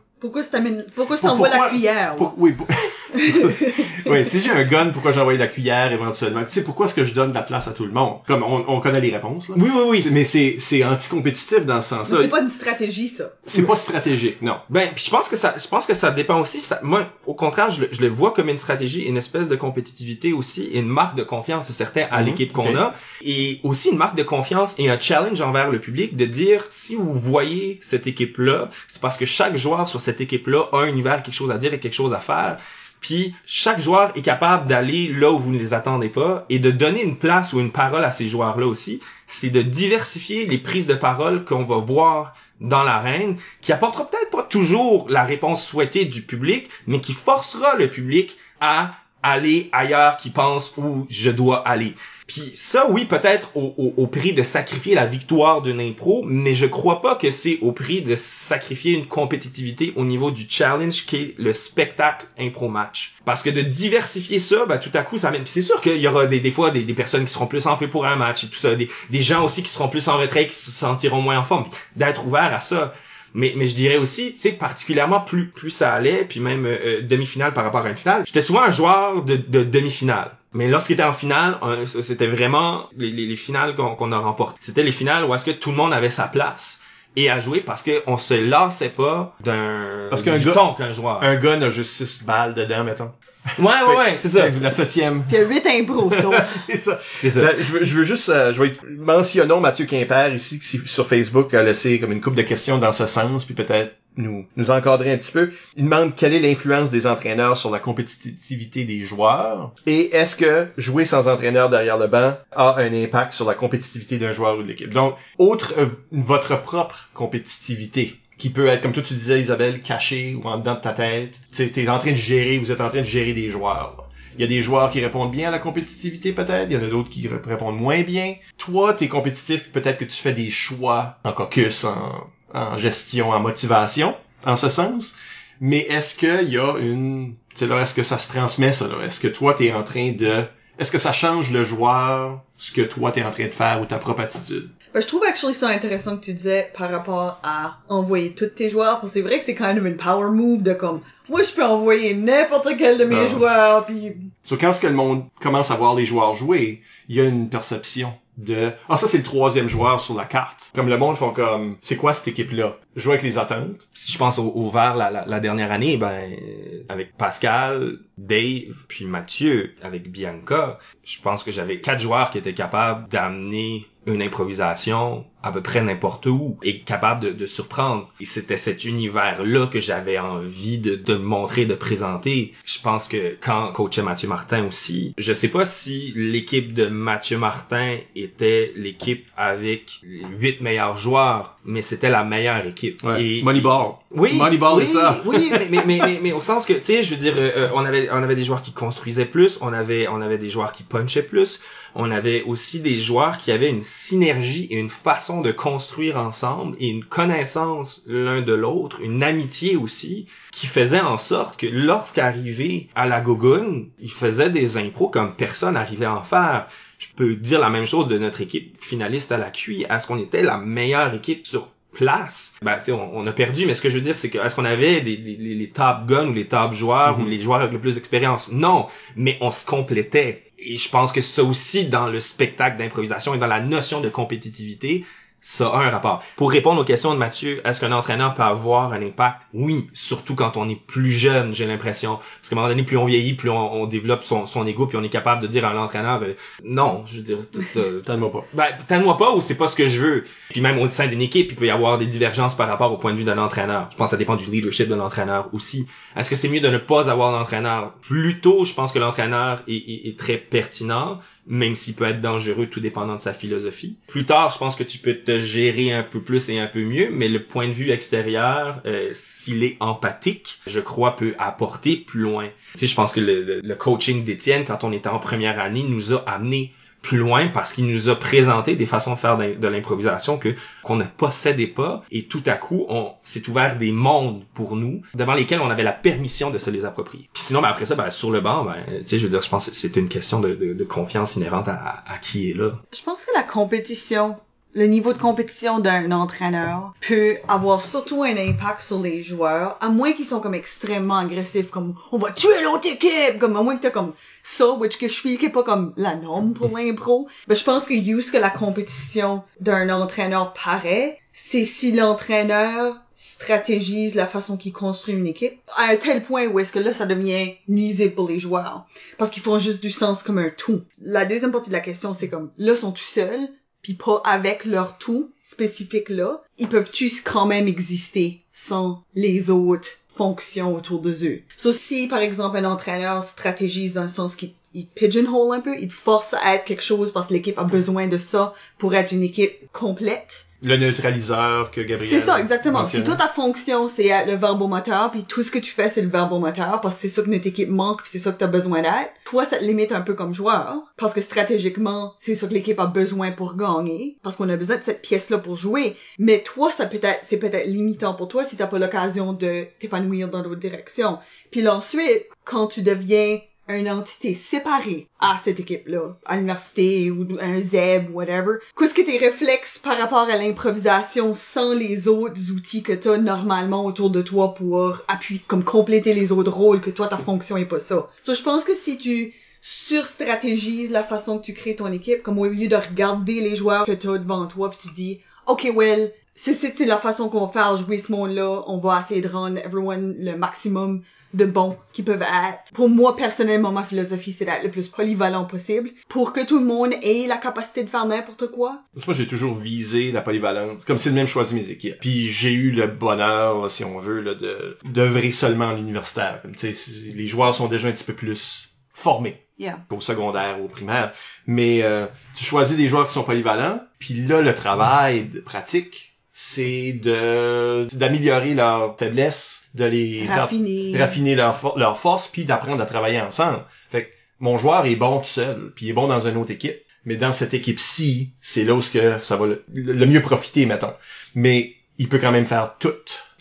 Pourquoi tu t'envoies la cuillère? Pour- oui, pour- oui, si j'ai un gun, pourquoi j'envoie la cuillère éventuellement? Tu sais, pourquoi est-ce que je donne de la place à tout le monde? Comme on, on connaît les réponses, là. Oui, oui, oui. Mais c'est, c'est anticompétitif dans ce sens-là. c'est pas une stratégie, ça. C'est pas stratégique, non. Ben, puis je pense que ça, je pense que ça dépend aussi. Ça, moi, au contraire, je le, je le vois comme une stratégie, une espèce de compétitivité aussi, et une marque de confiance, c'est certain, à Mhm, l'équipe qu'on a, et aussi une marque de confiance et un challenge envers le public de dire si vous voyez cette équipe-là, c'est parce que chaque joueur sur cette équipe-là a un univers, quelque chose à dire et quelque chose à faire. Puis chaque joueur est capable d'aller là où vous ne les attendez pas et de donner une place ou une parole à ces joueurs-là aussi. C'est de diversifier les prises de parole qu'on va voir dans l'arène, qui apportera peut-être pas toujours la réponse souhaitée du public, mais qui forcera le public à aller ailleurs qui pense où je dois aller. Puis ça, oui, peut-être au, prix de sacrifier la victoire d'une impro, mais je crois pas que c'est au prix de sacrifier une compétitivité au niveau du challenge qui est le spectacle impro match. Parce que de diversifier ça, ben, tout à coup, ça mène. C'est sûr qu'il y aura des, des fois des, des personnes qui seront plus en feu pour un match et tout ça, des, des gens aussi qui seront plus en retrait, qui se sentiront moins en forme. D'être ouvert à ça. Mais, mais je dirais aussi, tu sais, particulièrement plus, plus ça allait, puis même euh, euh, demi-finale par rapport à une finale, j'étais souvent un joueur de, de demi-finale. Mais lorsqu'il était en finale, c'était vraiment les, les, les finales qu'on a remportées. C'était les finales où est-ce que tout le monde avait sa place et à jouer parce que on se lassait pas d'un Parce qu'un gars- qu'un joueur. Un gars n'a juste 6 balles dedans, mettons. Ouais, ouais, ouais, c'est ça. La septième. Puis il y a 8 impros, ça. c'est ça. C'est ça. Ben, je, veux, je veux juste, euh, je vais mentionnons Mathieu Quimper ici qui sur Facebook a laissé comme une coupe de questions dans ce sens, puis peut-être nous nous encadrer un petit peu. Il demande quelle est l'influence des entraîneurs sur la compétitivité des joueurs et est-ce que jouer sans entraîneur derrière le banc a un impact sur la compétitivité d'un joueur ou de l'équipe? Donc, autre euh, votre propre compétitivité qui peut être, comme toi tu disais Isabelle, cachée ou en dedans de ta tête. Tu t'es en train de gérer, vous êtes en train de gérer des joueurs. Il y a des joueurs qui répondent bien à la compétitivité peut-être, il y en a d'autres qui ré- répondent moins bien. Toi, t'es compétitif, peut-être que tu fais des choix en caucus, en, en gestion, en motivation, en ce sens. Mais est-ce qu'il y a une... Tu sais là, est-ce que ça se transmet ça là? Est-ce que toi, t'es en train de... Est-ce que ça change le joueur, ce que toi, t'es en train de faire ou ta propre attitude? Ben, je trouve actually ça intéressant que tu disais par rapport à envoyer tous tes joueurs, parce que c'est vrai que c'est quand même une power move de comme, moi je peux envoyer n'importe quel de mes Ah. joueurs, puis So, quand ce que le monde commence à voir les joueurs jouer, il y a une perception de ah ça c'est le troisième joueur sur la carte. Comme le monde font comme c'est quoi cette équipe là Jouer avec les attentes? si je pense au, au Vert la, la, la dernière année, ben euh, avec Pascal, Dave, puis Mathieu, avec Bianca, je pense que j'avais quatre joueurs qui étaient capables d'amener une improvisation à peu près n'importe où et capables de, de surprendre. Et c'était cet univers-là que j'avais envie de, de montrer, de présenter. Je pense que quand coachait Mathieu Martin aussi, je sais pas si l'équipe de Mathieu Martin était l'équipe avec les huit meilleurs joueurs, mais c'était la meilleure équipe. Et- Moneyball. oui, Moneyball oui, ça. Oui, mais, mais, mais, mais, mais au sens que, tu sais, je veux dire, euh, euh, on avait, on avait des joueurs qui construisaient plus, on avait, on avait des joueurs qui punchaient plus, on avait aussi des joueurs qui avaient une synergie et une façon de construire ensemble et une connaissance l'un de l'autre, une amitié aussi, qui faisait en sorte que lorsqu'arrivait à la Gogun, ils faisaient des impros comme personne n'arrivait à en faire. Je peux dire la même chose de notre équipe finaliste à la QI. Est-ce qu'on était la meilleure équipe sur place, ben, tu sais, on, on a perdu, mais ce que je veux dire, c'est que, est-ce qu'on avait des, des- les, les top guns ou les top joueurs ou les joueurs avec le plus d'expérience? Non, mais on se complétait. Et je pense que ça aussi, dans le spectacle d'improvisation et dans la notion de compétitivité, ça a un rapport. Pour répondre aux questions de Mathieu, est-ce qu'un entraîneur peut avoir un impact? Oui, surtout quand on est plus jeune, j'ai l'impression. Parce qu'à un moment donné, plus on vieillit, plus on, on développe son, son ego, puis on est capable de dire à l'entraîneur, euh, non, je veux dire, t- t- T'en pas. ben, tanne-moi pas ou c'est pas ce que je veux. Puis même au sein d'une équipe, il peut y avoir des divergences par rapport au point de vue de l'entraîneur. Je pense que ça dépend du leadership de l'entraîneur aussi. Est-ce que c'est mieux de ne pas avoir d'entraîneur? Plutôt, je pense que l'entraîneur est, est- est très pertinent, même s'il peut être dangereux tout dépendant de sa philosophie. Plus tard, je pense que tu peux te gérer un peu plus et un peu mieux, mais le point de vue extérieur, euh, s'il est empathique, je crois peut apporter plus loin. Tu sais, je pense que le, coaching d'Étienne, quand on était en première année, nous a amené plus loin parce qu'il nous a présenté des façons de faire de l'improvisation que qu'on ne possédait pas et tout à coup on s'est ouvert des mondes pour nous devant lesquels on avait la permission de se les approprier. Sinon ben, après ça ben, sur le banc ben tu sais je veux dire je pense que c'est une question de, confiance inhérente à, à qui est là. Je pense que la compétition, le niveau de compétition d'un entraîneur peut avoir surtout un impact sur les joueurs, à moins qu'ils sont comme extrêmement agressifs, comme on va tuer l'autre équipe, comme à moins que t'as comme ça, which que je file qui est pas comme la norme pour l'impro. Ben, je pense que use que la compétition d'un entraîneur paraît, c'est si l'entraîneur stratégise la façon qu'il construit une équipe à un tel point où est-ce que là ça devient nuisible pour les joueurs parce qu'ils font juste du sens comme un tout. La deuxième partie de la question c'est comme là ils sont tout seuls? Puis pas avec leur tout spécifique là, ils peuvent-tu quand même exister sans les autres fonctions autour de eux? So si par exemple un entraîneur stratégise dans le sens qu'il pigeonhole un peu, il force à être quelque chose parce que l'équipe a besoin de ça pour être une équipe complète. Le neutraliseur que Gabriel. C'est ça, exactement. Si toi, ta fonction, c'est être le verbomoteur, puis tout ce que tu fais, c'est le verbomoteur, parce que c'est ça que notre équipe manque, puis c'est ça que t'as besoin d'être, toi, ça te limite un peu comme joueur, parce que stratégiquement, c'est ça que l'équipe a besoin pour gagner, parce qu'on a besoin de cette pièce-là pour jouer. Mais toi, ça peut être, c'est peut-être limitant pour toi si t'as pas l'occasion de t'épanouir dans d'autres directions. Puis là, ensuite, quand tu deviens une entité séparée à cette équipe-là, à l'université ou un ZEB, whatever, qu'est-ce que tes réflexes par rapport à l'improvisation sans les autres outils que t'as normalement autour de toi pour appuyer, comme compléter les autres rôles, que toi ta fonction est pas ça? So, je pense que si tu surstratégises la façon que tu crées ton équipe, comme au lieu de regarder les joueurs que t'as devant toi puis tu dis, ok, well, c'est c'est la façon qu'on va faire jouer ce monde-là. On va essayer de rendre everyone le maximum de bons qu'ils peuvent être. Pour moi, personnellement, ma philosophie, c'est d'être le plus polyvalent possible pour que tout le monde ait la capacité de faire n'importe quoi. Moi, j'ai toujours visé la polyvalence. Comme c'est le même choisi mes équipes. Puis j'ai eu le bonheur, si on veut, là, de d'œuvrer seulement en universitaire. Comme, tu sais, les joueurs sont déjà un petit peu plus formés Yeah. au secondaire, au primaire. Mais euh, tu choisis des joueurs qui sont polyvalents, puis là, le travail de pratique, c'est de d'améliorer leurs faiblesses, de les faire Raffiner. raffiner leur, for- leur force, puis d'apprendre à travailler ensemble. Fait que mon joueur est bon tout seul, puis il est bon dans une autre équipe. Mais dans cette équipe-ci, c'est là où que ça va le, le mieux profiter, mettons. Mais il peut quand même faire tout.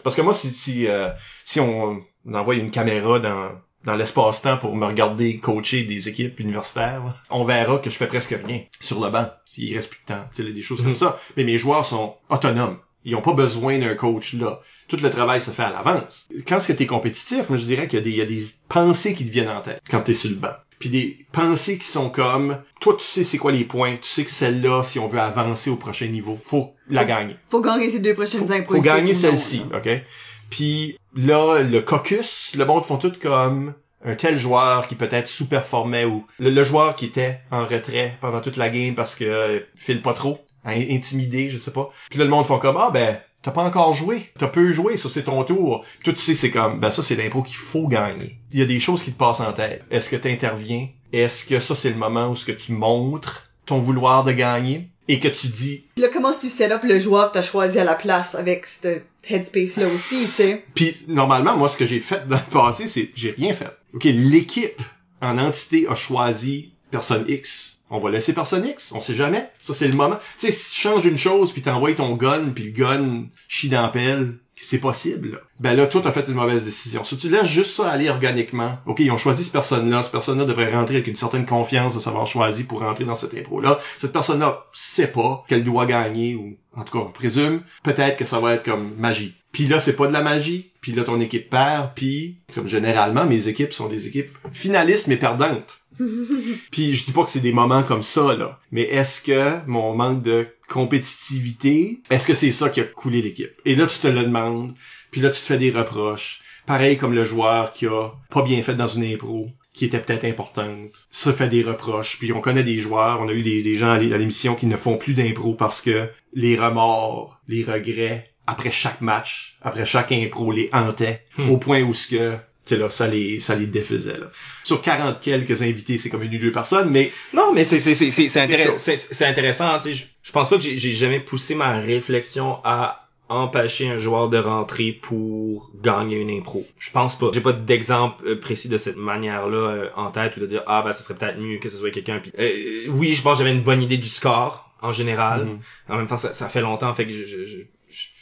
Parce que moi, si si, euh, si on, on envoie une caméra dans dans l'espace-temps pour me regarder coacher des équipes universitaires, là, on verra que je fais presque rien sur le banc. S'il reste plus de temps, tu sais, des choses comme ça. Mais mes joueurs sont autonomes. Ils ont pas besoin d'un coach là. Tout le travail se fait à l'avance. Quand est-ce que t'es compétitif, moi je dirais qu'il y a des, il y a des pensées qui te viennent en tête quand t'es sur le banc. Puis des pensées qui sont comme, toi tu sais c'est quoi les points, tu sais que celle-là, si on veut avancer au prochain niveau, faut la gagner Faut gagner ces deux prochaines impôts. faut gagner celle-ci, OK? Puis là, le caucus, le monde font tout comme un tel joueur qui peut-être sous-performait ou le, joueur qui était en retrait pendant toute la game parce que euh, file pas trop, hein, intimidé, je sais pas. Puis là, le monde font comme ah ben t'as pas encore joué, t'as peu joué, ça c'est ton tour. Puis toi tu sais c'est comme ben ça c'est l'impro qu'il faut gagner. Il y a des choses qui te passent en tête. Est-ce que t'interviens? Est-ce que ça c'est le moment où ce que tu montres ton vouloir de gagner? Et que tu dis Là, comment tu set up le joueur que t'as choisi à la place avec ce headspace-là aussi, tu sais? Puis normalement, moi, ce que j'ai fait dans le passé, c'est j'ai rien fait. Ok, l'équipe en entité a choisi personne X. On va laisser personne X. On sait jamais. Ça, c'est le moment. Tu sais, si tu changes une chose, puis t'envoies ton gun, puis le gun chie dans c'est possible. Ben là, toi, t'as fait une mauvaise décision. Si tu laisses juste ça aller organiquement, ok, ils ont choisi cette personne-là. Cette personne-là devrait rentrer avec une certaine confiance de savoir choisi pour rentrer dans cette impro-là. Cette personne-là sait pas qu'elle doit gagner, ou en tout cas, on présume. Peut-être que ça va être comme magie. Puis là, c'est pas de la magie. Puis là, ton équipe perd. Puis, comme généralement, mes équipes sont des équipes finalistes mais perdantes. Puis je dis pas que c'est des moments comme ça, là. Mais est-ce que mon manque de compétitivité, est-ce que c'est ça qui a coulé l'équipe? Et là, tu te le demandes. Puis là, tu te fais des reproches. Pareil comme le joueur qui a pas bien fait dans une impro qui était peut-être importante, se fait des reproches. Puis on connaît des joueurs, on a eu des, des gens à l'é- à l'émission qui ne font plus d'impro parce que les remords, les regrets, après chaque match, après chaque impro, les hantaient, au point où ce que sais là, ça les, ça les défaisait, là. Sur 40 quelques invités, c'est comme une ou deux personnes, mais Non, mais c'est c'est c'est c'est intéressant. chose. C'est c'est intéressant. Tu sais, je, je pense pas que j'ai j'ai jamais poussé ma réflexion à empêcher un joueur de rentrer pour gagner une impro. Je pense pas. J'ai pas d'exemple euh, précis de cette manière-là euh, en tête ou de dire ah ben ça serait peut-être mieux que ce soit quelqu'un. Euh, oui, je pense que j'avais une bonne idée du score en général. Mhm. En même temps, ça, ça fait longtemps, fait que je, je- je-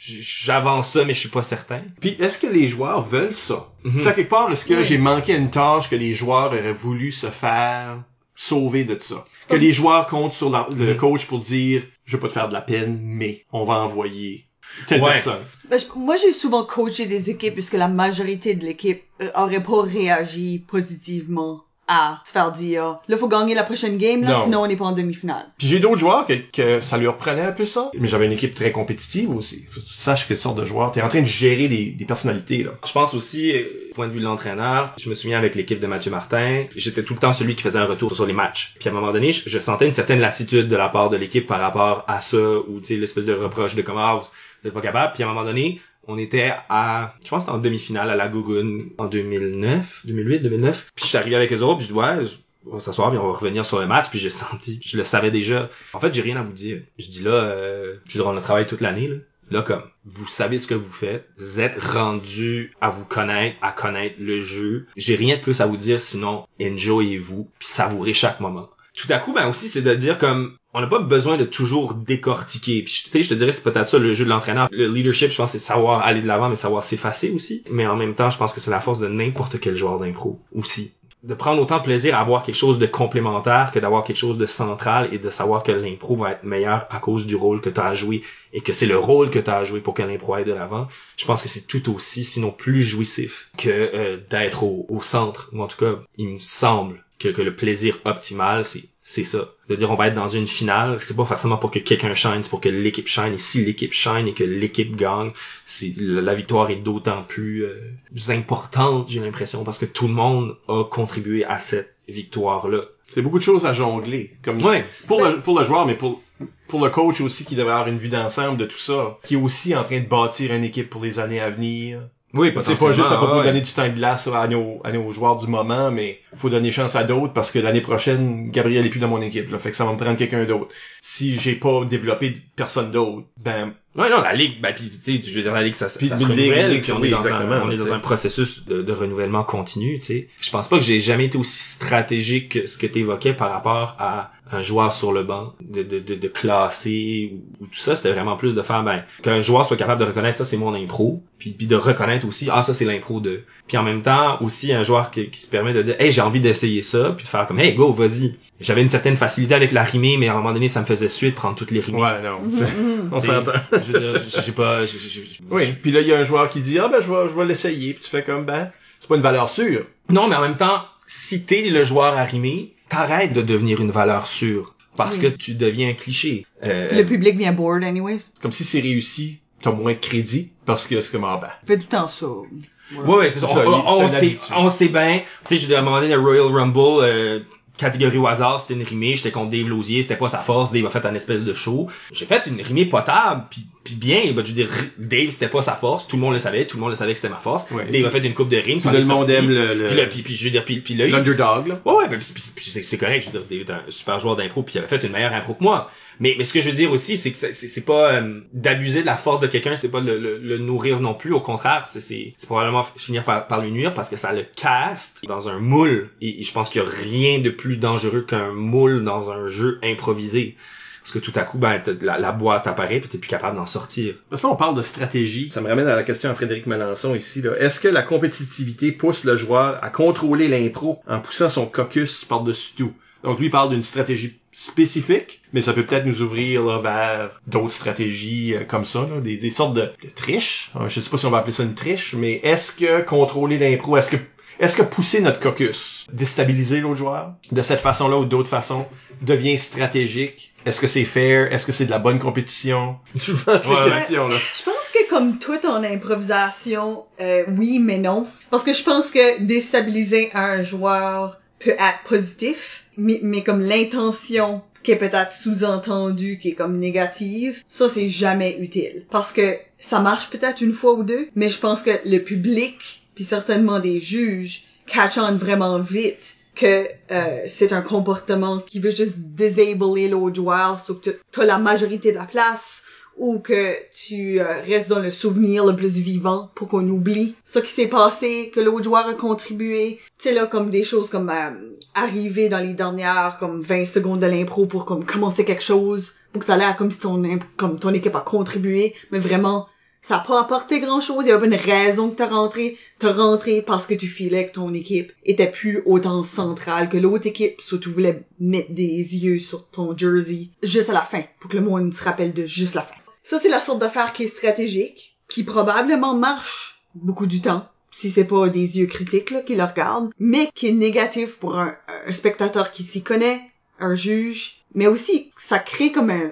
j'avance ça, mais je suis pas certain. Puis est-ce que les joueurs veulent ça? Tu sais, à quelque part, est-ce que Oui. j'ai manqué une tâche que les joueurs auraient voulu se faire sauver de ça? Que les joueurs comptent sur la- le Mhm. coach pour dire, je vais pas te faire de la peine, mais on va envoyer telle Ouais. personne. Ben, je- moi, j'ai souvent coaché des équipes puisque la majorité de l'équipe euh, aurait pas réagi positivement à se faire dire là faut gagner la prochaine game là Non. sinon on n'est pas en demi-finale. Puis j'ai d'autres joueurs que, que ça leur prenait un peu ça. Mais j'avais une équipe très compétitive aussi. Faut que tu saches quelle sorte de joueur. T'es en train de gérer des, des personnalités, là. Je pense aussi, euh, du point de vue de l'entraîneur, je me souviens avec l'équipe de Mathieu Martin, j'étais tout le temps celui qui faisait un retour sur les matchs. Puis à un moment donné, je, je sentais une certaine lassitude de la part de l'équipe par rapport à ça, ou tu sais, l'espèce de reproche de comment ah, vous vous êtes pas capable. Puis à un moment donné, on était à, je pense c'était en demi-finale à la Gougoune en 2009, 2008, 2009. Puis je suis arrivé avec eux autres, puis je dis ouais, on va s'asseoir puis on va revenir sur le match puis j'ai senti je le savais déjà en fait j'ai rien à vous dire je dis là euh, je dis on a travaillé toute l'année là Là, comme, vous savez ce que vous faites, vous êtes rendu à vous connaître, à connaître le jeu. J'ai rien de plus à vous dire, sinon, enjoyez-vous, puis savourez chaque moment. Tout à coup, ben aussi, c'est de dire comme, on n'a pas besoin de toujours décortiquer. Puis, je te dirais, c'est peut-être ça le jeu de l'entraîneur. Le leadership, je pense, c'est savoir aller de l'avant, mais savoir s'effacer aussi. Mais en même temps, je pense que c'est la force de n'importe quel joueur d'impro aussi. de prendre autant plaisir à avoir quelque chose de complémentaire que d'avoir quelque chose de central et de savoir que l'impro va être meilleur à cause du rôle que tu as à jouer et que c'est le rôle que tu as à jouer pour que l'impro aille de l'avant. Je pense que c'est tout aussi, sinon plus jouissif que euh, d'être au, centre. Ou en tout cas, il me semble que, que le plaisir optimal, c'est ça. De dire on va être dans une finale, c'est pas forcément pour que quelqu'un shine, c'est pour que l'équipe shine. Et si l'équipe shine et que l'équipe gagne, c'est la victoire est d'autant plus euh, importante, j'ai l'impression, parce que tout le monde a contribué à cette victoire-là. C'est beaucoup de choses à jongler. Comme Ouais. pour le pour le joueur, mais pour pour le coach aussi qui devrait avoir une vue d'ensemble de tout ça, qui est aussi en train de bâtir une équipe pour les années à venir. Oui, C'est pas juste à propos de donner du temps de glace à nos, à nos joueurs du moment, mais faut donner chance à d'autres parce que l'année prochaine, Gabriel est plus dans mon équipe. Là, fait que ça va me prendre quelqu'un d'autre. Si j'ai pas développé personne d'autre, ben Ouais, non, la ligue, ben, puis, tu sais, je veux dire, la ligue, ça, se renouvelle, puis on est dans un, on est tu dans un processus de, de renouvellement continu, tu sais. Je pense pas que j'ai jamais été aussi stratégique que ce que t'évoquais par rapport à un joueur sur le banc, de, de, de, de classer, ou, ou tout ça, c'était vraiment plus de faire, ben, qu'un joueur soit capable de reconnaître ça, c'est mon impro, puis, puis de reconnaître aussi, ah, ça, c'est l'impro de. Puis en même temps, aussi, un joueur qui, qui se permet de dire, hey, j'ai envie d'essayer ça, puis de faire comme, hey, go, vas-y. J'avais une certaine facilité avec la rimée, mais à un moment donné, ça me faisait suer de prendre toutes les rimées. ouais, non. On Tu sais, s'entend. Je veux dire, je sais pas, je- je- je- Oui, puis là il y a un joueur qui dit ah ben je vais je vais l'essayer, puis tu fais comme ben c'est pas une valeur sûre. Non, mais en même temps, si t'es le joueur arrimé, t'arrêtes de devenir une valeur sûre. Parce Oui. que tu deviens un cliché. Euh, Le public vient bored anyways. Comme si c'est réussi, t'as moins de crédit parce que c'est comme ah ben. Fait tout le temps ça. Ouais, ouais, c'est ça. On, on sait, on sait bien. Tu sais, je veux dire, à un moment donné, le Royal Rumble, euh, catégorie au hasard, c'était une rimée. J'étais contre Dave Lausier, c'était pas sa force. Dave a fait un espèce de show. J'ai fait une rimée potable, puis puis bien. Ben, je veux dire, Dave, c'était pas sa force. Tout le monde le savait. Tout le monde le savait que c'était ma force. Ouais. Dave a fait une coupe de. Puis là, en le monde aime le- le- Puis là, puis, puis je veux dire, puis, puis là, il- L'underdog là. Ouais, ouais, ben, puis- puis- puis c'est correct. Je veux dire, David est un super joueur d'impro, puis il avait fait une meilleure impro que moi. Mais, mais ce que je veux dire aussi, c'est que c'est- pas euh, d'abuser de la force de quelqu'un, c'est pas le, le, le nourrir non plus. Au contraire, c'est c'est c'est probablement finir par, par lui nuire parce que ça le caste dans un moule. Et, et je pense qu'il y a rien de plus dangereux qu'un moule dans un jeu improvisé. Parce que tout à coup, ben, la, boîte apparaît, puis t'es plus capable d'en sortir. Parce que là, on parle de stratégie. Ça me ramène à la question à Frédéric Melançon ici. Est-ce que la compétitivité pousse le joueur à contrôler l'impro en poussant son caucus par-dessus tout? Donc lui il parle d'une stratégie spécifique, mais ça peut peut-être nous ouvrir là, vers d'autres stratégies euh, comme ça, là, des, des sortes de, de triches. Euh, Je sais pas si on va appeler ça une triche, mais est-ce que contrôler l'impro, est-ce que est-ce que pousser notre caucus, déstabiliser l'autre joueur de cette façon-là ou d'autres façons, devient stratégique? Est-ce que c'est fair? Est-ce que c'est de la bonne compétition? Je pose Ouais, question, là. Je pense que comme toute en improvisation, euh, oui mais non. Parce que je pense que déstabiliser un joueur peut être positif, mais, mais comme l'intention qui est peut-être sous-entendue, qui est comme négative, ça c'est jamais utile. Parce que ça marche peut-être une fois ou deux, mais je pense que le public, puis certainement des juges, catch on vraiment vite que euh, c'est un comportement qui veut juste disabler l'autre joueur, sauf que t'as la majorité de la place, ou que tu euh, restes dans le souvenir le plus vivant pour qu'on oublie ce qui s'est passé, que l'autre joueur a contribué. Tu sais là comme des choses comme euh, arriver dans les dernières comme 20 secondes de l'impro pour comme commencer quelque chose, pour que ça a l'air comme si ton comme ton équipe a contribué, mais vraiment ça a pas apporté grand chose, il y avait pas une raison que t'as rentré, t'as rentré parce que tu filais que ton équipe était plus autant centrale que l'autre équipe, surtout tu voulais mettre des yeux sur ton jersey juste à la fin, pour que le monde se rappelle de juste la fin. Ça, c'est la sorte d'affaire qui est stratégique, qui probablement marche beaucoup du temps, si c'est pas des yeux critiques là, qui le regardent, mais qui est négatif pour un, spectateur qui s'y connaît, un juge, mais aussi ça crée comme un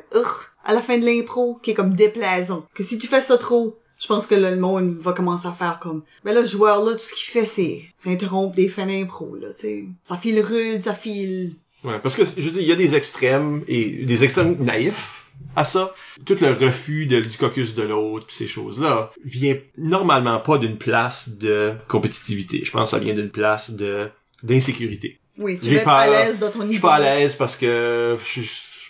à la fin de l'impro qui est comme déplaisant. Que si tu fais ça trop, je pense que là, le monde va commencer à faire comme ben là, le joueur là, tout ce qu'il fait, c'est c'est interrompre des fins d'impro, là, tu sais. Ça file rude, ça file... Ouais, parce que je dis, il y a des extrêmes et des extrêmes naïfs à ça. Tout le refus de- du caucus de l'autre, ces choses-là, vient normalement pas d'une place de compétitivité. Je pense que ça vient d'une place de d'insécurité. Oui, tu être à l'aise dans ton idée. Je suis pas à l'aise parce que je,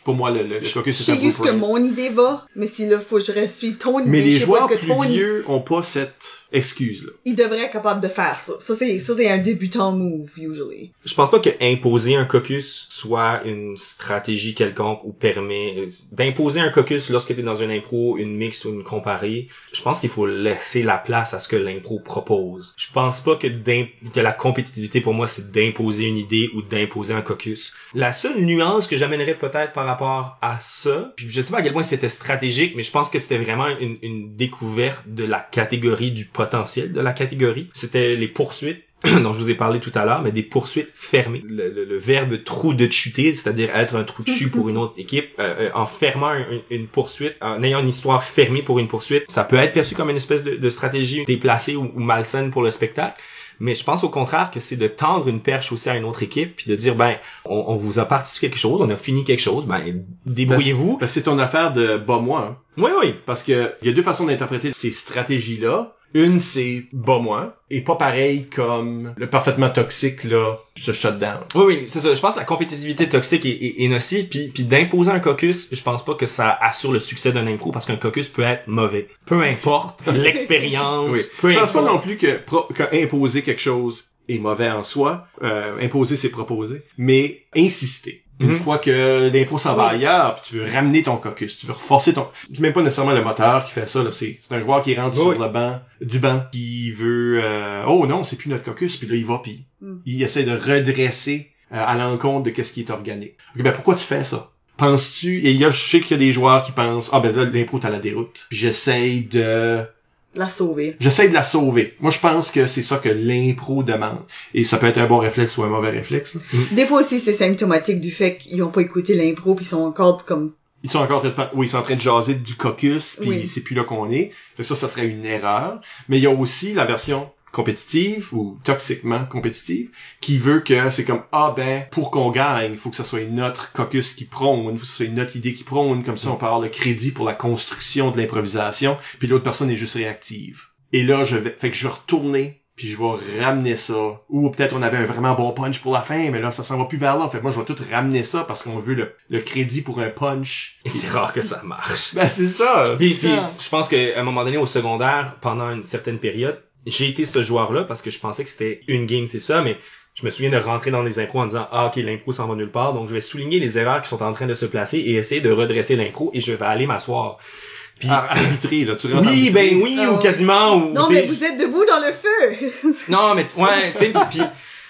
pour moi le, le, le caucus c'est un sais juste que mon idée va, mais si là, faut que je suivre ton idée, Mais les pas joueurs plus vieux ont pas cette excuse là. Il devrait être capable de faire ça. Ça, c'est, ça, c'est un débutant move, usually. Je pense pas que imposer un caucus soit une stratégie quelconque ou permet euh, d'imposer un caucus lorsque t'es dans une impro, une mixte ou une comparée. Je pense qu'il faut laisser la place à ce que l'impro propose. Je pense pas que, que la compétitivité pour moi c'est d'imposer une idée ou d'imposer un caucus. La seule nuance que j'amènerais peut-être par rapport à ça, puis je sais pas à quel point c'était stratégique, mais je pense que c'était vraiment une, une découverte de la catégorie du potentiel de la catégorie. C'était les poursuites dont je vous ai parlé tout à l'heure, mais des poursuites fermées. Le, le- le verbe trou de chuter, c'est-à-dire être un trou de chute pour une autre équipe, euh, euh, en fermant un- une, poursuite, en ayant une histoire fermée pour une poursuite, ça peut être perçu comme une espèce de, de stratégie déplacée ou, ou malsaine pour le spectacle. Mais je pense au contraire que c'est de tendre une perche aussi à une autre équipe, puis de dire ben on, on vous a parti sur quelque chose, on a fini quelque chose, ben débrouillez-vous. Parce que c'est ton affaire de bas moi. Hein. Oui oui. Parce que il y a deux façons d'interpréter ces stratégies-là. Une, c'est bas moi, et pas pareil comme le parfaitement toxique, là, ce shutdown. Oui, oui, c'est ça. Je pense que la compétitivité toxique est, est, est nocive, puis, puis d'imposer un caucus, je pense pas que ça assure le succès d'un impro, parce qu'un caucus peut être mauvais. Peu importe l'expérience, Oui. peu Je pense pas importe. non plus que, pro- que imposer quelque chose est mauvais en soi. Euh, imposer, c'est proposer. Mais insister. Une Mhm. fois que l'impro s'en va Oui. ailleurs, puis tu veux ramener ton caucus, tu veux reforcer ton... C'est même pas nécessairement le moteur qui fait ça, là. C'est c'est un joueur qui rentre Oui. sur le banc, du banc, qui veut... euh, oh non, c'est plus notre caucus, puis là, il va, puis Mm. il essaie de redresser euh, à l'encontre de qu'est-ce qui est organique. Ok, ben pourquoi tu fais ça? Penses-tu... Et il y a, je sais qu'il y a des joueurs qui pensent, ah ben là, l'impro, t'as la déroute. Puis j'essaye de... La sauver. J'essaie de la sauver. Moi, je pense que c'est ça que l'impro demande. Et ça peut être un bon réflexe ou un mauvais réflexe. là. Des fois aussi, c'est symptomatique du fait qu'ils ont pas écouté l'impro pis ils sont encore comme, Ils sont encore en train de, par- oui, ils sont en train de jaser du caucus, puis Oui. c'est plus là qu'on est. Fait que ça, ça serait une erreur. Mais il y a aussi la version compétitive ou toxiquement compétitive qui veut que c'est comme ah ben pour qu'on gagne il faut que ce soit notre caucus qui prône il faut que ce soit notre idée qui prône. Comme ça on peut avoir le crédit pour la construction de l'improvisation puis l'autre personne est juste réactive. Et là je vais fait que je vais retourner puis je vais ramener ça. Ou peut-être on avait un vraiment bon punch pour la fin mais là ça s'en va plus vers là. Fait que moi je vais tout ramener ça parce qu'on veut le, le crédit pour un punch. Et c'est rare que ça marche. ben c'est ça. Puis, puis je pense qu'à un moment donné, au secondaire, pendant une certaine période, j'ai été ce joueur-là parce que je pensais que c'était une game, c'est ça, mais je me souviens de rentrer dans les impros en disant ah ok l'impro s'en va nulle part donc je vais souligner les erreurs qui sont en train de se placer et essayer de redresser l'impro et je vais aller m'asseoir puis Ah, arbitrer là tu rentres oui arbitrer. ben oui Ah ou quasiment ou non mais vous êtes debout dans le feu! non, mais tu- ouais, tu sais, puis, puis,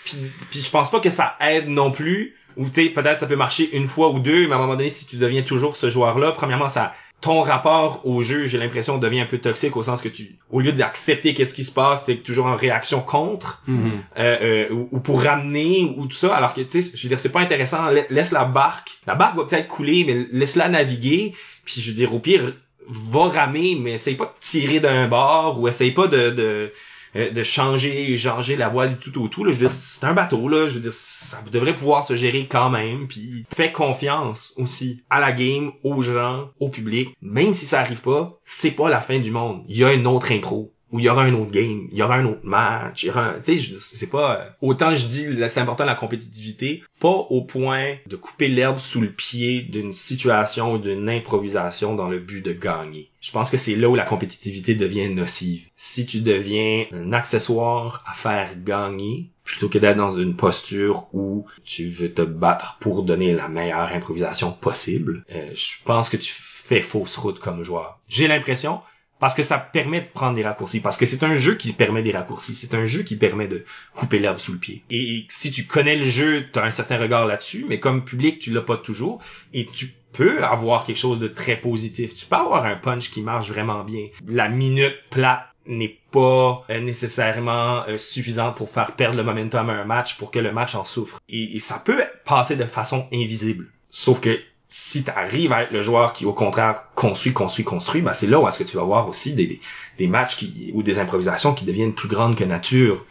puis, puis je pense pas que ça aide non plus. Ou tu sais, peut-être ça peut marcher une fois ou deux, mais à un moment donné, si tu deviens toujours ce joueur-là, premièrement, ça, ton rapport au jeu, j'ai l'impression, devient un peu toxique au sens que tu, au lieu d'accepter qu'est-ce qui se passe, t'es toujours en réaction contre, Mhm. euh, euh, ou, ou pour ramener ou tout ça, alors que tu sais, je veux dire, c'est pas intéressant. La- Laisse la barque, la barque va peut-être couler, mais laisse-la naviguer. Puis je veux dire, au pire, va ramer, mais essaye pas de tirer d'un bord ou essaye pas de, de euh, de changer changer la voile du tout au tout là je veux dire c'est un bateau là je veux dire ça devrait pouvoir se gérer quand même puis fais confiance aussi à la game aux gens au public. Même si ça arrive pas c'est pas la fin du monde. Il y a une autre intro ou il y aura un autre game, il y aura un autre match, il y aura un, tu sais, c'est pas, euh, autant je dis, c'est important la compétitivité, pas au point de couper l'herbe sous le pied d'une situation ou d'une improvisation dans le but de gagner. Je pense que c'est là où la compétitivité devient nocive. Si tu deviens un accessoire à faire gagner, plutôt que d'être dans une posture où tu veux te battre pour donner la meilleure improvisation possible, euh, je pense que tu fais fausse route comme joueur. J'ai l'impression, parce que ça permet de prendre des raccourcis, parce que c'est un jeu qui permet des raccourcis, c'est un jeu qui permet de couper l'herbe sous le pied. Et si tu connais le jeu, tu as un certain regard là-dessus, mais comme public, tu l'as pas toujours, et tu peux avoir quelque chose de très positif. Tu peux avoir un punch qui marche vraiment bien. La minute plate n'est pas euh, nécessairement euh, suffisante pour faire perdre le momentum à un match pour que le match en souffre. Et, et ça peut passer de façon invisible. Sauf que si tu arrives à être le joueur qui, au contraire, construit, construit, construit, ben c'est là où est-ce que tu vas voir aussi des, des, matchs qui, ou des improvisations qui deviennent plus grandes que nature.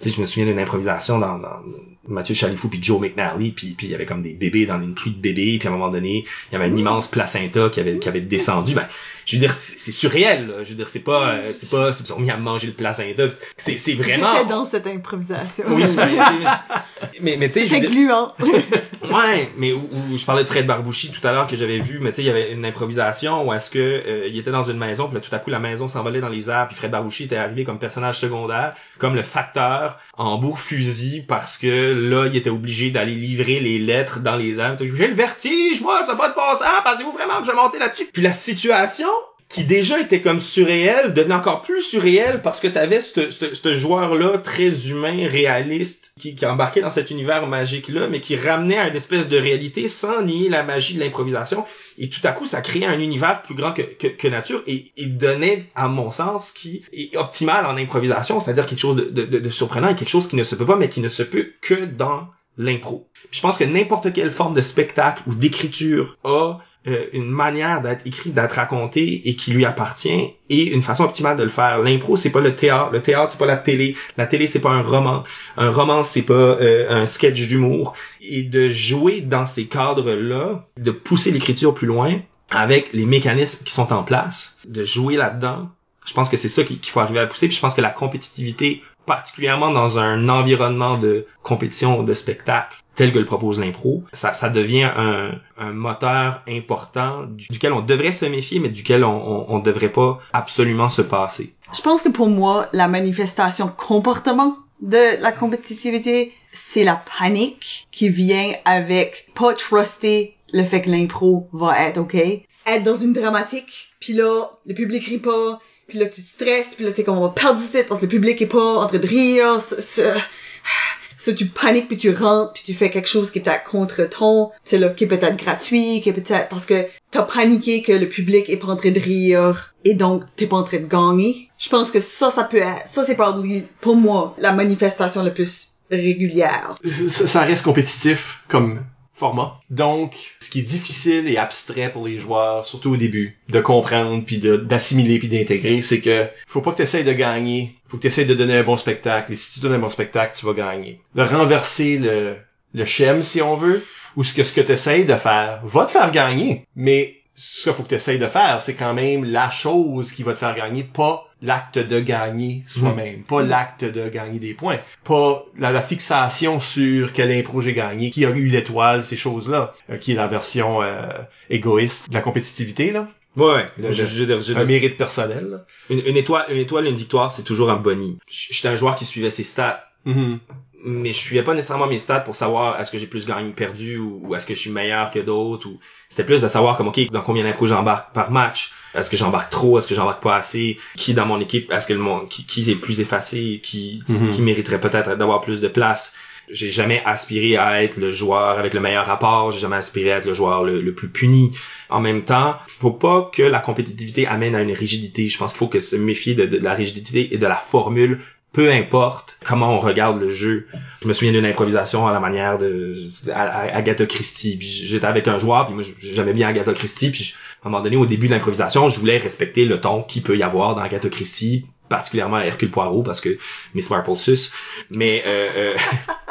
Tu sais, je me souviens d'une improvisation dans, dans Mathieu Chalifou puis Joe McNally, puis puis il y avait comme des bébés dans une pluie de bébés, puis à un moment donné, il y avait un immense placenta qui avait qui avait descendu. Ben, je veux dire, c'est surréel. Là. Je veux dire, c'est pas, euh, c'est pas, c'est ils sont mis à manger le placenta. C'est c'est vraiment. J'étais dans cette improvisation. Oui, mais, mais tu sais, je C'est gluant. Ouais, mais où, où je parlais de Fred Barbouchi tout à l'heure que j'avais vu, mais tu sais, il y avait une improvisation où est-ce que euh, il était dans une maison, puis là, tout à coup la maison s'envolait dans les airs, puis Fred Barbouchi était arrivé comme personnage secondaire, comme le facteur en bourre fusil parce que là, il était obligé d'aller livrer les lettres dans les airs. J'ai le vertige, moi, ça va de bon sens, pensez-vous vraiment que je vais monter là-dessus? Puis la situation qui déjà était comme surréel, devenait encore plus surréel parce que t'avais ce joueur-là très humain, réaliste, qui, qui embarquait dans cet univers magique-là, mais qui ramenait à une espèce de réalité sans nier la magie de l'improvisation. Et tout à coup, ça créait un univers plus grand que, que, que nature et, et donnait, à mon sens, qui est optimal en improvisation, c'est-à-dire quelque chose de, de, de- surprenant et quelque chose qui ne se peut pas, mais qui ne se peut que dans l'impro. Je pense que n'importe quelle forme de spectacle ou d'écriture a euh, une manière d'être écrit, d'être raconté et qui lui appartient et une façon optimale de le faire. L'impro, c'est pas le théâtre. Le théâtre, c'est pas la télé. La télé, c'est pas un roman. Un roman, c'est pas euh, un sketch d'humour. Et de jouer dans ces cadres-là, de pousser l'écriture plus loin avec les mécanismes qui sont en place, de jouer là-dedans, je pense que c'est ça qu'il faut arriver à pousser. Puis je pense que la compétitivité, particulièrement dans un environnement de compétition, de spectacle, tel que le propose l'impro, ça, ça devient un, un moteur important du- duquel on devrait se méfier, mais duquel on, on devrait pas absolument se passer. Je pense que pour moi, la manifestation comportement de la compétitivité, c'est la panique qui vient avec pas truster le fait que l'impro va être OK. Être dans une dramatique, puis là, le public rit pas, puis là, tu stresses, puis là, t'es comme, on va perdre ici parce que le public est pas en train de rire, ce, ce, tu paniques, puis tu rentres, puis tu fais quelque chose qui est peut-être contre ton, c'est là, qui est peut-être gratuit, qui est peut-être parce que t'as paniqué que le public est pas en train de rire, et donc t'es pas en train de gagner. Je pense que ça, ça peut être, ça c'est probablement, pour moi, la manifestation la plus régulière. ça, reste compétitif comme format. Donc, ce qui est difficile et abstrait pour les joueurs, surtout au début, de comprendre puis d'assimiler puis d'intégrer, c'est que faut pas que tu essayes de gagner, faut que tu essayes de donner un bon spectacle et si tu donnes un bon spectacle, tu vas gagner. De renverser le le si on veut ou ce que ce que tu essayes de faire va te faire gagner, mais ce qu'il faut que tu essayes de faire, c'est quand même la chose qui va te faire gagner, pas l'acte de gagner soi-même, pas l'acte de gagner des points, pas la, la fixation sur quel impro j'ai gagné, qui a eu l'étoile, ces choses-là, euh, qui est la version euh, égoïste de la compétitivité, là, Ouais, Le- je, le- je, je- je- un mérite personnel. une, une étoile, une étoile, une victoire, c'est toujours un boni. J'étais un joueur qui suivait ses stats Mhm. mais je suivais pas nécessairement mes stats pour savoir est-ce que j'ai plus gagné ou perdu ou, ou est-ce que je suis meilleur que d'autres ou c'était plus de savoir comme ok dans combien d'impôts j'embarque par match? Est-ce que j'embarque trop? Est-ce que j'embarque pas assez? Qui dans mon équipe est-ce que le monde qui, qui est plus effacé? Qui Mhm. qui mériterait peut-être d'avoir plus de place? J'ai jamais aspiré à être le joueur avec le meilleur rapport j'ai jamais aspiré à être le joueur le, plus puni en même temps faut pas que la compétitivité amène à une rigidité je pense qu'il faut que se méfier de, la rigidité et de la formule peu importe comment on regarde le jeu. Je me souviens d'une improvisation à la manière de à- Agatha Christie. J'étais avec un joueur, puis moi j'aimais bien Agatha Christie. À un moment donné, au début de l'improvisation, je voulais respecter le ton qu'il peut y avoir dans Agatha Christie, particulièrement Hercule Poirot parce que Miss Marple sus. Mais euh, euh,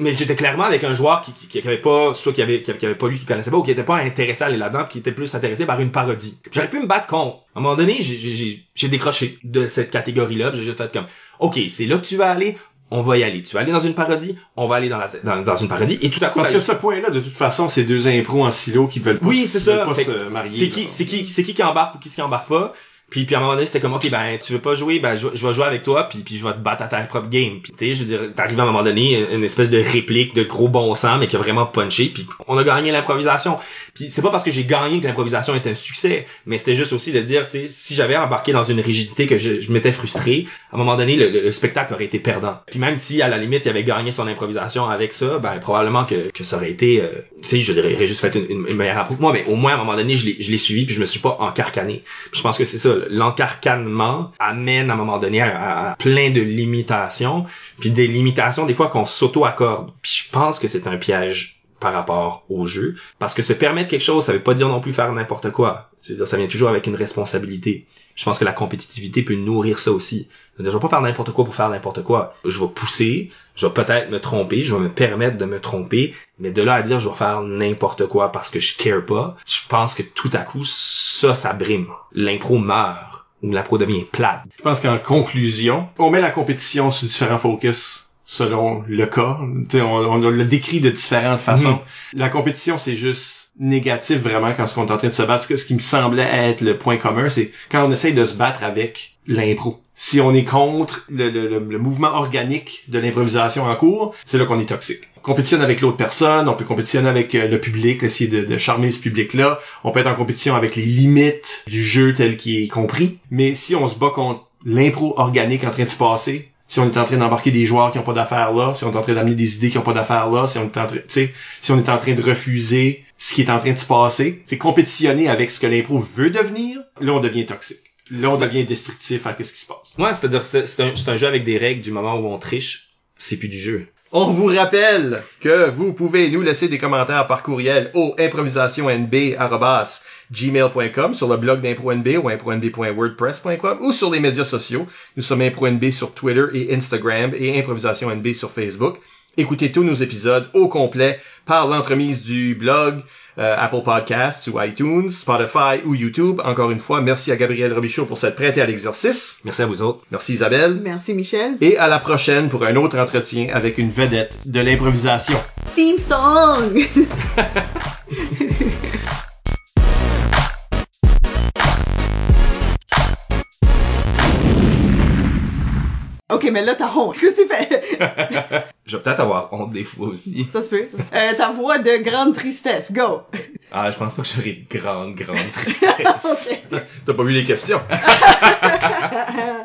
mais j'étais clairement avec un joueur qui, qui, qui avait pas soit qui avait, qui avait pas lu qui connaissait pas ou qui était pas intéressé à aller là-dedans qui était plus intéressé par une parodie j'aurais pu me battre contre à un moment donné j'ai décroché de cette catégorie là j'ai juste fait comme ok c'est là que tu vas aller on va y aller tu vas aller dans une parodie on va aller dans la dans, dans une parodie et tout à coup Parce que ce point-là, de toute façon, c'est deux impros en silo qui veulent pas, Oui, c'est ça. se marier. c'est qui c'est qui c'est qui qui embarque ou qui qui embarque pas puis puis à un moment donné c'était comme ok ben tu veux pas jouer ben je, je vais jouer avec toi puis puis je vais te battre à ta propre game. Tu sais je veux dire t'arrives à un moment donné une, espèce de réplique de gros bon sens mais qui a vraiment punché puis on a gagné l'improvisation. Puis c'est pas parce que j'ai gagné que l'improvisation est un succès mais c'était juste aussi de dire tu sais si j'avais embarqué dans une rigidité que je, je m'étais frustré à un moment donné le, le- le spectacle aurait été perdant. Puis même si à la limite il avait gagné son improvisation avec ça ben probablement que, que ça aurait été euh, tu sais je dirais juste fait une, une, meilleure appro que moi mais au moins à un moment donné je l'ai suivi puis je me suis pas encarcané. Je pense que c'est ça l'encarcanement amène à un moment donné à, plein de limitations puis des limitations des fois qu'on s'auto-accorde. Puis je pense que c'est un piège par rapport au jeu parce que se permettre quelque chose ça veut pas dire non plus faire n'importe quoi. C'est-à-dire ça vient toujours avec une responsabilité je pense que la compétitivité peut nourrir ça aussi. Je vais pas faire n'importe quoi pour faire n'importe quoi. Je vais pousser je vais peut-être me tromper je vais me permettre de me tromper mais de là à dire je vais faire n'importe quoi parce que je care pas je pense que tout à coup ça ça brime. L'impro meurt ou l'impro devient plate. Je pense qu'en conclusion, on met la compétition sur différents focus selon le cas. Tu sais, on, on le décrit de différentes façons. La compétition, c'est juste négatif vraiment quand on est en train de se battre. Ce qui me semblait être le point commun, c'est quand on essaye de se battre avec l'impro. Si on est contre le, le- le- le mouvement organique de l'improvisation en cours, c'est là qu'on est toxique. On compétitionne avec l'autre personne, on peut compétitionner avec euh, le public, essayer de, de charmer ce public-là. On peut être en compétition avec les limites du jeu tel qu'il est compris. Mais si on se bat contre l'impro organique en train de se passer, si on est en train d'embarquer des joueurs qui ont pas d'affaires là, si on est en train d'amener des idées qui ont pas d'affaires là, si on est en train, si on est en train de refuser ce qui est en train de se passer, c'est compétitionner avec ce que l'impro veut devenir, là on devient toxique. Là on devient destructif à ce qui se passe. Ouais, c'est-à-dire c'est un jeu avec des règles du moment où on triche, c'est plus du jeu. On vous rappelle que vous pouvez nous laisser des commentaires par courriel au improvisationnb@gmail.com sur le blog d'ImproNB ou impronb.wordpress.com ou sur les médias sociaux. Nous sommes ImproNB sur Twitter et Instagram et Improvisation NB sur Facebook. Écoutez tous nos épisodes au complet par l'entremise du blog, euh, Apple Podcasts ou iTunes, Spotify ou YouTube. Encore une fois, merci à Gabriel Robichaud pour s'être prêté à l'exercice. Merci à vous autres. Merci Isabelle. Merci Michel. Et à la prochaine pour un autre entretien avec une vedette de l'improvisation. Theme song! ok, mais là, t'as honte. Qu'est-ce que tu fais? Je vais peut-être avoir honte des fois aussi. ça se peut. Ça se peut. Euh, ta voix de grande tristesse. Go! Ah, je pense pas que j'aurai de grande, grande tristesse. T'as pas vu les questions?